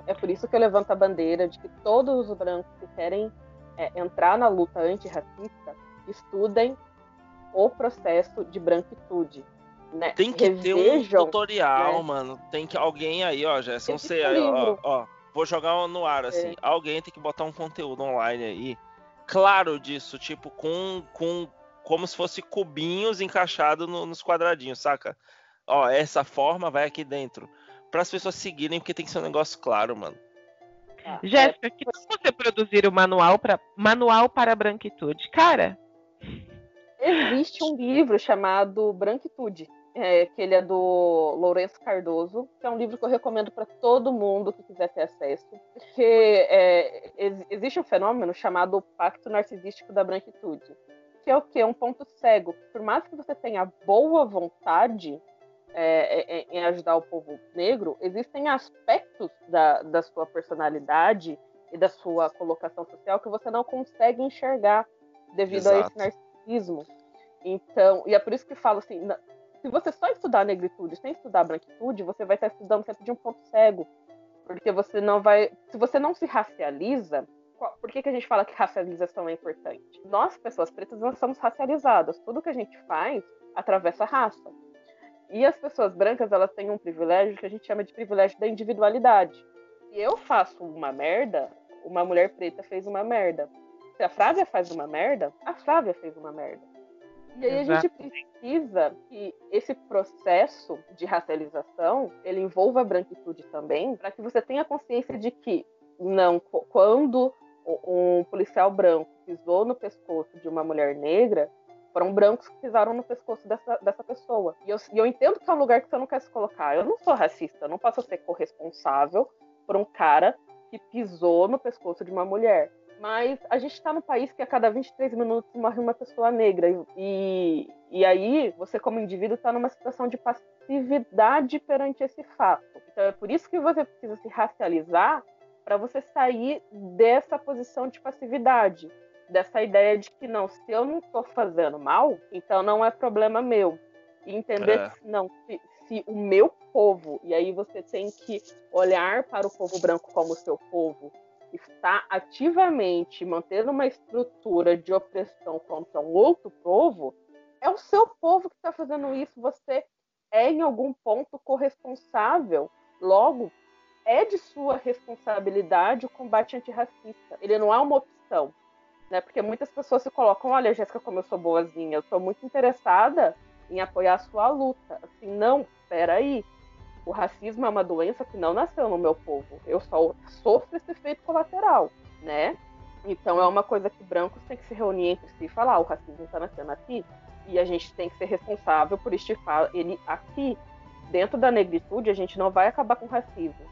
É por isso que eu levanto a bandeira de que todos os brancos que querem é, entrar na luta antirracista estudem o processo de branquitude. Né? Tem que ter um Revejam, tutorial, né? mano. Tem que alguém aí, ó, não Existe sei, aí, ó, ó, vou jogar no ar assim. É. Alguém tem que botar um conteúdo online aí, claro disso, tipo com com como se fosse cubinhos encaixados no- nos quadradinhos, saca? Ó, essa forma vai aqui dentro. Para as pessoas seguirem, porque tem que ser um negócio claro, mano. Ah, Jéssica, que tal você produzir o manual para manual para a branquitude? Cara, é, existe um livro chamado Branquitude, é, que ele é do Lourenço Cardoso, que é um livro que eu recomendo para todo mundo que quiser ter acesso, porque é, existe um fenômeno chamado pacto narcisístico da branquitude, que é o que? Um ponto cego. Por mais que você tenha boa vontade é, é, é, em ajudar o povo negro, existem aspectos da, da sua personalidade e da sua colocação social que você não consegue enxergar devido Exato. a esse narcisismo. Então, e é por isso que falo assim, se você só estudar negritude sem estudar branquitude, você vai estar estudando sempre de um ponto cego. Porque você não vai. Se você não se racializa, por que, que a gente fala que racialização é importante? Nós, pessoas pretas, nós somos racializadas. Tudo que a gente faz atravessa a raça. E as pessoas brancas, elas têm um privilégio que a gente chama de privilégio da individualidade. Se eu faço uma merda, uma mulher preta fez uma merda. Se a Flávia faz uma merda, a Flávia fez uma merda. E aí Exato. a gente precisa que esse processo de racialização ele envolva a branquitude também, para que você tenha consciência de que não quando um policial branco pisou no pescoço de uma mulher negra, foram brancos que pisaram no pescoço dessa, dessa pessoa. E eu, e eu entendo que é um lugar que você não quer se colocar. Eu não sou racista, eu não posso ser corresponsável por um cara que pisou no pescoço de uma mulher. Mas a gente está num país que a cada 23 minutos morre uma pessoa negra. E, e aí, você, como indivíduo, está numa situação de passividade perante esse fato. Então, é por isso que você precisa se racializar para você sair dessa posição de passividade. Dessa ideia de que, não, se eu não estou fazendo mal, então não é problema meu. E entender é. que, não, se, se o meu povo, e aí você tem que olhar para o povo branco como seu povo, está ativamente mantendo uma estrutura de opressão contra um outro povo, é o seu povo que está fazendo isso. Você é, em algum ponto, corresponsável. Logo, é de sua responsabilidade o combate antirracista. Ele não é uma opção. Né? Porque muitas pessoas se colocam: olha, Jéssica, como eu sou boazinha, eu estou muito interessada em apoiar a sua luta. Assim, não, peraí. O racismo é uma doença que não nasceu no meu povo. Eu só sofro esse efeito colateral, né? Então é uma coisa que brancos têm que se reunir entre si e falar: o racismo está nascendo aqui e a gente tem que ser responsável por estifar ele aqui. Dentro da negritude, a gente não vai acabar com o racismo.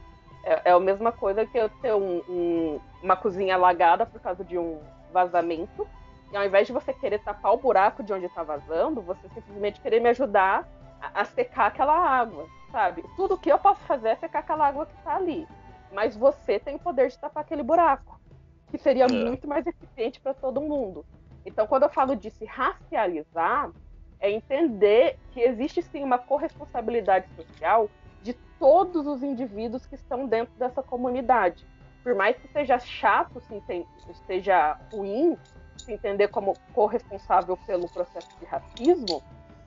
É, é a mesma coisa que eu ter um, um, uma cozinha alagada por causa de um vazamento. E ao invés de você querer tapar o buraco de onde está vazando, você simplesmente querer me ajudar a, a secar aquela água sabe? Tudo que eu posso fazer é secar aquela água que está ali. Mas você tem o poder de tapar aquele buraco, que seria é. muito mais eficiente para todo mundo. Então, quando eu falo de se racializar, é entender que existe sim uma corresponsabilidade social de todos os indivíduos que estão dentro dessa comunidade. Por mais que seja chato, se seja ruim se entender como corresponsável pelo processo de racismo,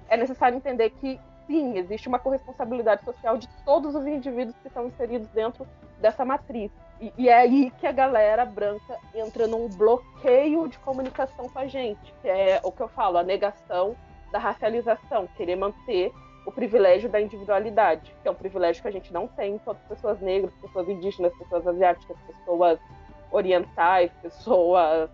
é necessário entender que sim, existe uma corresponsabilidade social de todos os indivíduos que estão inseridos dentro dessa matriz. E, e, é aí que a galera branca entra num bloqueio de comunicação com a gente, que é o que eu falo, a negação da racialização, querer manter o privilégio da individualidade, que é um privilégio que a gente não tem enquanto pessoas negras, pessoas indígenas, pessoas asiáticas, pessoas orientais, pessoas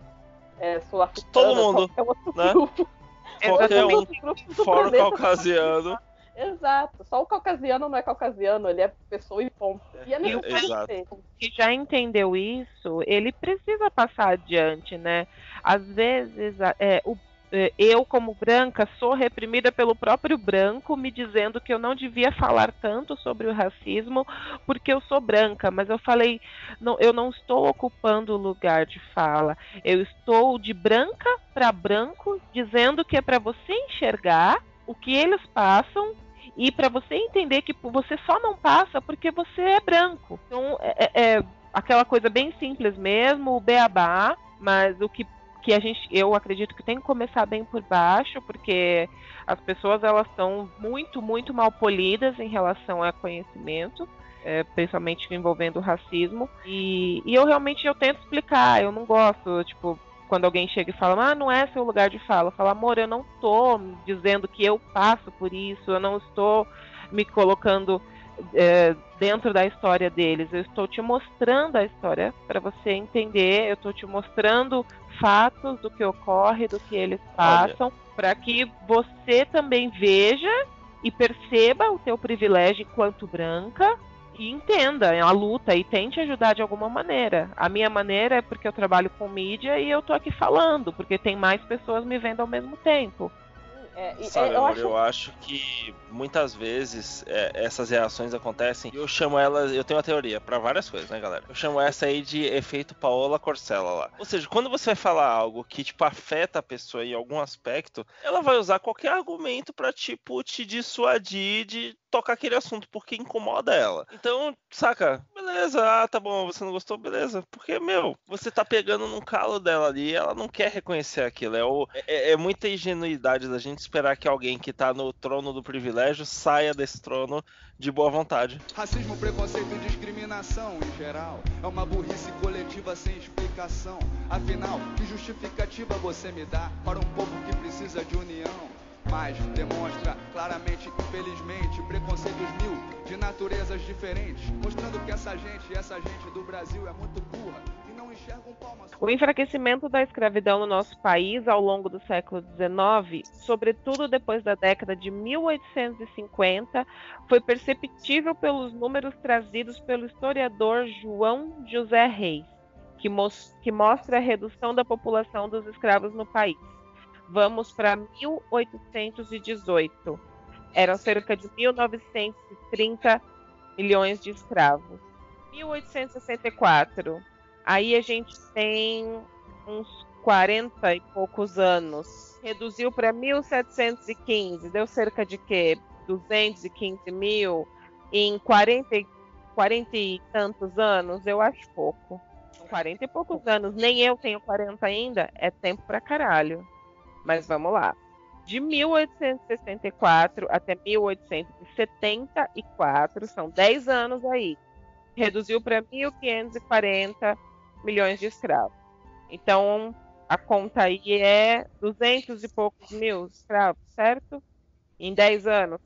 é, sul-africanas, todo mundo, né? grupo. Qualquer um, fora o caucasiano. Exato. Só o caucasiano não é caucasiano, ele é pessoa e ponto. E, é e o que já entendeu isso, ele precisa passar adiante, né? Às vezes, é, o é, eu, como branca, sou reprimida pelo próprio branco, me dizendo que eu não devia falar tanto sobre o racismo porque eu sou branca. Mas eu falei, não, eu não estou ocupando o lugar de fala. Eu estou de branca para branco, dizendo que é para você enxergar o que eles passam e para você entender que você só não passa porque você é branco. Então é, é, é aquela coisa bem simples mesmo, o beabá, mas o que que a gente, eu acredito que tem que começar bem por baixo, porque as pessoas elas são muito, muito mal polidas em relação a conhecimento, é, principalmente envolvendo o racismo. E, e eu realmente eu tento explicar, eu não gosto, tipo, quando alguém chega e fala, ah, não é seu lugar de fala, eu falo, amor, eu não estou dizendo que eu passo por isso, eu não estou me colocando é, dentro da história deles, eu estou te mostrando a história para você entender, eu estou te mostrando fatos do que ocorre, do que eles passam, para que você também veja e perceba o teu privilégio enquanto branca e entenda a luta e tente ajudar de alguma maneira. A minha maneira é porque eu trabalho com mídia e eu tô aqui falando, porque tem mais pessoas me vendo ao mesmo tempo. É, Sabe, é, eu, amor, acho... eu, acho... que muitas vezes é, essas reações acontecem. Eu chamo elas, eu tenho uma teoria para várias coisas, né, galera? Eu chamo essa aí de efeito Paola Corcella lá. Ou seja, quando você vai falar algo que tipo afeta a pessoa em algum aspecto, ela vai usar qualquer argumento para tipo te dissuadir de tocar aquele assunto porque incomoda ela. Então, saca? Beleza, ah, tá bom, você não gostou, beleza. Porque, meu, você tá pegando num calo dela ali e ela não quer reconhecer aquilo. É, o, é, é, muita ingenuidade da gente esperar que alguém que tá no trono do privilégio saia desse trono de boa vontade. Racismo, preconceito e discriminação em geral é uma burrice coletiva sem explicação. Afinal, que justificativa você me dá para um povo que precisa de união? Mas demonstra claramente, infelizmente, preconceitos mil de naturezas diferentes, mostrando que essa gente, essa gente do Brasil é muito burra e não enxerga um. O enfraquecimento da escravidão no nosso país ao longo do século XIX, sobretudo depois da década de 1850, foi perceptível pelos números trazidos pelo historiador João José Reis, que, que mostra a redução da população dos escravos no país. Vamos para 1818. Eram cerca de 1930 milhões de escravos. 1864. Aí a gente tem uns 40 e poucos anos. Reduziu para 1715. Deu cerca de quê? 215 mil em 40, 40 e tantos anos? Eu acho pouco. São 40 e poucos anos. Nem eu tenho 40 ainda. É tempo pra caralho. Mas vamos lá. De 1864 até 1874, são 10 anos aí, reduziu para 1.540 milhões de escravos. Então, a conta aí é 200 e poucos mil escravos, certo? Em 10 anos.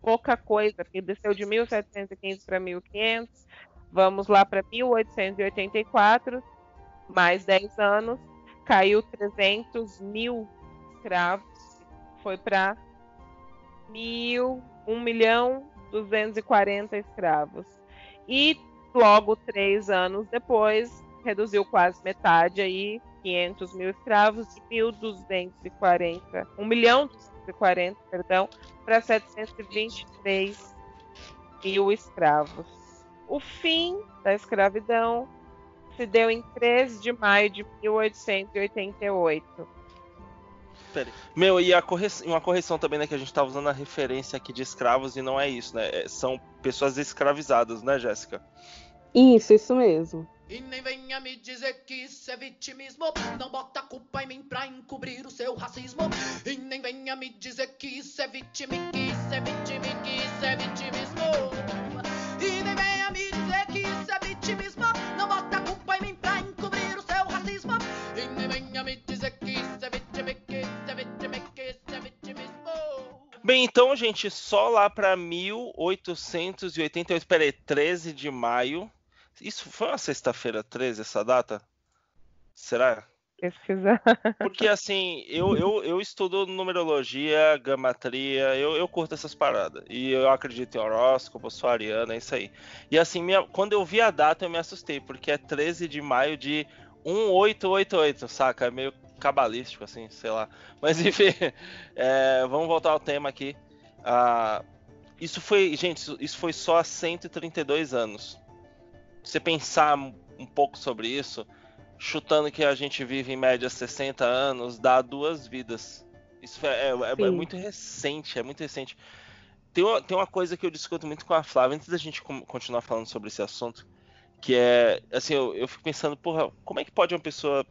Pouca coisa, porque desceu de 1.715 para 1.500. Vamos lá para 1884, mais 10 anos, caiu 300 mil escravos foi para mil, 1 milhão 240 escravos. E logo três anos depois reduziu quase metade aí 500 mil escravos de 1.240, 1 milhão 240, perdão, para 723 mil escravos. O fim da escravidão se deu em 3 de maio de 1888 meu, e a correção, uma correção também, né? Que a gente tá usando a referência aqui de escravos e não é isso, né? É, são pessoas escravizadas, né, Jéssica? Isso, isso mesmo. E nem venha me dizer que isso é vitimismo. Não bota a culpa em mim pra encobrir o seu racismo. E nem venha me dizer que isso é vitimismo, que isso é vitimismo, que isso é vitimismo. E nem venha me dizer que isso é vitimismo. Bem, então, gente, só lá para 1888, peraí, 13 de maio. Isso foi uma sexta-feira 13, essa data? Será? Pesquisar. Porque assim, eu, eu, eu estudo numerologia, gamatria, eu, eu curto essas paradas. E eu acredito em horóscopo, sou ariana, é isso aí. E assim, minha, quando eu vi a data, eu me assustei, porque é 13 de maio de 1888, saca? É meio cabalístico, assim, sei lá. Mas enfim, é, vamos voltar ao tema aqui. Ah, isso foi, gente, isso foi só há 132 anos. Você pensar um pouco sobre isso, chutando que a gente vive em média 60 anos, dá duas vidas. Isso é, é, é, é muito recente, é muito recente. Tem uma, tem uma coisa que eu discuto muito com a Flávia, antes da gente continuar falando sobre esse assunto, que é, assim, eu, eu fico pensando, porra, como é que pode uma pessoa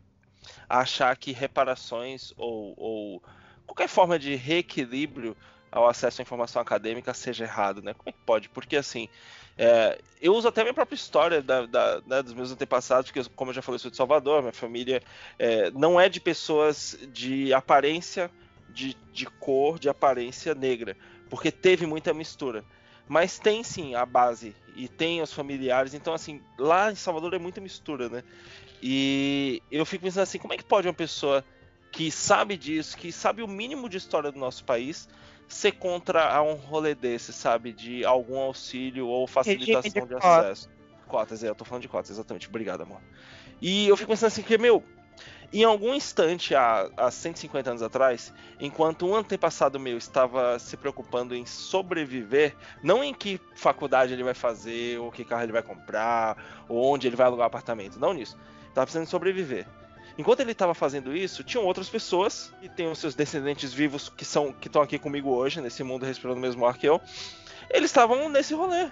achar que reparações ou, ou qualquer forma de reequilíbrio ao acesso à informação acadêmica seja errado, né? Como é que pode? Porque assim, é, eu uso até a minha própria história da, da, né, dos meus antepassados, porque como eu já falei, sou de Salvador, minha família é, não é de pessoas de aparência, de, de cor, de aparência negra, porque teve muita mistura. Mas tem sim a base e tem os familiares, então assim, lá em Salvador é muita mistura, né? E eu fico pensando assim, como é que pode uma pessoa que sabe disso, que sabe o mínimo de história do nosso país, ser contra um rolê desse, sabe? De algum auxílio ou facilitação de, de acesso. Cotas, é, eu tô falando de cotas, exatamente. Obrigado, amor. E eu fico pensando assim que, meu, em algum instante, há, há 150 anos atrás, enquanto um antepassado meu estava se preocupando em sobreviver, não em que faculdade ele vai fazer, ou que carro ele vai comprar, ou onde ele vai alugar apartamento, não nisso. Estava precisando sobreviver. Enquanto ele estava fazendo isso, tinham outras pessoas que têm os seus descendentes vivos que são que estão aqui comigo hoje, nesse mundo respirando o mesmo ar que eu. Eles estavam nesse rolê.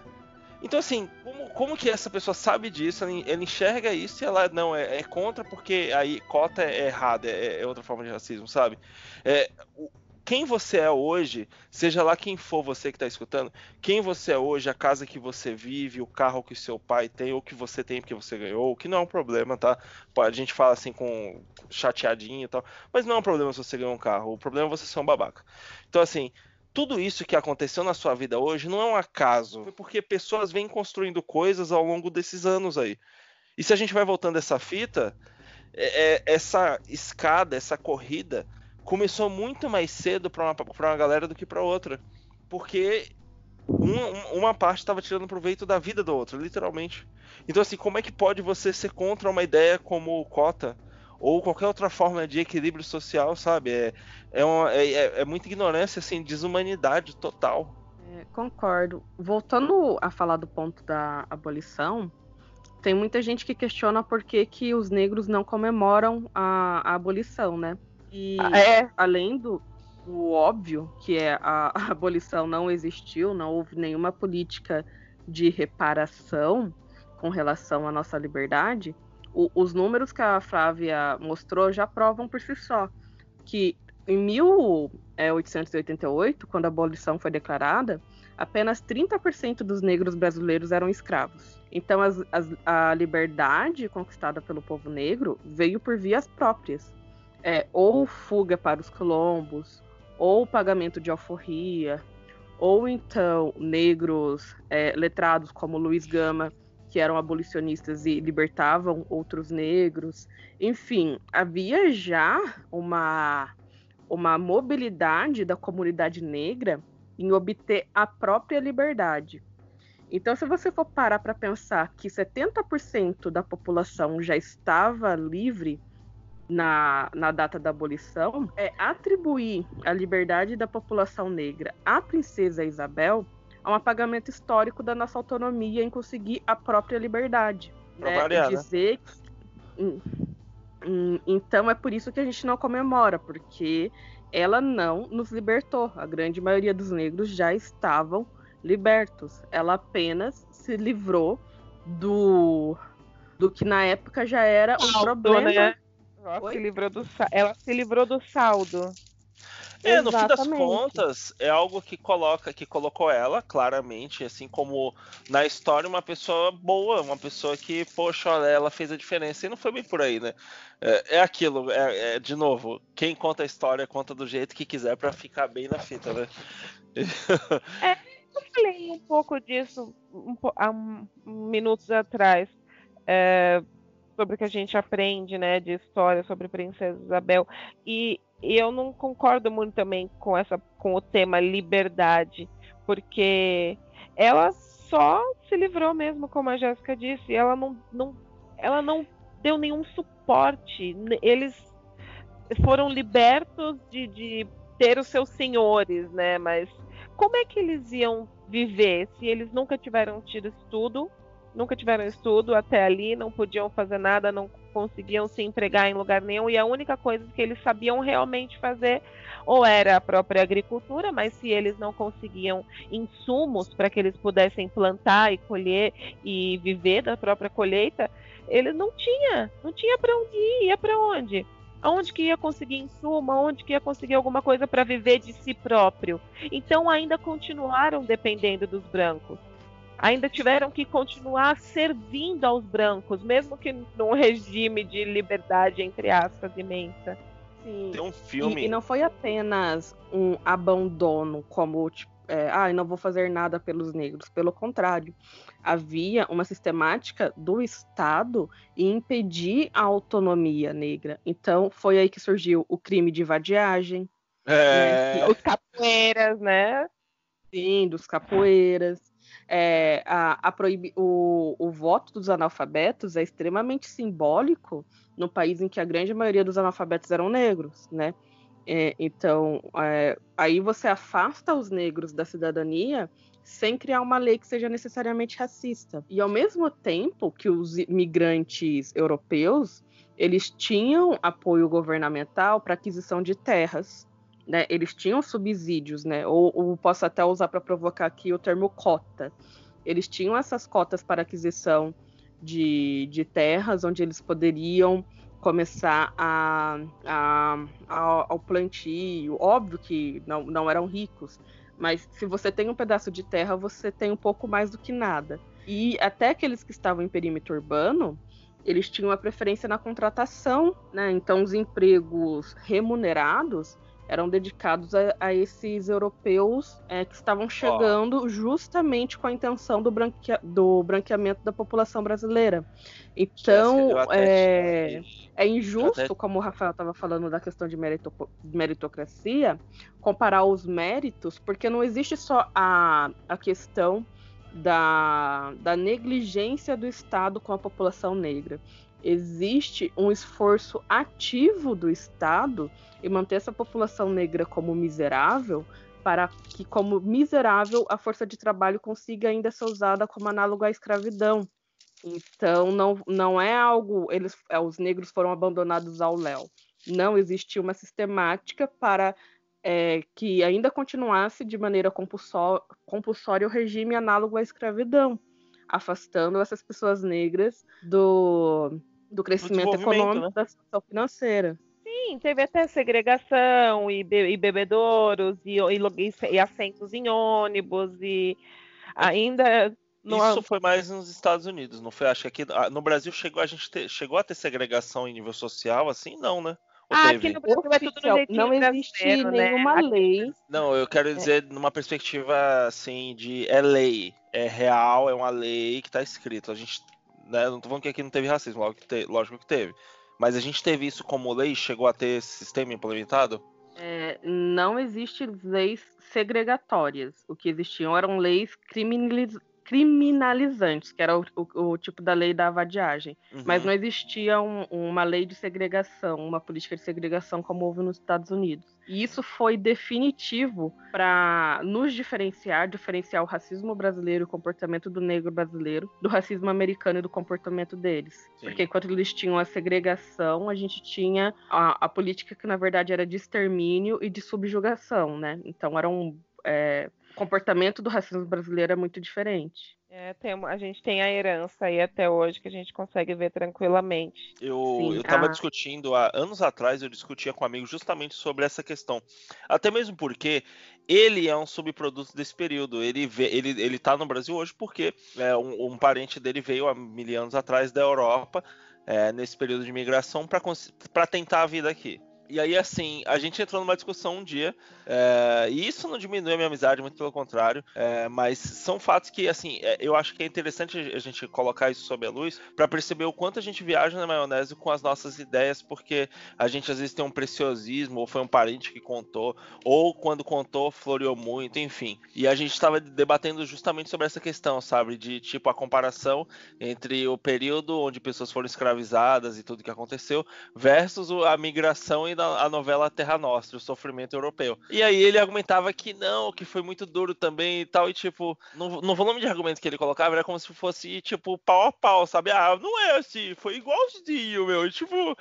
Então, assim, como, como que essa pessoa sabe disso? Ela, ela enxerga isso e ela não é, é contra porque aí cota é errada, é, é outra forma de racismo, sabe? É, o- quem você é hoje, seja lá quem for você que está escutando, quem você é hoje, a casa que você vive, o carro que seu pai tem, ou que você tem porque você ganhou, que não é um problema, tá? A gente fala assim com chateadinho e tal, mas não é um problema se você ganhou um carro, o problema é você ser um babaca. Então, assim, tudo isso que aconteceu na sua vida hoje não é um acaso, foi porque pessoas vêm construindo coisas ao longo desses anos aí. E se a gente vai voltando essa fita, é- é- essa escada, essa corrida, começou muito mais cedo para uma, uma galera do que para outra. Porque um- um- uma parte estava tirando proveito da vida da outra, literalmente. Então, assim, como é que pode você ser contra uma ideia como cota? Ou qualquer outra forma de equilíbrio social, sabe? É, é, uma- é- é- é muita ignorância, assim, desumanidade total. É, concordo. Voltando a falar do ponto da abolição, tem muita gente que questiona por que, que os negros não comemoram a, a abolição, né? E É, além do, do óbvio, que é a, a abolição não existiu, não houve nenhuma política de reparação com relação à nossa liberdade, o- os números que a Flávia mostrou já provam por si só que em 1888, quando a abolição foi declarada, apenas 30% dos negros brasileiros eram escravos. Então, as- as- a liberdade conquistada pelo povo negro veio por vias próprias. É, ou fuga para os quilombos, ou pagamento de alforria, ou então negros é, letrados como Luiz Gama, que eram abolicionistas e libertavam outros negros. Enfim, havia já uma, uma mobilidade da comunidade negra em obter a própria liberdade. Então, se você for parar para pensar que 70% da população já estava livre na, na data da abolição, é atribuir a liberdade da população negra à princesa Isabel a um apagamento histórico da nossa autonomia em conseguir a própria liberdade. Pra né? variar, né? Dizer que- Hum, hum, então é por isso que a gente não comemora, porque ela não nos libertou. A grande maioria dos negros já estavam libertos. Ela apenas se livrou do do que na época já era um Saldo, problema. né? Ela Oi? se, livrou do, ela se livrou do saldo. É, no fim das contas, é algo que coloca, que colocou ela claramente, assim como na história, uma pessoa boa, uma pessoa que, poxa, olha, ela fez a diferença. E não foi bem por aí, né? É, é aquilo, é, é, de novo, quem conta a história conta do jeito que quiser pra ficar bem na fita, né? Eu falei um pouco disso um há um- minutos atrás, é, sobre o que a gente aprende, né, de história sobre Princesa Isabel. E, e eu não concordo muito também com essa, com o tema liberdade, porque ela só se livrou mesmo, como a Jéssica disse. Ela não, não, ela não deu nenhum suporte. Eles foram libertos de, de ter os seus senhores, né? Mas como é que eles iam viver se eles nunca tiveram tido estudo, nunca tiveram estudo até ali, não podiam fazer nada, não conseguiam se empregar em lugar nenhum e a única coisa que eles sabiam realmente fazer ou era a própria agricultura, mas se eles não conseguiam insumos para que eles pudessem plantar e colher e viver da própria colheita, eles não tinha, não tinha para onde ir, ia para onde? Aonde que ia conseguir insumo? Aonde que ia conseguir alguma coisa para viver de si próprio? Então ainda continuaram dependendo dos brancos. Ainda tiveram que continuar servindo aos brancos, mesmo que num regime de liberdade, entre aspas, imensa. Sim. Tem um E, filme. e não foi apenas um abandono, como tipo, é, ah, não vou fazer nada pelos negros. Pelo contrário, havia uma sistemática do Estado em impedir a autonomia negra. Então, foi aí que surgiu o crime de vadiagem, É. Os capoeiras, né? Sim, dos capoeiras. É, a, a o, o voto dos analfabetos é extremamente simbólico no país em que a grande maioria dos analfabetos eram negros, né? É, então, é, aí você afasta os negros da cidadania sem criar uma lei que seja necessariamente racista. E ao mesmo tempo que os imigrantes europeus, eles tinham apoio governamental para aquisição de terras, né? Eles tinham subsídios, né? Ou, ou posso até usar para provocar aqui o termo cota. Eles tinham essas cotas para aquisição de, de terras, onde eles poderiam começar a, a, a, ao plantio. Óbvio que não, não eram ricos, mas se você tem um pedaço de terra, você tem um pouco mais do que nada. E até aqueles que estavam em perímetro urbano, eles tinham a preferência na contratação, né? Então os empregos remunerados eram dedicados a, a esses europeus é, que estavam chegando oh. justamente com a intenção do, branquea, do branqueamento da população brasileira. Então, é, é, injusto, até... como o Rafael estava falando da questão de merito, meritocracia, comparar os méritos, porque não existe só a, a questão da, da negligência do Estado com a população negra existe um esforço ativo do Estado em manter essa população negra como miserável, para que, como miserável, a força de trabalho consiga ainda ser usada como análogo à escravidão. Então, não, não é algo. Eles, é, os negros foram abandonados ao léu. Não existia uma sistemática para é, que ainda continuasse de maneira compulsória o regime análogo à escravidão, afastando essas pessoas negras do, do crescimento econômico, né? da situação financeira. Sim, teve até segregação e, be e bebedouros e, e, e, assentos em ônibus e ainda no... Isso foi mais nos Estados Unidos, não foi? Acho que aqui ah, no Brasil chegou a gente ter, chegou a ter segregação em nível social, assim, não, né? Ah, teve? aqui no Brasil é tudo no Não existe né? nenhuma lei. Não, eu quero é. dizer é. numa perspectiva assim de é lei, é real, é uma lei que está escrito. A gente né? Não tô falando que aqui não teve racismo, lógico que, te, lógico que teve. Mas a gente teve isso como lei, chegou a ter esse sistema implementado? É, não existe leis segregatórias. O que existiam eram leis criminaliz criminalizantes, que era o, o, o, tipo da lei da vadiagem. Uhum. Mas não existia um, uma lei de segregação, uma política de segregação como houve nos Estados Unidos. E isso foi definitivo para nos diferenciar, diferenciar o racismo brasileiro e o comportamento do negro brasileiro do racismo americano e do comportamento deles. Sim. Porque enquanto eles tinham a segregação, a gente tinha a, a política que na verdade era de extermínio e de subjugação, né? Então eram é, comportamento do racismo brasileiro é muito diferente. É, tem, a gente tem a herança aí até hoje que a gente consegue ver tranquilamente. Eu, eu tava ah. discutindo há anos atrás, eu discutia com um amigo justamente sobre essa questão. Até mesmo porque ele é um subproduto desse período. Ele, vê, ele, ele tá no Brasil hoje porque é, um, um parente dele veio há mil anos atrás da Europa, é, nesse período de migração, para tentar a vida aqui. E aí, assim, a gente entrou numa discussão um dia, é, e isso não diminui a minha amizade, muito pelo contrário, é, mas são fatos que, assim, é, eu acho que é interessante a gente colocar isso sob a luz para perceber o quanto a gente viaja na maionese com as nossas ideias, porque a gente às vezes tem um preciosismo, ou foi um parente que contou, ou quando contou, floreou muito, enfim. E a gente estava debatendo justamente sobre essa questão, sabe, de tipo a comparação entre o período onde pessoas foram escravizadas e tudo que aconteceu, versus a migração e a novela Terra Nostra, o sofrimento europeu. E aí ele argumentava que não, que foi muito duro também e tal, e tipo, no, no volume de argumentos que ele colocava era como se fosse, tipo, pau a pau, sabe? Ah, não é assim, foi igualzinho, meu, e, tipo,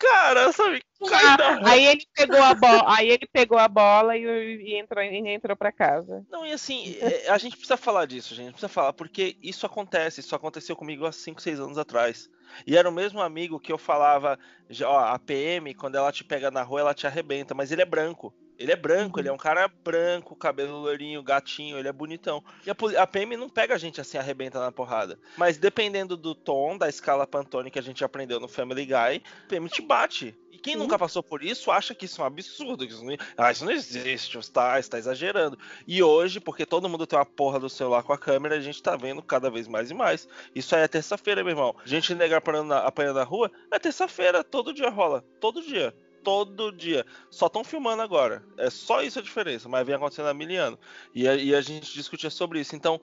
cara, sabe? Ah, aí ele pegou a bola, aí ele pegou a bola e, e entrou, e entrou para casa. Não, e assim, é, a gente precisa falar disso, gente, precisa falar, porque isso acontece, isso aconteceu comigo há 5, 6 anos atrás. E era o mesmo amigo que eu falava, ó, a PM, quando ela te pega na rua, ela te arrebenta, mas ele é branco. Ele é branco, uhum. ele é um cara branco, cabelo loirinho, gatinho, ele é bonitão. E a, a, PM não pega a gente assim, arrebenta na porrada. Mas dependendo do tom, da escala Pantone que a gente aprendeu no Family Guy, a PM te bate. E quem uhum. nunca passou por isso acha que isso é um absurdo. Que isso não, ah, isso não existe, está, está exagerando. E hoje, porque todo mundo tem uma porra do celular com a câmera, a gente tá vendo cada vez mais e mais. Isso aí é terça-feira, meu irmão. Gente negra apanhando na, apanhando na rua, é terça-feira, todo dia rola. Todo dia. Todo dia. Só estão filmando agora. É só isso a diferença, mas vem acontecendo há mil anos. E a, e a gente discutia sobre isso. Então,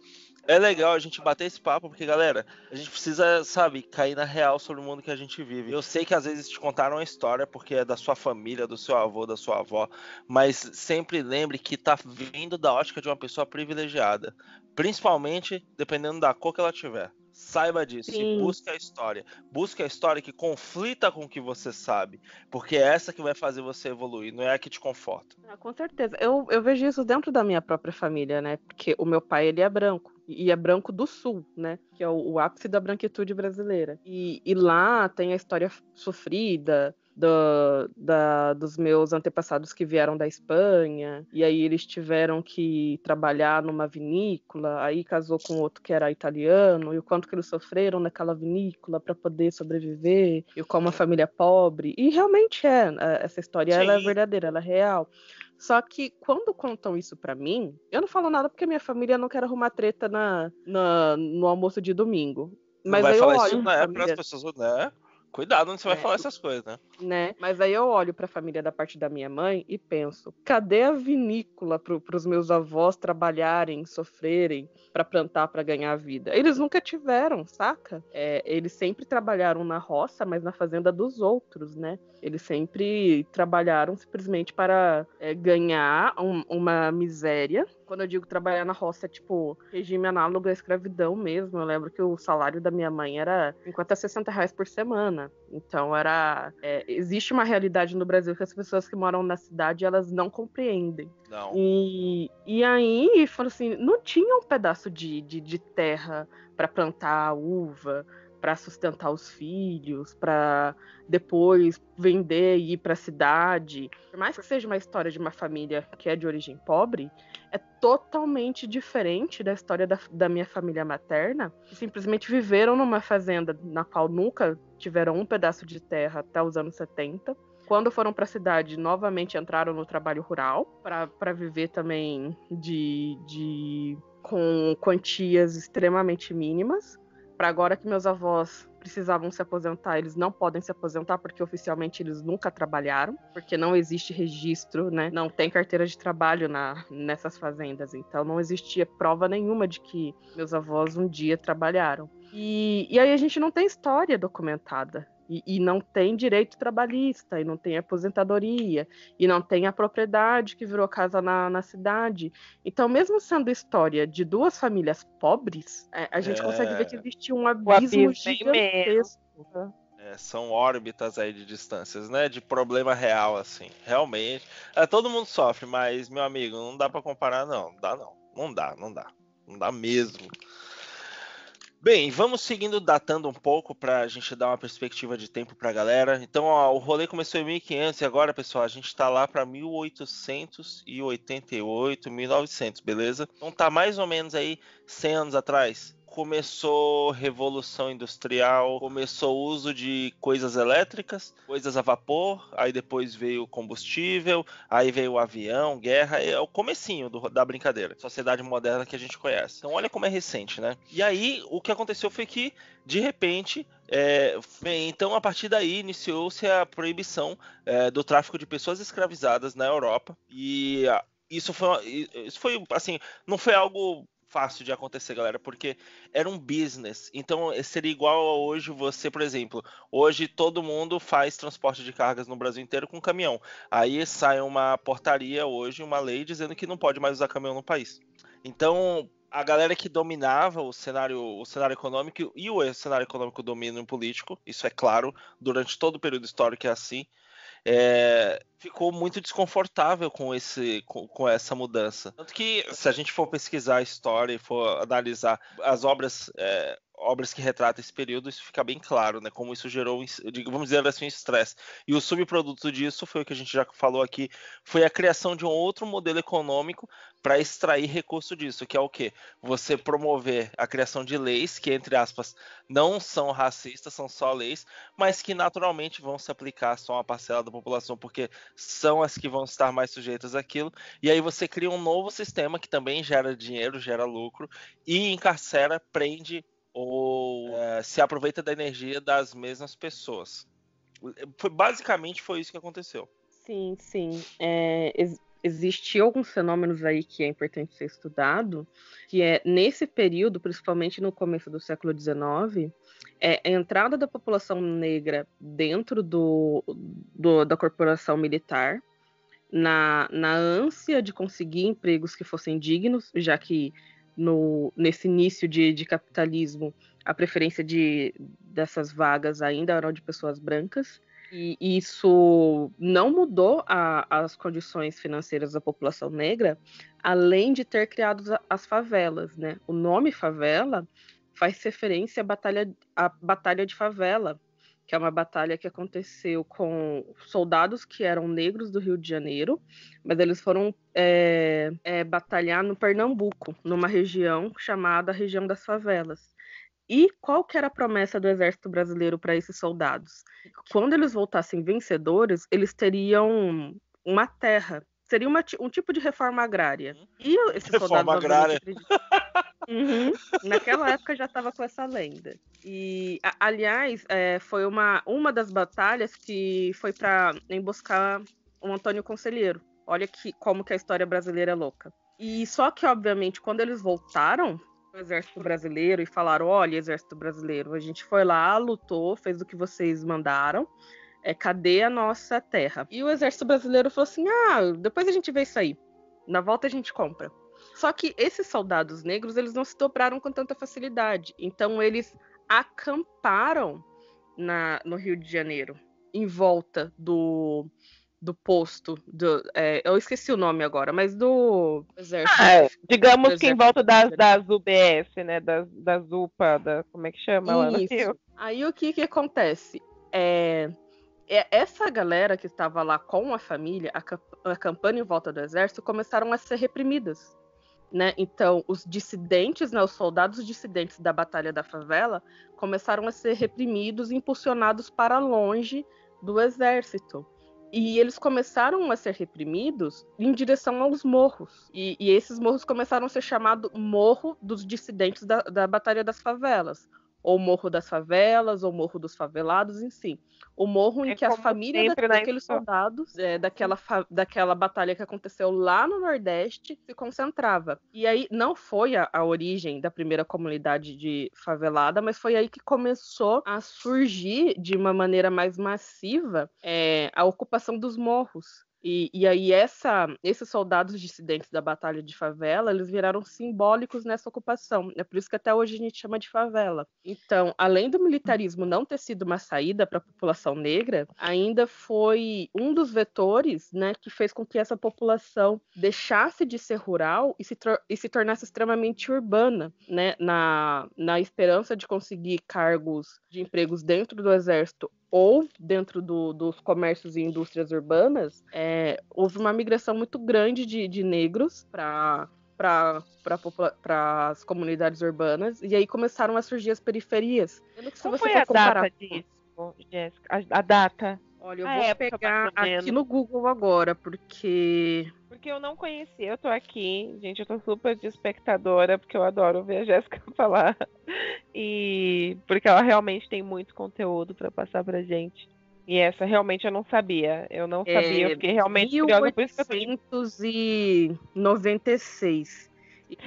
é legal a gente bater esse papo, porque, galera, a gente precisa, sabe, cair na real sobre o mundo que a gente vive. Eu sei que às vezes te contaram a história porque é da sua família, do seu avô, da sua avó, mas sempre lembre que tá vindo da ótica de uma pessoa privilegiada. Principalmente dependendo da cor que ela tiver. Saiba disso Sim. e busque a história. Busque a história que conflita com o que você sabe. Porque é essa que vai fazer você evoluir, não é a que te conforta. Ah, com certeza. Eu, eu vejo isso dentro da minha própria família, né? Porque o meu pai, ele é branco. E é branco do sul, né? Que é o, o ápice da branquitude brasileira. E, e lá tem a história sofrida do- da- dos meus antepassados que vieram da Espanha. E aí eles tiveram que trabalhar numa vinícola. Aí casou com outro que era italiano. E o quanto que eles sofreram naquela vinícola para poder sobreviver. E como a família é pobre. E realmente é. é, Essa história ela é verdadeira, ela é real. Só que quando contam isso pra mim, eu não falo nada porque minha família não quer arrumar treta na, na- no almoço de domingo. Não Mas vai aí eu falar olho isso, né? Para as pessoas, né? Cuidado onde você vai É. falar essas coisas, né? né? Mas aí eu olho pra família da parte da minha mãe e penso: cadê a vinícola para os meus avós trabalharem, sofrerem pra plantar pra ganhar a vida? Eles nunca tiveram, saca? É, eles sempre trabalharam na roça, mas na fazenda dos outros, né? Eles sempre trabalharam simplesmente para é, ganhar um- uma miséria. Quando eu digo trabalhar na roça, é tipo regime análogo à escravidão mesmo. Eu lembro que o salário da minha mãe era 50 a 60 reais por semana. Então era. é, existe uma realidade no Brasil que as pessoas que moram na cidade elas não compreendem. Não. E, e aí, falou assim, não tinha um pedaço de, de, de terra para plantar uva, para sustentar os filhos, para depois vender e ir para a cidade. Por mais que seja uma história de uma família que é de origem pobre, é totalmente diferente da história da, da minha família materna, que simplesmente viveram numa fazenda na qual nunca tiveram um pedaço de terra até os anos 70 quando foram para a cidade, novamente entraram no trabalho rural para viver também de, de com quantias extremamente mínimas. Para agora que meus avós precisavam se aposentar, eles não podem se aposentar porque oficialmente eles nunca trabalharam, porque não existe registro, né? Não tem carteira de trabalho na, nessas fazendas, então não existia prova nenhuma de que meus avós um dia trabalharam. E, e aí a gente não tem história documentada. E, e não tem direito trabalhista, e não tem aposentadoria, e não tem a propriedade que virou casa na, na cidade. Então, mesmo sendo história de duas famílias pobres, é, a gente É. consegue ver que existe um abismo abismo é imenso. gigantesco. né? É, são órbitas aí de distâncias, né? De problema real, assim. Realmente. É, todo mundo sofre, mas, meu amigo, não dá pra comparar, não. Não dá, não. Não dá, não dá. Não dá mesmo. Bem, vamos seguindo, datando um pouco para a gente dar uma perspectiva de tempo para a galera. Então, ó, o rolê começou em 1500 e agora, pessoal, a gente está lá para 1888, 1900, beleza? Então tá mais ou menos aí 100 anos atrás. Começou revolução industrial, começou o uso de coisas elétricas, coisas a vapor, aí depois veio combustível, aí veio o avião, guerra, é o comecinho do- da brincadeira. Sociedade moderna que a gente conhece. Então olha como é recente, né? E aí o que aconteceu foi que, de repente, é, então a partir daí iniciou-se a proibição é, do tráfico de pessoas escravizadas na Europa. E ah, isso foi, isso foi assim, não foi algo fácil de acontecer, galera, porque era um business. Então seria igual a hoje você, por exemplo, hoje todo mundo faz transporte de cargas no Brasil inteiro com caminhão. Aí sai uma portaria hoje, uma lei dizendo que não pode mais usar caminhão no país. Então, a galera que dominava o cenário, o cenário econômico e o cenário econômico domina o político, isso é claro, durante todo o período histórico é assim. É, ficou muito desconfortável com, esse, com, com essa mudança. Tanto que, se a gente for pesquisar a história e for analisar as obras, é, obras que retratam esse período, isso fica bem claro, né? Como isso gerou, vamos dizer assim, estresse. E o subproduto disso foi o que a gente já falou aqui, foi a criação de um outro modelo econômico para extrair recurso disso, que é o quê? Você promover a criação de leis que, entre aspas, não são racistas, são só leis, mas que naturalmente vão se aplicar só a uma parcela da população, porque são as que vão estar mais sujeitas àquilo. E aí você cria um novo sistema que também gera dinheiro, gera lucro e encarcera, prende ou eh, se aproveita da energia das mesmas pessoas. Foi, basicamente foi isso que aconteceu. Sim, sim. É, ex existiam alguns fenômenos aí que é importante ser estudado, que é nesse período, principalmente no começo do século XIX, é, a entrada da população negra dentro do, do da corporação militar, na, na ânsia de conseguir empregos que fossem dignos, já que no, nesse início de, de capitalismo a preferência de, dessas vagas ainda eram de pessoas brancas, e isso não mudou a, as condições financeiras da população negra, além de ter criado as favelas. Né? O nome favela faz referência à batalha, à batalha de favela, que é uma batalha que aconteceu com soldados que eram negros do Rio de Janeiro, mas eles foram é, é, batalhar no Pernambuco, numa região chamada região das favelas. E qual que era a promessa do exército brasileiro para esses soldados? Quando eles voltassem vencedores, eles teriam uma terra. Seria uma, um tipo de reforma agrária. E esses reforma soldados agrária. Uhum. Naquela época já estava com essa lenda. E, a, aliás, é, foi uma, uma das batalhas que foi para emboscar o Antônio Conselheiro. Olha que, como que a história brasileira é louca. E só que, obviamente, quando eles voltaram o exército brasileiro e falaram: olha, exército brasileiro, a gente foi lá, lutou, fez o que vocês mandaram. É, cadê a nossa terra? E o exército brasileiro falou assim: ah, depois a gente vê isso aí. Na volta a gente compra. Só que esses soldados negros, eles não se dobraram com tanta facilidade. Então eles acamparam na, no Rio de Janeiro, em volta do, do posto. Do, é, eu esqueci o nome agora, mas do exército. Ah, é, digamos do que em volta das, das UBS, né? Das, das UPA, da, como é que chama lá no Isso. Rio? Aí o que que acontece? É, é, essa galera que estava lá com a família, acamp- acampando em volta do exército, começaram a ser reprimidas. Né? Então, os dissidentes, né, os soldados dissidentes da Batalha da Favela, começaram a ser reprimidos e impulsionados para longe do exército. E eles começaram a ser reprimidos em direção aos morros. E, e esses morros começaram a ser chamados Morro dos Dissidentes da, da Batalha das Favelas. Ou Morro das Favelas, ou Morro dos Favelados, em si. O morro em É que as famílias da- na daqueles soldados, é, daquela, daquela batalha que aconteceu lá no Nordeste, se concentrava. E aí não foi a, a origem da primeira comunidade de favelada, mas foi aí que começou a surgir de uma maneira mais massiva é, a ocupação dos morros. E, e aí essa, esses soldados dissidentes da Batalha de Favela, eles viraram simbólicos nessa ocupação. É por isso que até hoje a gente chama de favela. Então, além do militarismo não ter sido uma saída para a população negra, ainda foi um dos vetores né, que fez com que essa população deixasse de ser rural e se, e se tornasse extremamente urbana, né, na, na esperança de conseguir cargos de empregos dentro do exército ou dentro do- dos comércios e indústrias urbanas, é, houve uma migração muito grande de, de negros para para as comunidades urbanas e aí começaram a surgir as periferias. Você foi a comparar- data disso, Jéssica? A, a data? Olha, eu A vou pegar aqui no Google agora, porque Porque eu não conhecia, eu tô aqui, gente, eu tô super de espectadora, porque eu adoro ver a Jéssica falar. E porque ela realmente tem muito conteúdo pra passar pra gente. E essa realmente eu não sabia. Eu não sabia, eu É, fiquei realmente isso que eu tô de 1896.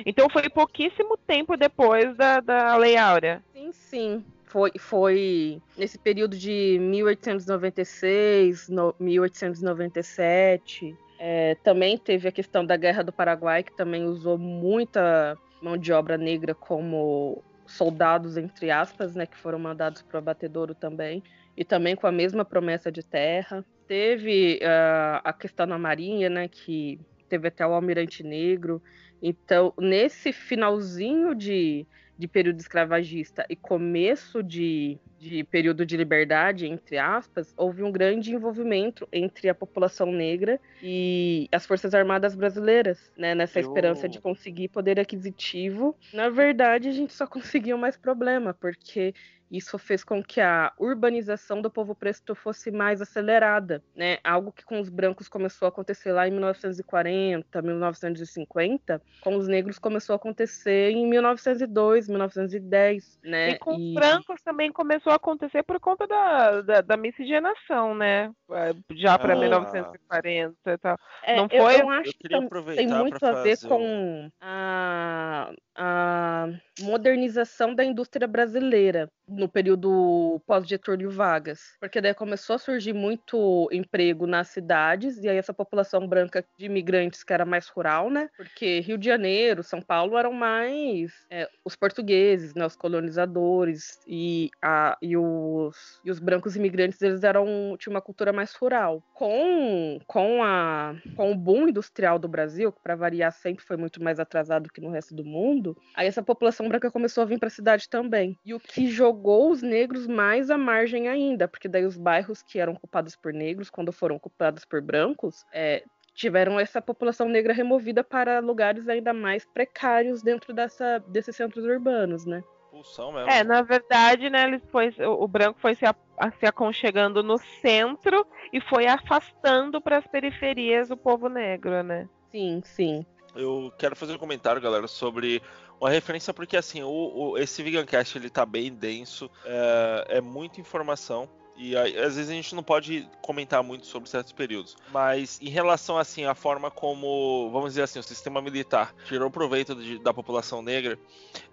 Então foi pouquíssimo tempo depois da, da Lei Áurea. Sim, sim. Foi, foi nesse período de 1896, no, 1897. É, também teve a questão da Guerra do Paraguai, que também usou muita mão de obra negra como soldados, entre aspas, né, que foram mandados para o abatedouro também, e também com a mesma promessa de terra. Teve ah, a questão na Marinha, né, que teve até o Almirante Negro. Então, nesse finalzinho de, de período escravagista e começo de, de período de liberdade, entre aspas, houve um grande envolvimento entre a população negra e as Forças Armadas brasileiras, né? Nessa Eu- esperança de conseguir poder aquisitivo. Na verdade, a gente só conseguiu mais problema, porque Isso fez com que a urbanização do povo preto fosse mais acelerada, né? Algo que com os brancos começou a acontecer lá em 1940, 1950, com os negros começou a acontecer em 1902, 1910, né? E com os brancos também começou a acontecer por conta da, da, da miscigenação, né? É, Já para Ah. 1940 e tal. É, Não eu- foi? Eu, acho Eu que tem- muito a ver fazer com a, a modernização da indústria brasileira no período pós-Getúlio Vargas. Porque daí começou a surgir muito emprego nas cidades, e aí essa população branca de imigrantes que era mais rural, né? Porque Rio de Janeiro, São Paulo eram mais é, os portugueses, né? Os colonizadores, e, a, e, os, e os brancos imigrantes, eles eram tinha uma cultura mais rural. Com, com, a, com o boom industrial do Brasil, que para variar sempre foi muito mais atrasado que no resto do mundo, aí essa população branca começou a vir para a cidade também. E o que jogou os negros mais à margem ainda, porque daí os bairros que eram ocupados por negros, quando foram ocupados por brancos, é, tiveram essa população negra removida para lugares ainda mais precários dentro dessa, desses centros urbanos, né? Expulsão mesmo. É, na verdade, né, ele foi, o, o branco foi se, a- se aconchegando no centro e foi afastando para as periferias o povo negro, né? Sim, sim. Eu quero fazer um comentário, galera, sobre uma referência, porque assim, o, o- esse Vegancast ele tá bem denso, é, é muita informação. E aí, às vezes a gente não pode comentar muito sobre certos períodos. Mas em relação assim à forma como, vamos dizer assim, o sistema militar tirou proveito de- da população negra,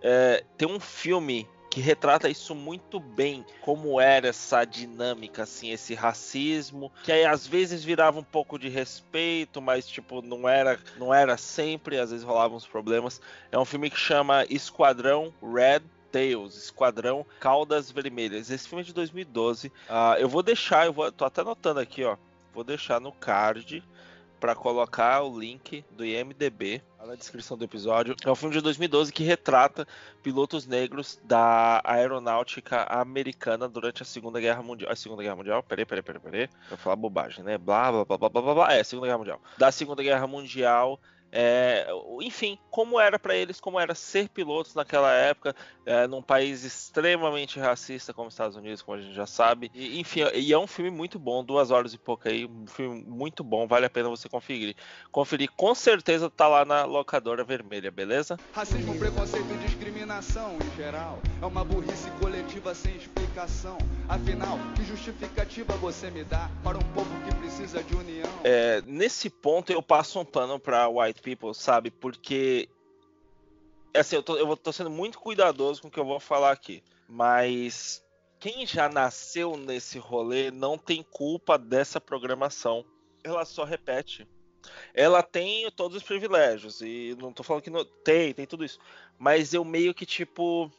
é, tem um filme que retrata isso muito bem, como era essa dinâmica, assim, esse racismo, que aí às vezes virava um pouco de respeito, mas tipo, não era, não era sempre, às vezes rolavam uns problemas. É um filme que chama Esquadrão Red Tails, Esquadrão Caudas Vermelhas. Esse filme é de 2012. Ah, eu vou deixar, eu vou, tô até anotando aqui, ó. Vou deixar no card para colocar o link do IMDb na descrição do episódio. É um filme de 2012 que retrata pilotos negros da aeronáutica americana durante a Segunda Guerra Mundial. A Segunda Guerra Mundial? Peraí, peraí, peraí, peraí. Vou falar bobagem, né? Blá, blá, blá, blá, blá, blá. É, Segunda Guerra Mundial. Da Segunda Guerra Mundial. É, enfim, como era para eles, como era ser pilotos naquela época, é, num país extremamente racista como os Estados Unidos, como a gente já sabe. E, enfim, e é um filme muito bom, duas horas e pouco aí, um filme muito bom, vale a pena você conferir. Conferir, com certeza tá lá na locadora vermelha, beleza? Racismo, preconceito e discriminação em geral é uma burrice coletiva sem explicação. Afinal, que justificativa você me dá para um povo que precisa de união? É, nesse ponto eu passo um pano pra white people, sabe? Porque assim, eu tô, eu tô sendo muito cuidadoso com o que eu vou falar aqui. Mas quem já nasceu nesse rolê não tem culpa dessa programação. Ela só repete. Ela tem todos os privilégios. E não tô falando que não tem, tem tudo isso. Mas eu meio que, tipo.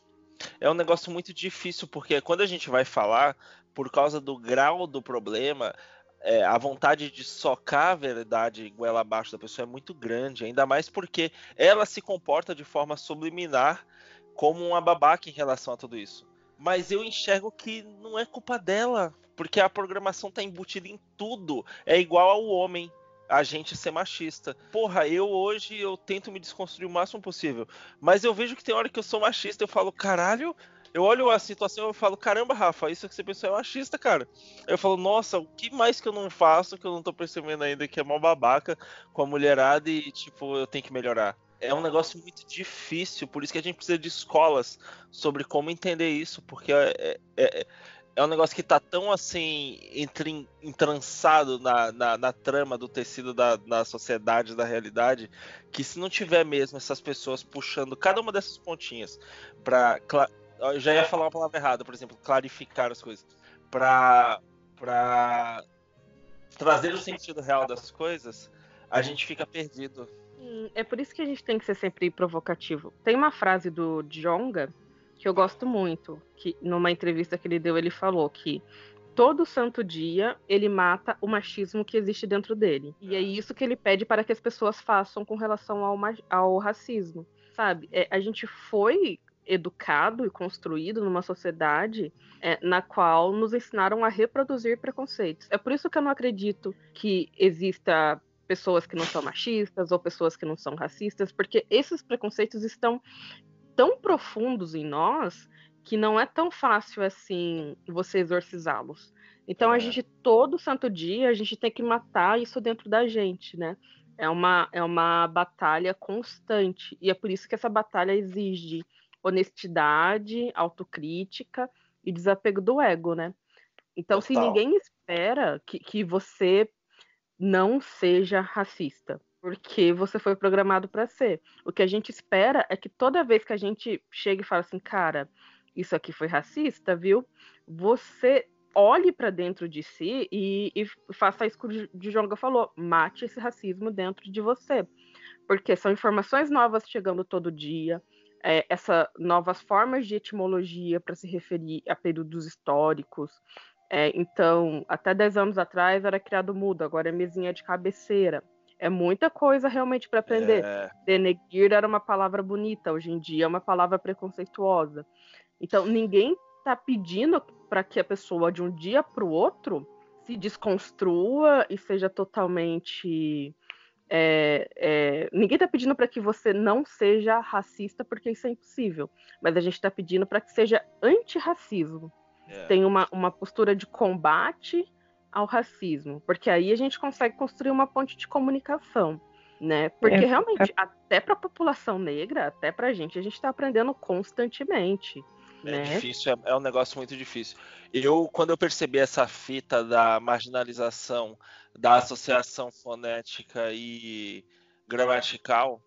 É um negócio muito difícil, porque quando a gente vai falar, por causa do grau do problema, é, a vontade de socar a verdade goela abaixo da pessoa é muito grande, ainda mais porque ela se comporta de forma subliminar como uma babaca em relação a tudo isso. Mas eu enxergo que não é culpa dela, porque a programação tá embutida em tudo. É igual ao homem, a gente ser machista. Porra, eu hoje eu tento me desconstruir o máximo possível, mas eu vejo que tem hora que eu sou machista, eu falo, caralho, eu olho a situação e falo, caramba, Rafa, isso que você pensou é machista, cara. Eu falo, nossa, o que mais que eu não faço que eu não tô percebendo ainda que é mó babaca com a mulherada e, tipo, eu tenho que melhorar. É um negócio muito difícil, por isso que a gente precisa de escolas sobre como entender isso, porque é, é, é um negócio que tá tão assim entrançado na, na, na trama do tecido da, da sociedade, da realidade, que se não tiver mesmo essas pessoas puxando cada uma dessas pontinhas pra. Eu já ia falar uma palavra errada, por exemplo, clarificar as coisas. Pra. pra trazer o sentido real das coisas, a gente fica perdido. Hum, É por isso que a gente tem que ser sempre provocativo. Tem uma frase do Djonga que eu gosto muito, que numa entrevista que ele deu, ele falou que todo santo dia ele mata o machismo que existe dentro dele. E é isso que ele pede para que as pessoas façam com relação ao, ao racismo. Sabe? É, a gente foi educado e construído numa sociedade é, na qual nos ensinaram a reproduzir preconceitos. É por isso que eu não acredito que exista pessoas que não são machistas ou pessoas que não são racistas, porque esses preconceitos estão tão profundos em nós que não é tão fácil assim você exorcizá-los. Então É. a gente todo santo dia a gente tem que matar isso dentro da gente, né? É uma, é uma batalha constante e é por isso que essa batalha exige honestidade, autocrítica e desapego do ego, né? Então, se Total. ninguém espera que, que você não seja racista, porque você foi programado para ser. O que a gente espera é que toda vez que a gente chega e fala assim, cara, isso aqui foi racista, viu? Você olhe para dentro de si e, e faça isso que o Djonga falou, mate esse racismo dentro de você, porque são informações novas chegando todo dia, é, essas novas formas de etimologia para se referir a períodos históricos. É, então, até 10 anos atrás era criado mudo, agora é mesinha de cabeceira. É muita coisa realmente para aprender. É, Denegrir era uma palavra bonita, hoje em dia é uma palavra preconceituosa. Então, ninguém está pedindo para que a pessoa, de um dia para o outro, se desconstrua e seja totalmente. É, é, ninguém está pedindo para que você não seja racista, porque isso é impossível. Mas a gente está pedindo para que seja antirracismo. é. Tem uma, uma postura de combate ao racismo, porque aí a gente consegue construir uma ponte de comunicação, né? Porque É, realmente, até para a população negra, até para a gente, a gente está aprendendo constantemente, É né? difícil, é, é um negócio muito difícil. Eu, quando eu percebi essa fita da marginalização, da associação fonética e gramatical,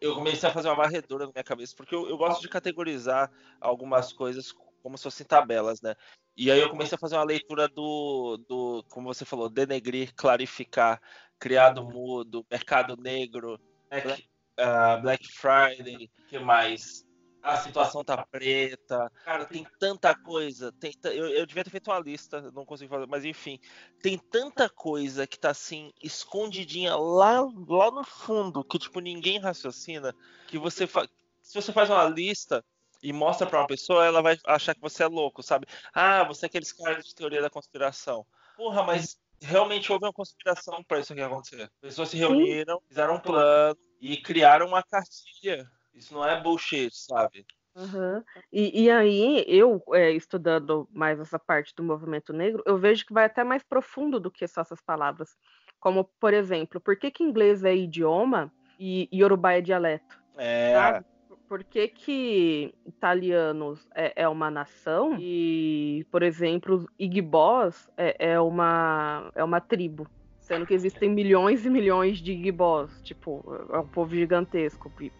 eu comecei a fazer uma varredura na minha cabeça, porque eu, eu gosto de categorizar algumas coisas como se fossem tabelas, né? E aí eu comecei a fazer uma leitura do, do como você falou, denegrir, clarificar, criado mudo, mercado negro, Black, ah, Black Friday, que mais? A situação tá preta. Cara, tem tanta coisa. Tem, eu, eu devia ter feito uma lista, não consigo fazer, mas enfim. Tem tanta coisa que tá assim, escondidinha lá, lá no fundo, que tipo, ninguém raciocina, que você fa... Se você faz uma lista e mostra pra uma pessoa, ela vai achar que você é louco, sabe? Ah, você é aqueles caras de teoria da conspiração. Porra, mas realmente houve uma conspiração pra isso aqui acontecer. Pessoas se reuniram, fizeram um plano e criaram uma cartilha. Isso não é bullshit, sabe? Aham. E, e aí, eu é, estudando mais essa parte do movimento negro, eu vejo que vai até mais profundo do que só essas palavras. Como, por exemplo, por que, que inglês é idioma e Yorubá é dialeto? É. sabe? Por que, que italianos é, é uma nação e, por exemplo, Igbós é, é uma, é uma tribo? Sendo que existem milhões e milhões de Igbós, tipo, é um povo gigantesco. E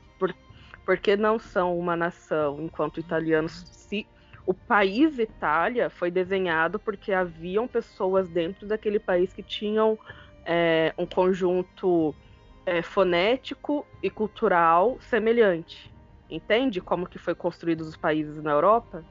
Por, por que não são uma nação enquanto italianos? Se o país Itália foi desenhado porque haviam pessoas dentro daquele país que tinham é, um conjunto é, fonético e cultural semelhante. Entende como que foi construídos os países na Europa?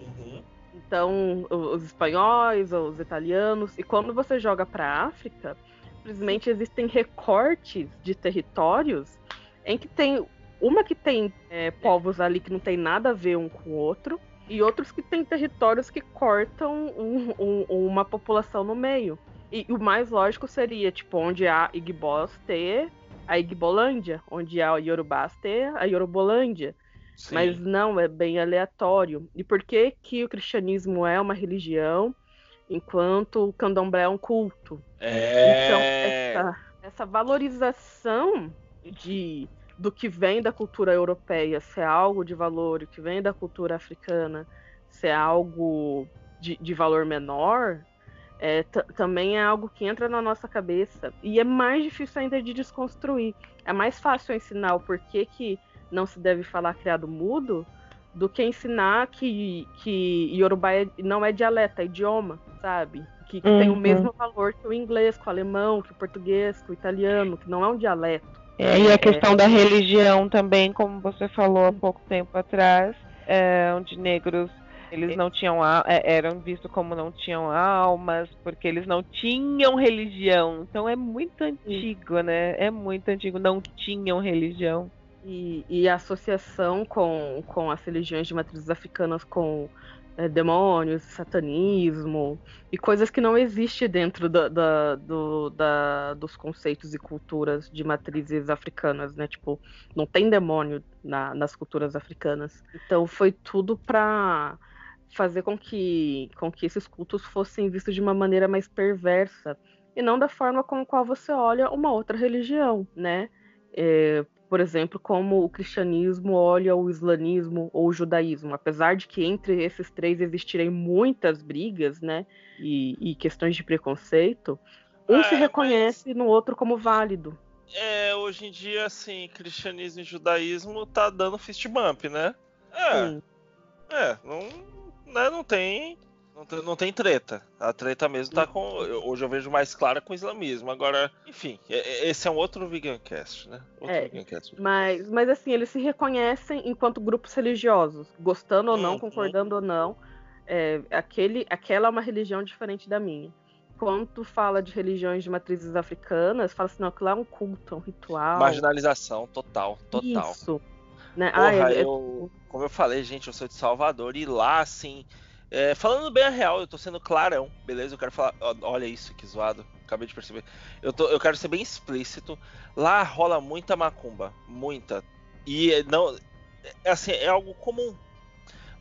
Uhum. Então, os espanhóis, os italianos, e quando você joga para a África, simplesmente existem recortes de territórios em que tem uma que tem é, povos ali que não tem nada a ver um com o outro, e outros que tem territórios que cortam um- um- uma população no meio. E o mais lógico seria, tipo, onde há Igbós ter a Igbolândia, onde há Yorubás ter a Yorubolândia. Sim. Mas não, é bem aleatório. E por que, que o cristianismo é uma religião, enquanto o candomblé é um culto? Então, É. essa, essa valorização de, do que vem da cultura europeia ser algo de valor, o que vem da cultura africana ser algo de, de valor menor, é, ta- também é algo que entra na nossa cabeça. E é mais difícil ainda de desconstruir. É mais fácil ensinar o porquê que não se deve falar criado mudo do que ensinar que, que Yorubá é- não é dialeto, é idioma, sabe? Que, que tem o Uhum. mesmo valor que o inglês, que o alemão, que o português, que o italiano, que não é um dialeto. É, e a questão da religião também, como você falou há pouco tempo atrás, é, onde negros eles não tinham é, eram vistos como não tinham almas, porque eles não tinham religião. Então é muito antigo, né? É muito antigo, não tinham religião. E, e a associação com, com as religiões de matrizes africanas com é, demônios, satanismo e coisas que não existem dentro da, da, do, da, dos conceitos e culturas de matrizes africanas, né? Tipo, não tem demônio na, nas culturas africanas. Então foi tudo para fazer com que, com que esses cultos fossem vistos de uma maneira mais perversa e não da forma com a qual você olha uma outra religião, né? É, por exemplo, como o cristianismo olha o islamismo ou o judaísmo, apesar de que entre esses três existirem muitas brigas, né, e, e questões de preconceito, um É, se reconhece no outro como válido. É, hoje em dia, assim, cristianismo e judaísmo tá dando fist bump, né? É, Sim. é, não, né, não tem. Não tem, não tem treta. A treta mesmo tá com. Hoje eu vejo mais clara com o islamismo. Agora, enfim, é- é- esse é um outro Vegancast, né? Outro É. Vegancast. Mas, mas assim, eles se reconhecem enquanto grupos religiosos, gostando ou não, Uhum. concordando ou não. É, aquele, aquela é uma religião diferente da minha. Quando tu fala de religiões de matrizes africanas, fala assim, não, aquilo lá é um culto, é um ritual. Marginalização total, total. Isso. Né? Porra, Ah, é- é- eu, como eu falei, gente, eu sou de Salvador e lá, assim, é, falando bem a real, eu tô sendo clarão, beleza? Eu quero falar, olha isso, que zoado, acabei de perceber. Eu, tô, eu quero ser bem explícito. Lá rola muita macumba, muita. E é, não, é, assim, é algo comum.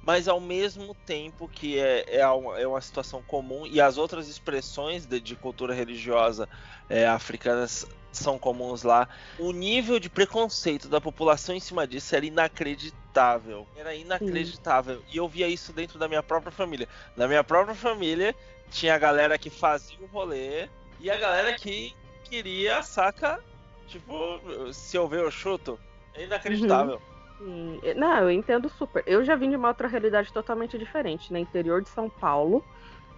Mas ao mesmo tempo que é, é, uma, é uma situação comum e as outras expressões de, de cultura religiosa é, africanas são comuns lá, o nível de preconceito da população em cima disso era inacreditável. Era inacreditável. E eu via isso dentro da minha própria família. Na minha própria família, tinha a galera que fazia o rolê e a galera que queria, saca? Tipo, se eu ver, eu chuto. É inacreditável. Sim. Não, eu entendo super. Eu já vim de uma outra realidade totalmente diferente, no interior de São Paulo,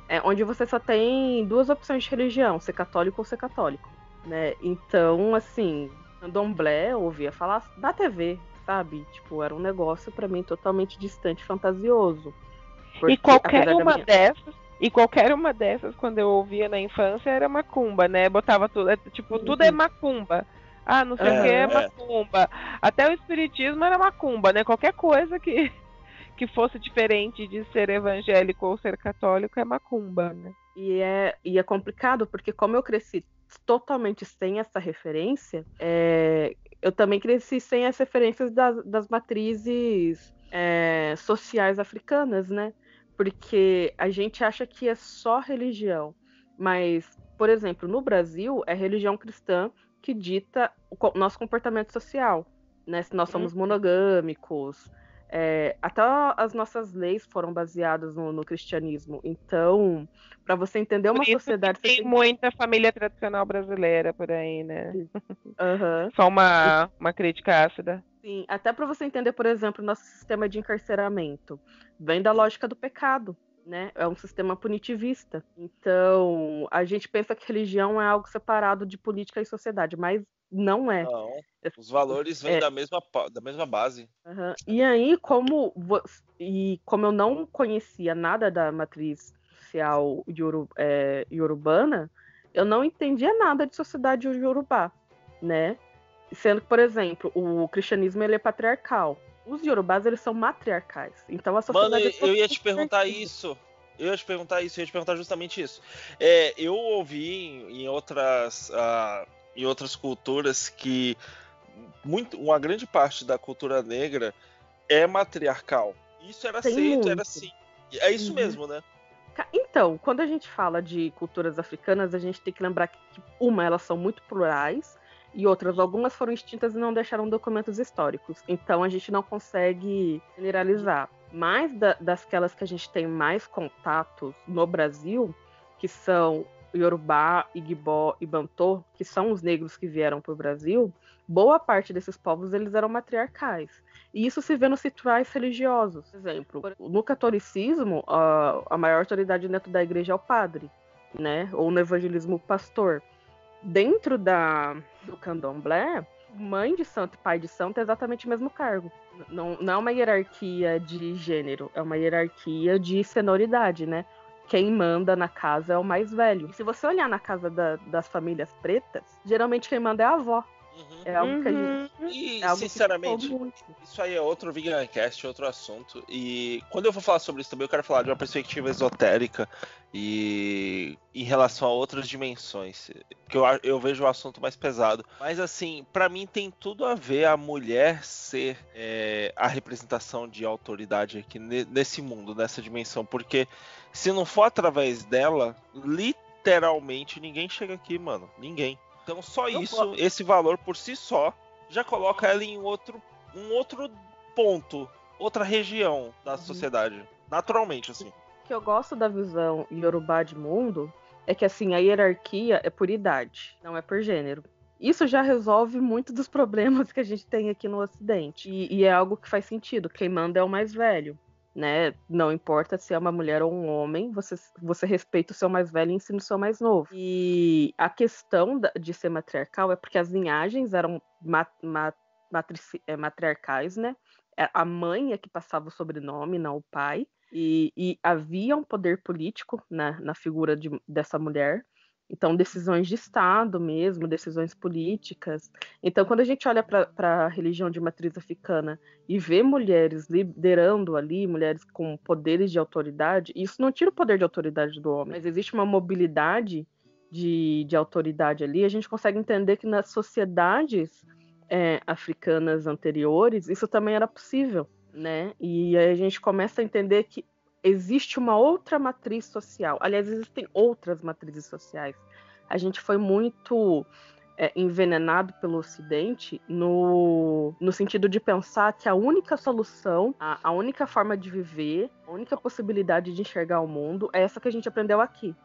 é, onde você só tem duas opções de religião, ser católico ou ser católico, né? Então, assim, candomblé eu ouvia falar da TV, sabe? Tipo, era um negócio pra mim totalmente distante, fantasioso. Porque, E qualquer uma minha- dessas, e qualquer uma dessas, quando eu ouvia na infância, era macumba, né? Botava tudo, é, tipo, tudo é macumba. Ah, não sei o É, que é é. macumba. Até o espiritismo era macumba, né? Qualquer coisa que, que fosse diferente de ser evangélico ou ser católico é macumba, né? E é, e é complicado, porque como eu cresci totalmente sem essa referência, é, eu também cresci sem as referências das, das matrizes é, sociais africanas, né? Porque a gente acha que é só religião. Mas, por exemplo, no Brasil, é religião cristã que dita o nosso comportamento social. Né? Se nós somos monogâmicos, é, até as nossas leis foram baseadas no, no cristianismo. Então, para você entender uma sociedade, você tem tem muita família tradicional brasileira por aí, né? Aham. Só uma, uma crítica ácida. Sim, até para você entender, por exemplo, nosso sistema de encarceramento. Vem da lógica do pecado, né? É um sistema punitivista. Então, a gente pensa que religião é algo separado de política e sociedade, mas não é. Não, os valores vêm É. da, mesma, da mesma base. Aham. E aí, como, e como eu não conhecia nada da matriz social é, iorubana, eu não entendia nada de sociedade iorubá, né? Sendo que, por exemplo, o cristianismo ele é patriarcal. Os iorubás, eles são matriarcais. Então, a Mano, sociedade... eu, é eu ia te perguntar isso. Eu ia te perguntar isso, eu ia te perguntar justamente isso. É, eu ouvi em, em outras, ah, em outras culturas que muito, uma grande parte da cultura negra é matriarcal. Isso era Tem aceito, muito. era assim. É isso Uhum. mesmo, né? Então, quando a gente fala de culturas africanas, a gente tem que lembrar que, uma, elas são muito plurais, e outras, algumas foram extintas e não deixaram documentos históricos. Então, a gente não consegue generalizar. Mas da, dasquelas que a gente tem mais contatos no Brasil, que são Yorubá, Igbó e Bantô, que são os negros que vieram para o Brasil, boa parte desses povos eles eram matriarcais. E isso se vê nos rituais religiosos. Por exemplo, no catolicismo, a, maior autoridade dentro da igreja é o padre, né? Ou no evangelismo, o pastor. Dentro da, do candomblé, mãe de santo e pai de santo é exatamente o mesmo cargo. Não, não é uma hierarquia de gênero, é uma hierarquia de senioridade, né? Quem manda na casa é o mais velho. E se você olhar na casa da- das famílias pretas, geralmente quem manda é a avó. Uhum. É algo que a gente. Uhum. E, É sinceramente. Isso aí é outro Vegancast, outro assunto. E quando eu for falar sobre isso também, eu quero falar de uma perspectiva esotérica e em relação a outras dimensões. Que eu, eu vejo o assunto mais pesado. Mas assim, pra mim tem tudo a ver a mulher ser é, a representação de autoridade aqui ne- nesse mundo, nessa dimensão. Porque se não for através dela, literalmente ninguém chega aqui, mano. Ninguém. Então só Eu isso, esse valor por si só, já coloca ela em outro, um outro ponto, outra região da sociedade. Naturalmente, assim. O que eu gosto da visão Yorubá de mundo é que assim, a hierarquia é por idade, não é por gênero. Isso já resolve muito dos problemas que a gente tem aqui no Ocidente. E, e é algo que faz sentido. Quem manda é o mais velho. Né? Não importa se é uma mulher ou um homem, você, você respeita o seu mais velho e ensina o seu mais novo. E a questão de ser matriarcal é porque as linhagens eram ma- ma- matrici- é, matriarcais, né? É, A mãe é que passava o sobrenome, não o pai. E, e havia um poder político na, na figura de- dessa mulher. Então, decisões de Estado mesmo, decisões políticas. Então, quando a gente olha para a religião de matriz africana e vê mulheres liderando ali, mulheres com poderes de autoridade, isso não tira o poder de autoridade do homem, mas existe uma mobilidade de, de autoridade ali. A gente consegue entender que nas sociedades é, africanas anteriores, isso também era possível, né? E aí a gente começa a entender que existe uma outra matriz social. Aliás, existem outras matrizes sociais. A gente foi muito é, envenenado pelo Ocidente no, no sentido de pensar que a única solução, a, a única forma de viver, a única possibilidade de enxergar o mundo é essa que a gente aprendeu aqui,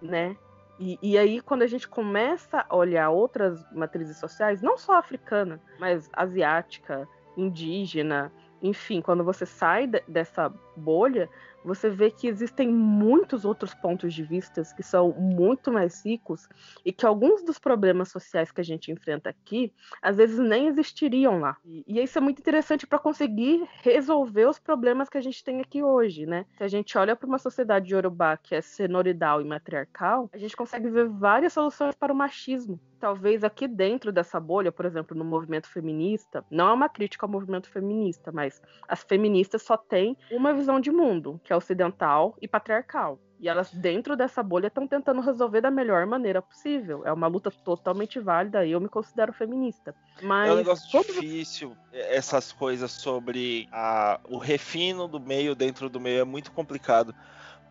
né? E, e aí, quando a gente começa a olhar outras matrizes sociais, não só africana, mas asiática, indígena, enfim, quando você sai de- dessa bolha, você vê que existem muitos outros pontos de vista que são muito mais ricos e que alguns dos problemas sociais que a gente enfrenta aqui, às vezes nem existiriam lá. E, isso é muito interessante para conseguir resolver os problemas que a gente tem aqui hoje, né? Se a gente olha para uma sociedade iorubá que é senoridal e matriarcal, a gente consegue ver várias soluções para o machismo. Talvez aqui dentro dessa bolha, por exemplo, no movimento feminista, não é uma crítica ao movimento feminista, mas as feministas só têm uma visão de mundo, que é ocidental e patriarcal. E elas, dentro dessa bolha, estão tentando resolver da melhor maneira possível. É uma luta totalmente válida e eu me considero feminista. Mas É um negócio quando difícil, essas coisas sobre a- o refino do meio dentro do meio é muito complicado.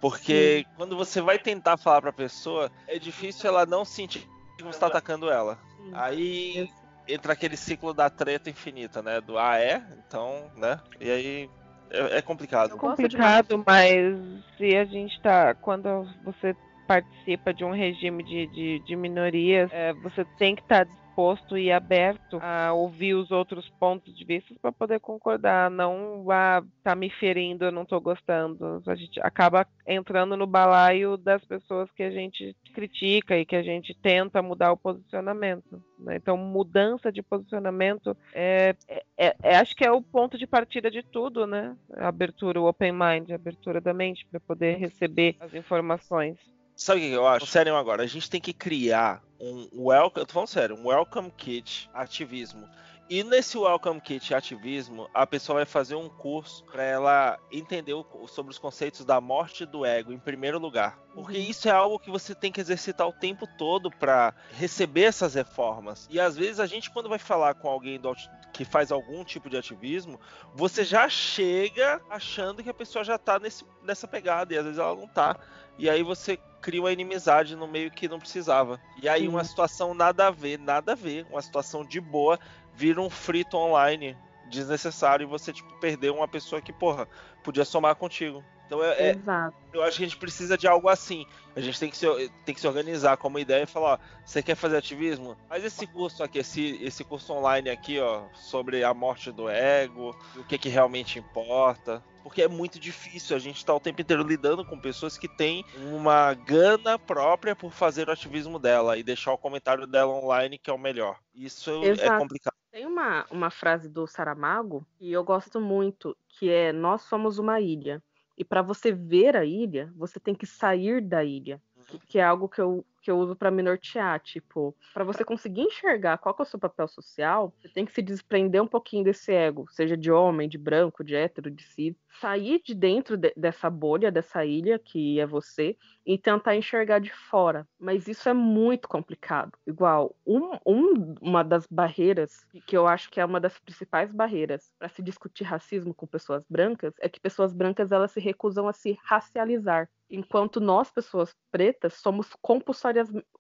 Porque quando você vai tentar falar pra pessoa, é difícil ela não sentir que você tá atacando ela. Aí entra aquele ciclo da treta infinita, né? Do ah, é? Então, né? E aí é, é complicado. De complicado, mas se a gente tá. Quando você participa de um regime de, de, de minorias, é, você tem que estar disposto e aberto a ouvir os outros pontos de vista para poder concordar. Não ah, tá me ferindo, eu não tô gostando. A gente acaba entrando no balaio das pessoas que a gente critica e que a gente tenta mudar o posicionamento. né? Então, mudança de posicionamento é, é- é- acho que é o ponto de partida de tudo, né? Abertura, o open mind, abertura da mente para poder receber as informações. Sabe o que eu acho? Sério agora, a gente tem que criar um welcome, eu tô falando sério, um welcome kit ativismo. E nesse welcome kit ativismo, a pessoa vai fazer um curso para ela entender o- sobre os conceitos da morte do ego em primeiro lugar. Porque isso é algo que você tem que exercitar o tempo todo para receber essas reformas. E às vezes a gente quando vai falar com alguém do que faz algum tipo de ativismo, você já chega achando que a pessoa já tá nesse, nessa pegada e às vezes ela não tá. E aí você cria uma inimizade no meio que não precisava. E aí uma situação nada a ver, nada a ver, uma situação de boa, vira um frito online desnecessário e você, tipo, perdeu uma pessoa que, porra, podia somar contigo. Então é, é- Exato. eu acho que a gente precisa de algo assim. A gente tem que se, tem que se organizar como ideia e falar, ó, você quer fazer ativismo? Faz esse curso aqui, esse, esse curso online aqui, ó, sobre a morte do ego, o que, que realmente importa. Porque é muito difícil, a gente tá o tempo inteiro lidando com pessoas que têm uma gana própria por fazer o ativismo dela e deixar o comentário dela online que é o melhor. Isso é Exato. complicado. Tem uma, uma frase do Saramago que eu gosto muito, que é nós somos uma ilha. E para você ver a ilha, você tem que sair da ilha. Que é algo que eu que eu uso para me nortear, tipo, para você conseguir enxergar qual é o seu papel social, você tem que se desprender um pouquinho desse ego, seja de homem, de branco, de hétero, de cis, sair de dentro de, dessa bolha, dessa ilha que é você e tentar enxergar de fora. Mas isso é muito complicado. Igual, um, um, uma das barreiras, que eu acho que é uma das principais barreiras para se discutir racismo com pessoas brancas, é que pessoas brancas elas se recusam a se racializar. Enquanto nós, pessoas pretas, somos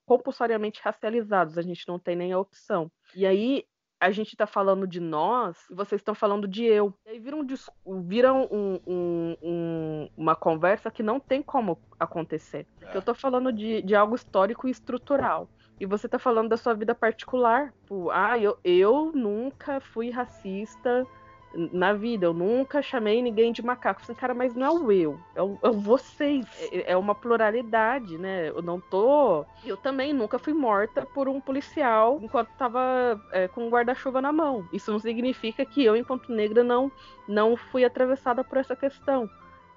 compulsoriamente racializados, a gente não tem nem a opção. E aí a gente tá falando de nós e vocês estão falando de eu. E aí viram, viram um, um, um, uma conversa que não tem como acontecer. Porque eu tô falando de, de algo histórico e estrutural. E você tá falando da sua vida particular. Tipo, ah, eu, eu nunca fui racista na vida. Eu nunca chamei ninguém de macaco. Assim, cara, mas não é o eu, é o, é o vocês. É, é, uma pluralidade, né? Eu não tô. Eu também nunca fui morta por um policial enquanto tava é, com um guarda-chuva na mão. Isso não significa que eu, enquanto negra, não, não fui atravessada por essa questão.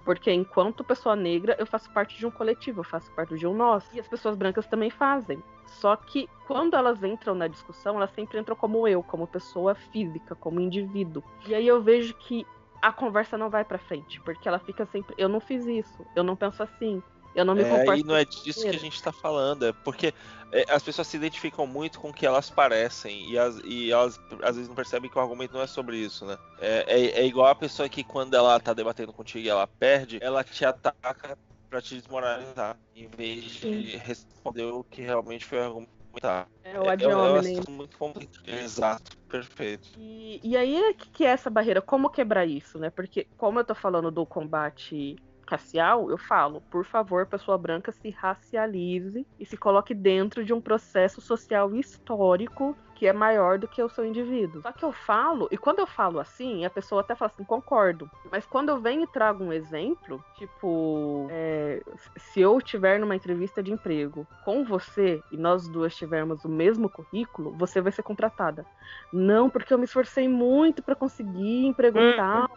Porque enquanto pessoa negra, eu faço parte de um coletivo, eu faço parte de um nós. E as pessoas brancas também fazem. Só que quando elas entram na discussão, elas sempre entram como eu, como pessoa física, como indivíduo. E aí eu vejo que a conversa não vai para frente, porque ela fica sempre, eu não fiz isso, eu não penso assim, eu não me é, E não é disso que a gente tá falando, é porque é, as pessoas se identificam muito com o que elas parecem e, as, e elas às vezes não percebem que o argumento não é sobre isso, né? É, é, é igual a pessoa que quando ela tá debatendo contigo e ela perde, ela te ataca para te desmoralizar, em vez de Sim. responder o que realmente foi argumentar. É o ad hominem. É, muito complicado. Exato, perfeito. E, e aí, que, que é essa barreira? Como quebrar isso, né? Porque, como eu tô falando do combate racial, eu falo, por favor, pessoa branca se racialize e se coloque dentro de um processo social histórico que é maior do que o seu indivíduo. Só que eu falo, e quando eu falo assim, a pessoa até fala assim, concordo. Mas quando eu venho e trago um exemplo, tipo, é, se eu estiver numa entrevista de emprego com você e nós duas tivermos o mesmo currículo, você vai ser contratada. Não, porque eu me esforcei muito para conseguir emprego uhum. tal.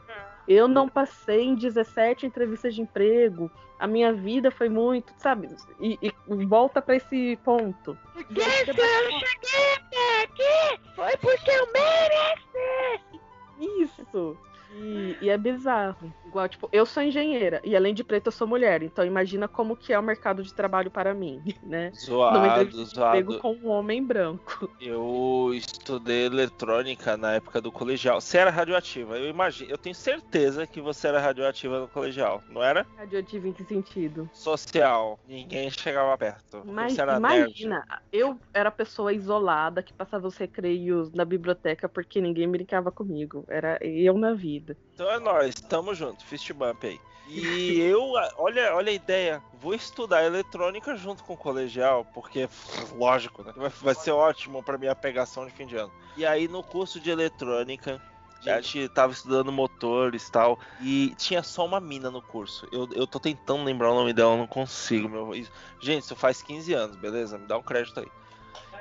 Eu não passei em 17 entrevistas de emprego. A minha vida foi muito, sabe? E, e volta para esse ponto. Porque eu cheguei até aqui foi porque eu mereci. Isso. E, e, é bizarro. Igual, tipo, eu sou engenheira e além de preta eu sou mulher. Então imagina como que é o mercado de trabalho para mim, né? Zoado, zoado. com um homem branco. Eu estudei eletrônica na época do colegial. Você era radioativa. Eu imagino, eu tenho certeza que você era radioativa no colegial, não era? Radioativa em que sentido? Social. Ninguém chegava perto. Mas imagina, nerd. eu era pessoa isolada que passava os recreios na biblioteca porque ninguém brincava comigo. Era eu na vida vida. Então é nóis, tamo junto, fist bump aí. E eu, olha, olha a ideia, vou estudar eletrônica junto com o colegial, porque, lógico, né? Vai, vai ser ótimo pra minha pegação de fim de ano. E aí no curso de eletrônica, a gente tava estudando motores e tal. E tinha só uma mina no curso. Eu, eu tô tentando lembrar o nome dela, não consigo. Meu. Gente, isso faz 15 anos, beleza? Me dá um crédito aí.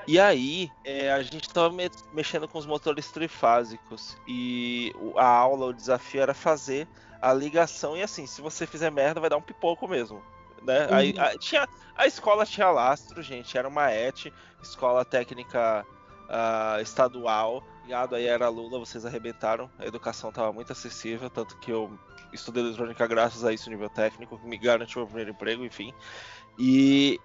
E aí, é, a gente tava me mexendo com os motores trifásicos. E a aula, o desafio era fazer a ligação. E assim, se você fizer merda, vai dar um pipoco mesmo. Né? Uhum. Aí, a, tinha, a escola tinha lastro, gente. Era uma ET, escola técnica uh, estadual. Ligado aí era Lula, vocês arrebentaram. A educação tava muito acessível, tanto que eu estudei eletrônica graças a isso, nível técnico, que me garantiu o primeiro emprego, enfim. E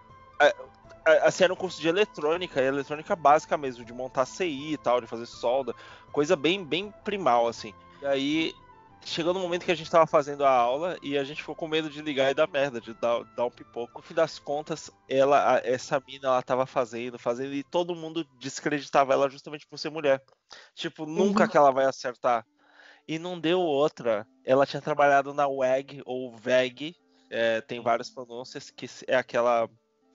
assim, era um curso de eletrônica, eletrônica básica mesmo, de montar CI e tal, de fazer solda, coisa bem, bem primal, assim. E aí, chegou no momento que a gente tava fazendo a aula e a gente ficou com medo de ligar e dar merda, de dar, dar um pipoco. No fim das contas, ela, essa mina, ela tava fazendo, fazendo, e todo mundo descreditava ela justamente por ser mulher. Tipo, nunca uhum. que ela vai acertar. E não deu outra. Ela tinha trabalhado na WEG, ou VEG, é, tem várias pronúncias, que é aquela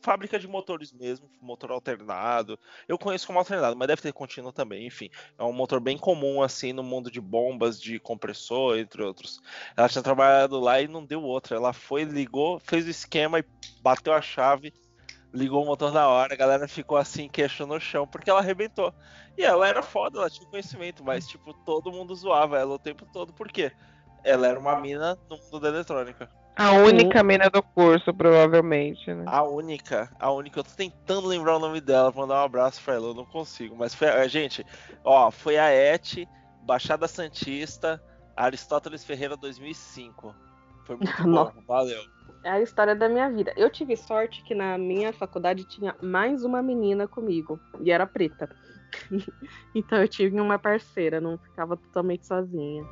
fábrica de motores mesmo, motor alternado. Eu conheço como alternado, mas deve ter contínuo também, enfim. É um motor bem comum, assim, no mundo de bombas, de compressor, entre outros. Ela tinha trabalhado lá e não deu outra. Ela foi, ligou, fez o esquema e bateu a chave, ligou o motor na hora. A galera ficou assim, queixo no chão, porque ela arrebentou. E ela era foda, ela tinha conhecimento, mas, tipo, todo mundo zoava ela o tempo todo, por quê? Ela era uma mina no mundo da eletrônica. A única mina do curso, provavelmente, né? A única, a única. Eu tô tentando lembrar o nome dela mandar um abraço pra ela, eu não consigo. Mas foi a gente, ó, foi a Et, Baixada Santista, Aristóteles Ferreira 2005. Foi muito bom, Nossa. valeu. É a história da minha vida. Eu tive sorte que na minha faculdade tinha mais uma menina comigo. E era preta. então eu tive uma parceira, não ficava totalmente sozinha.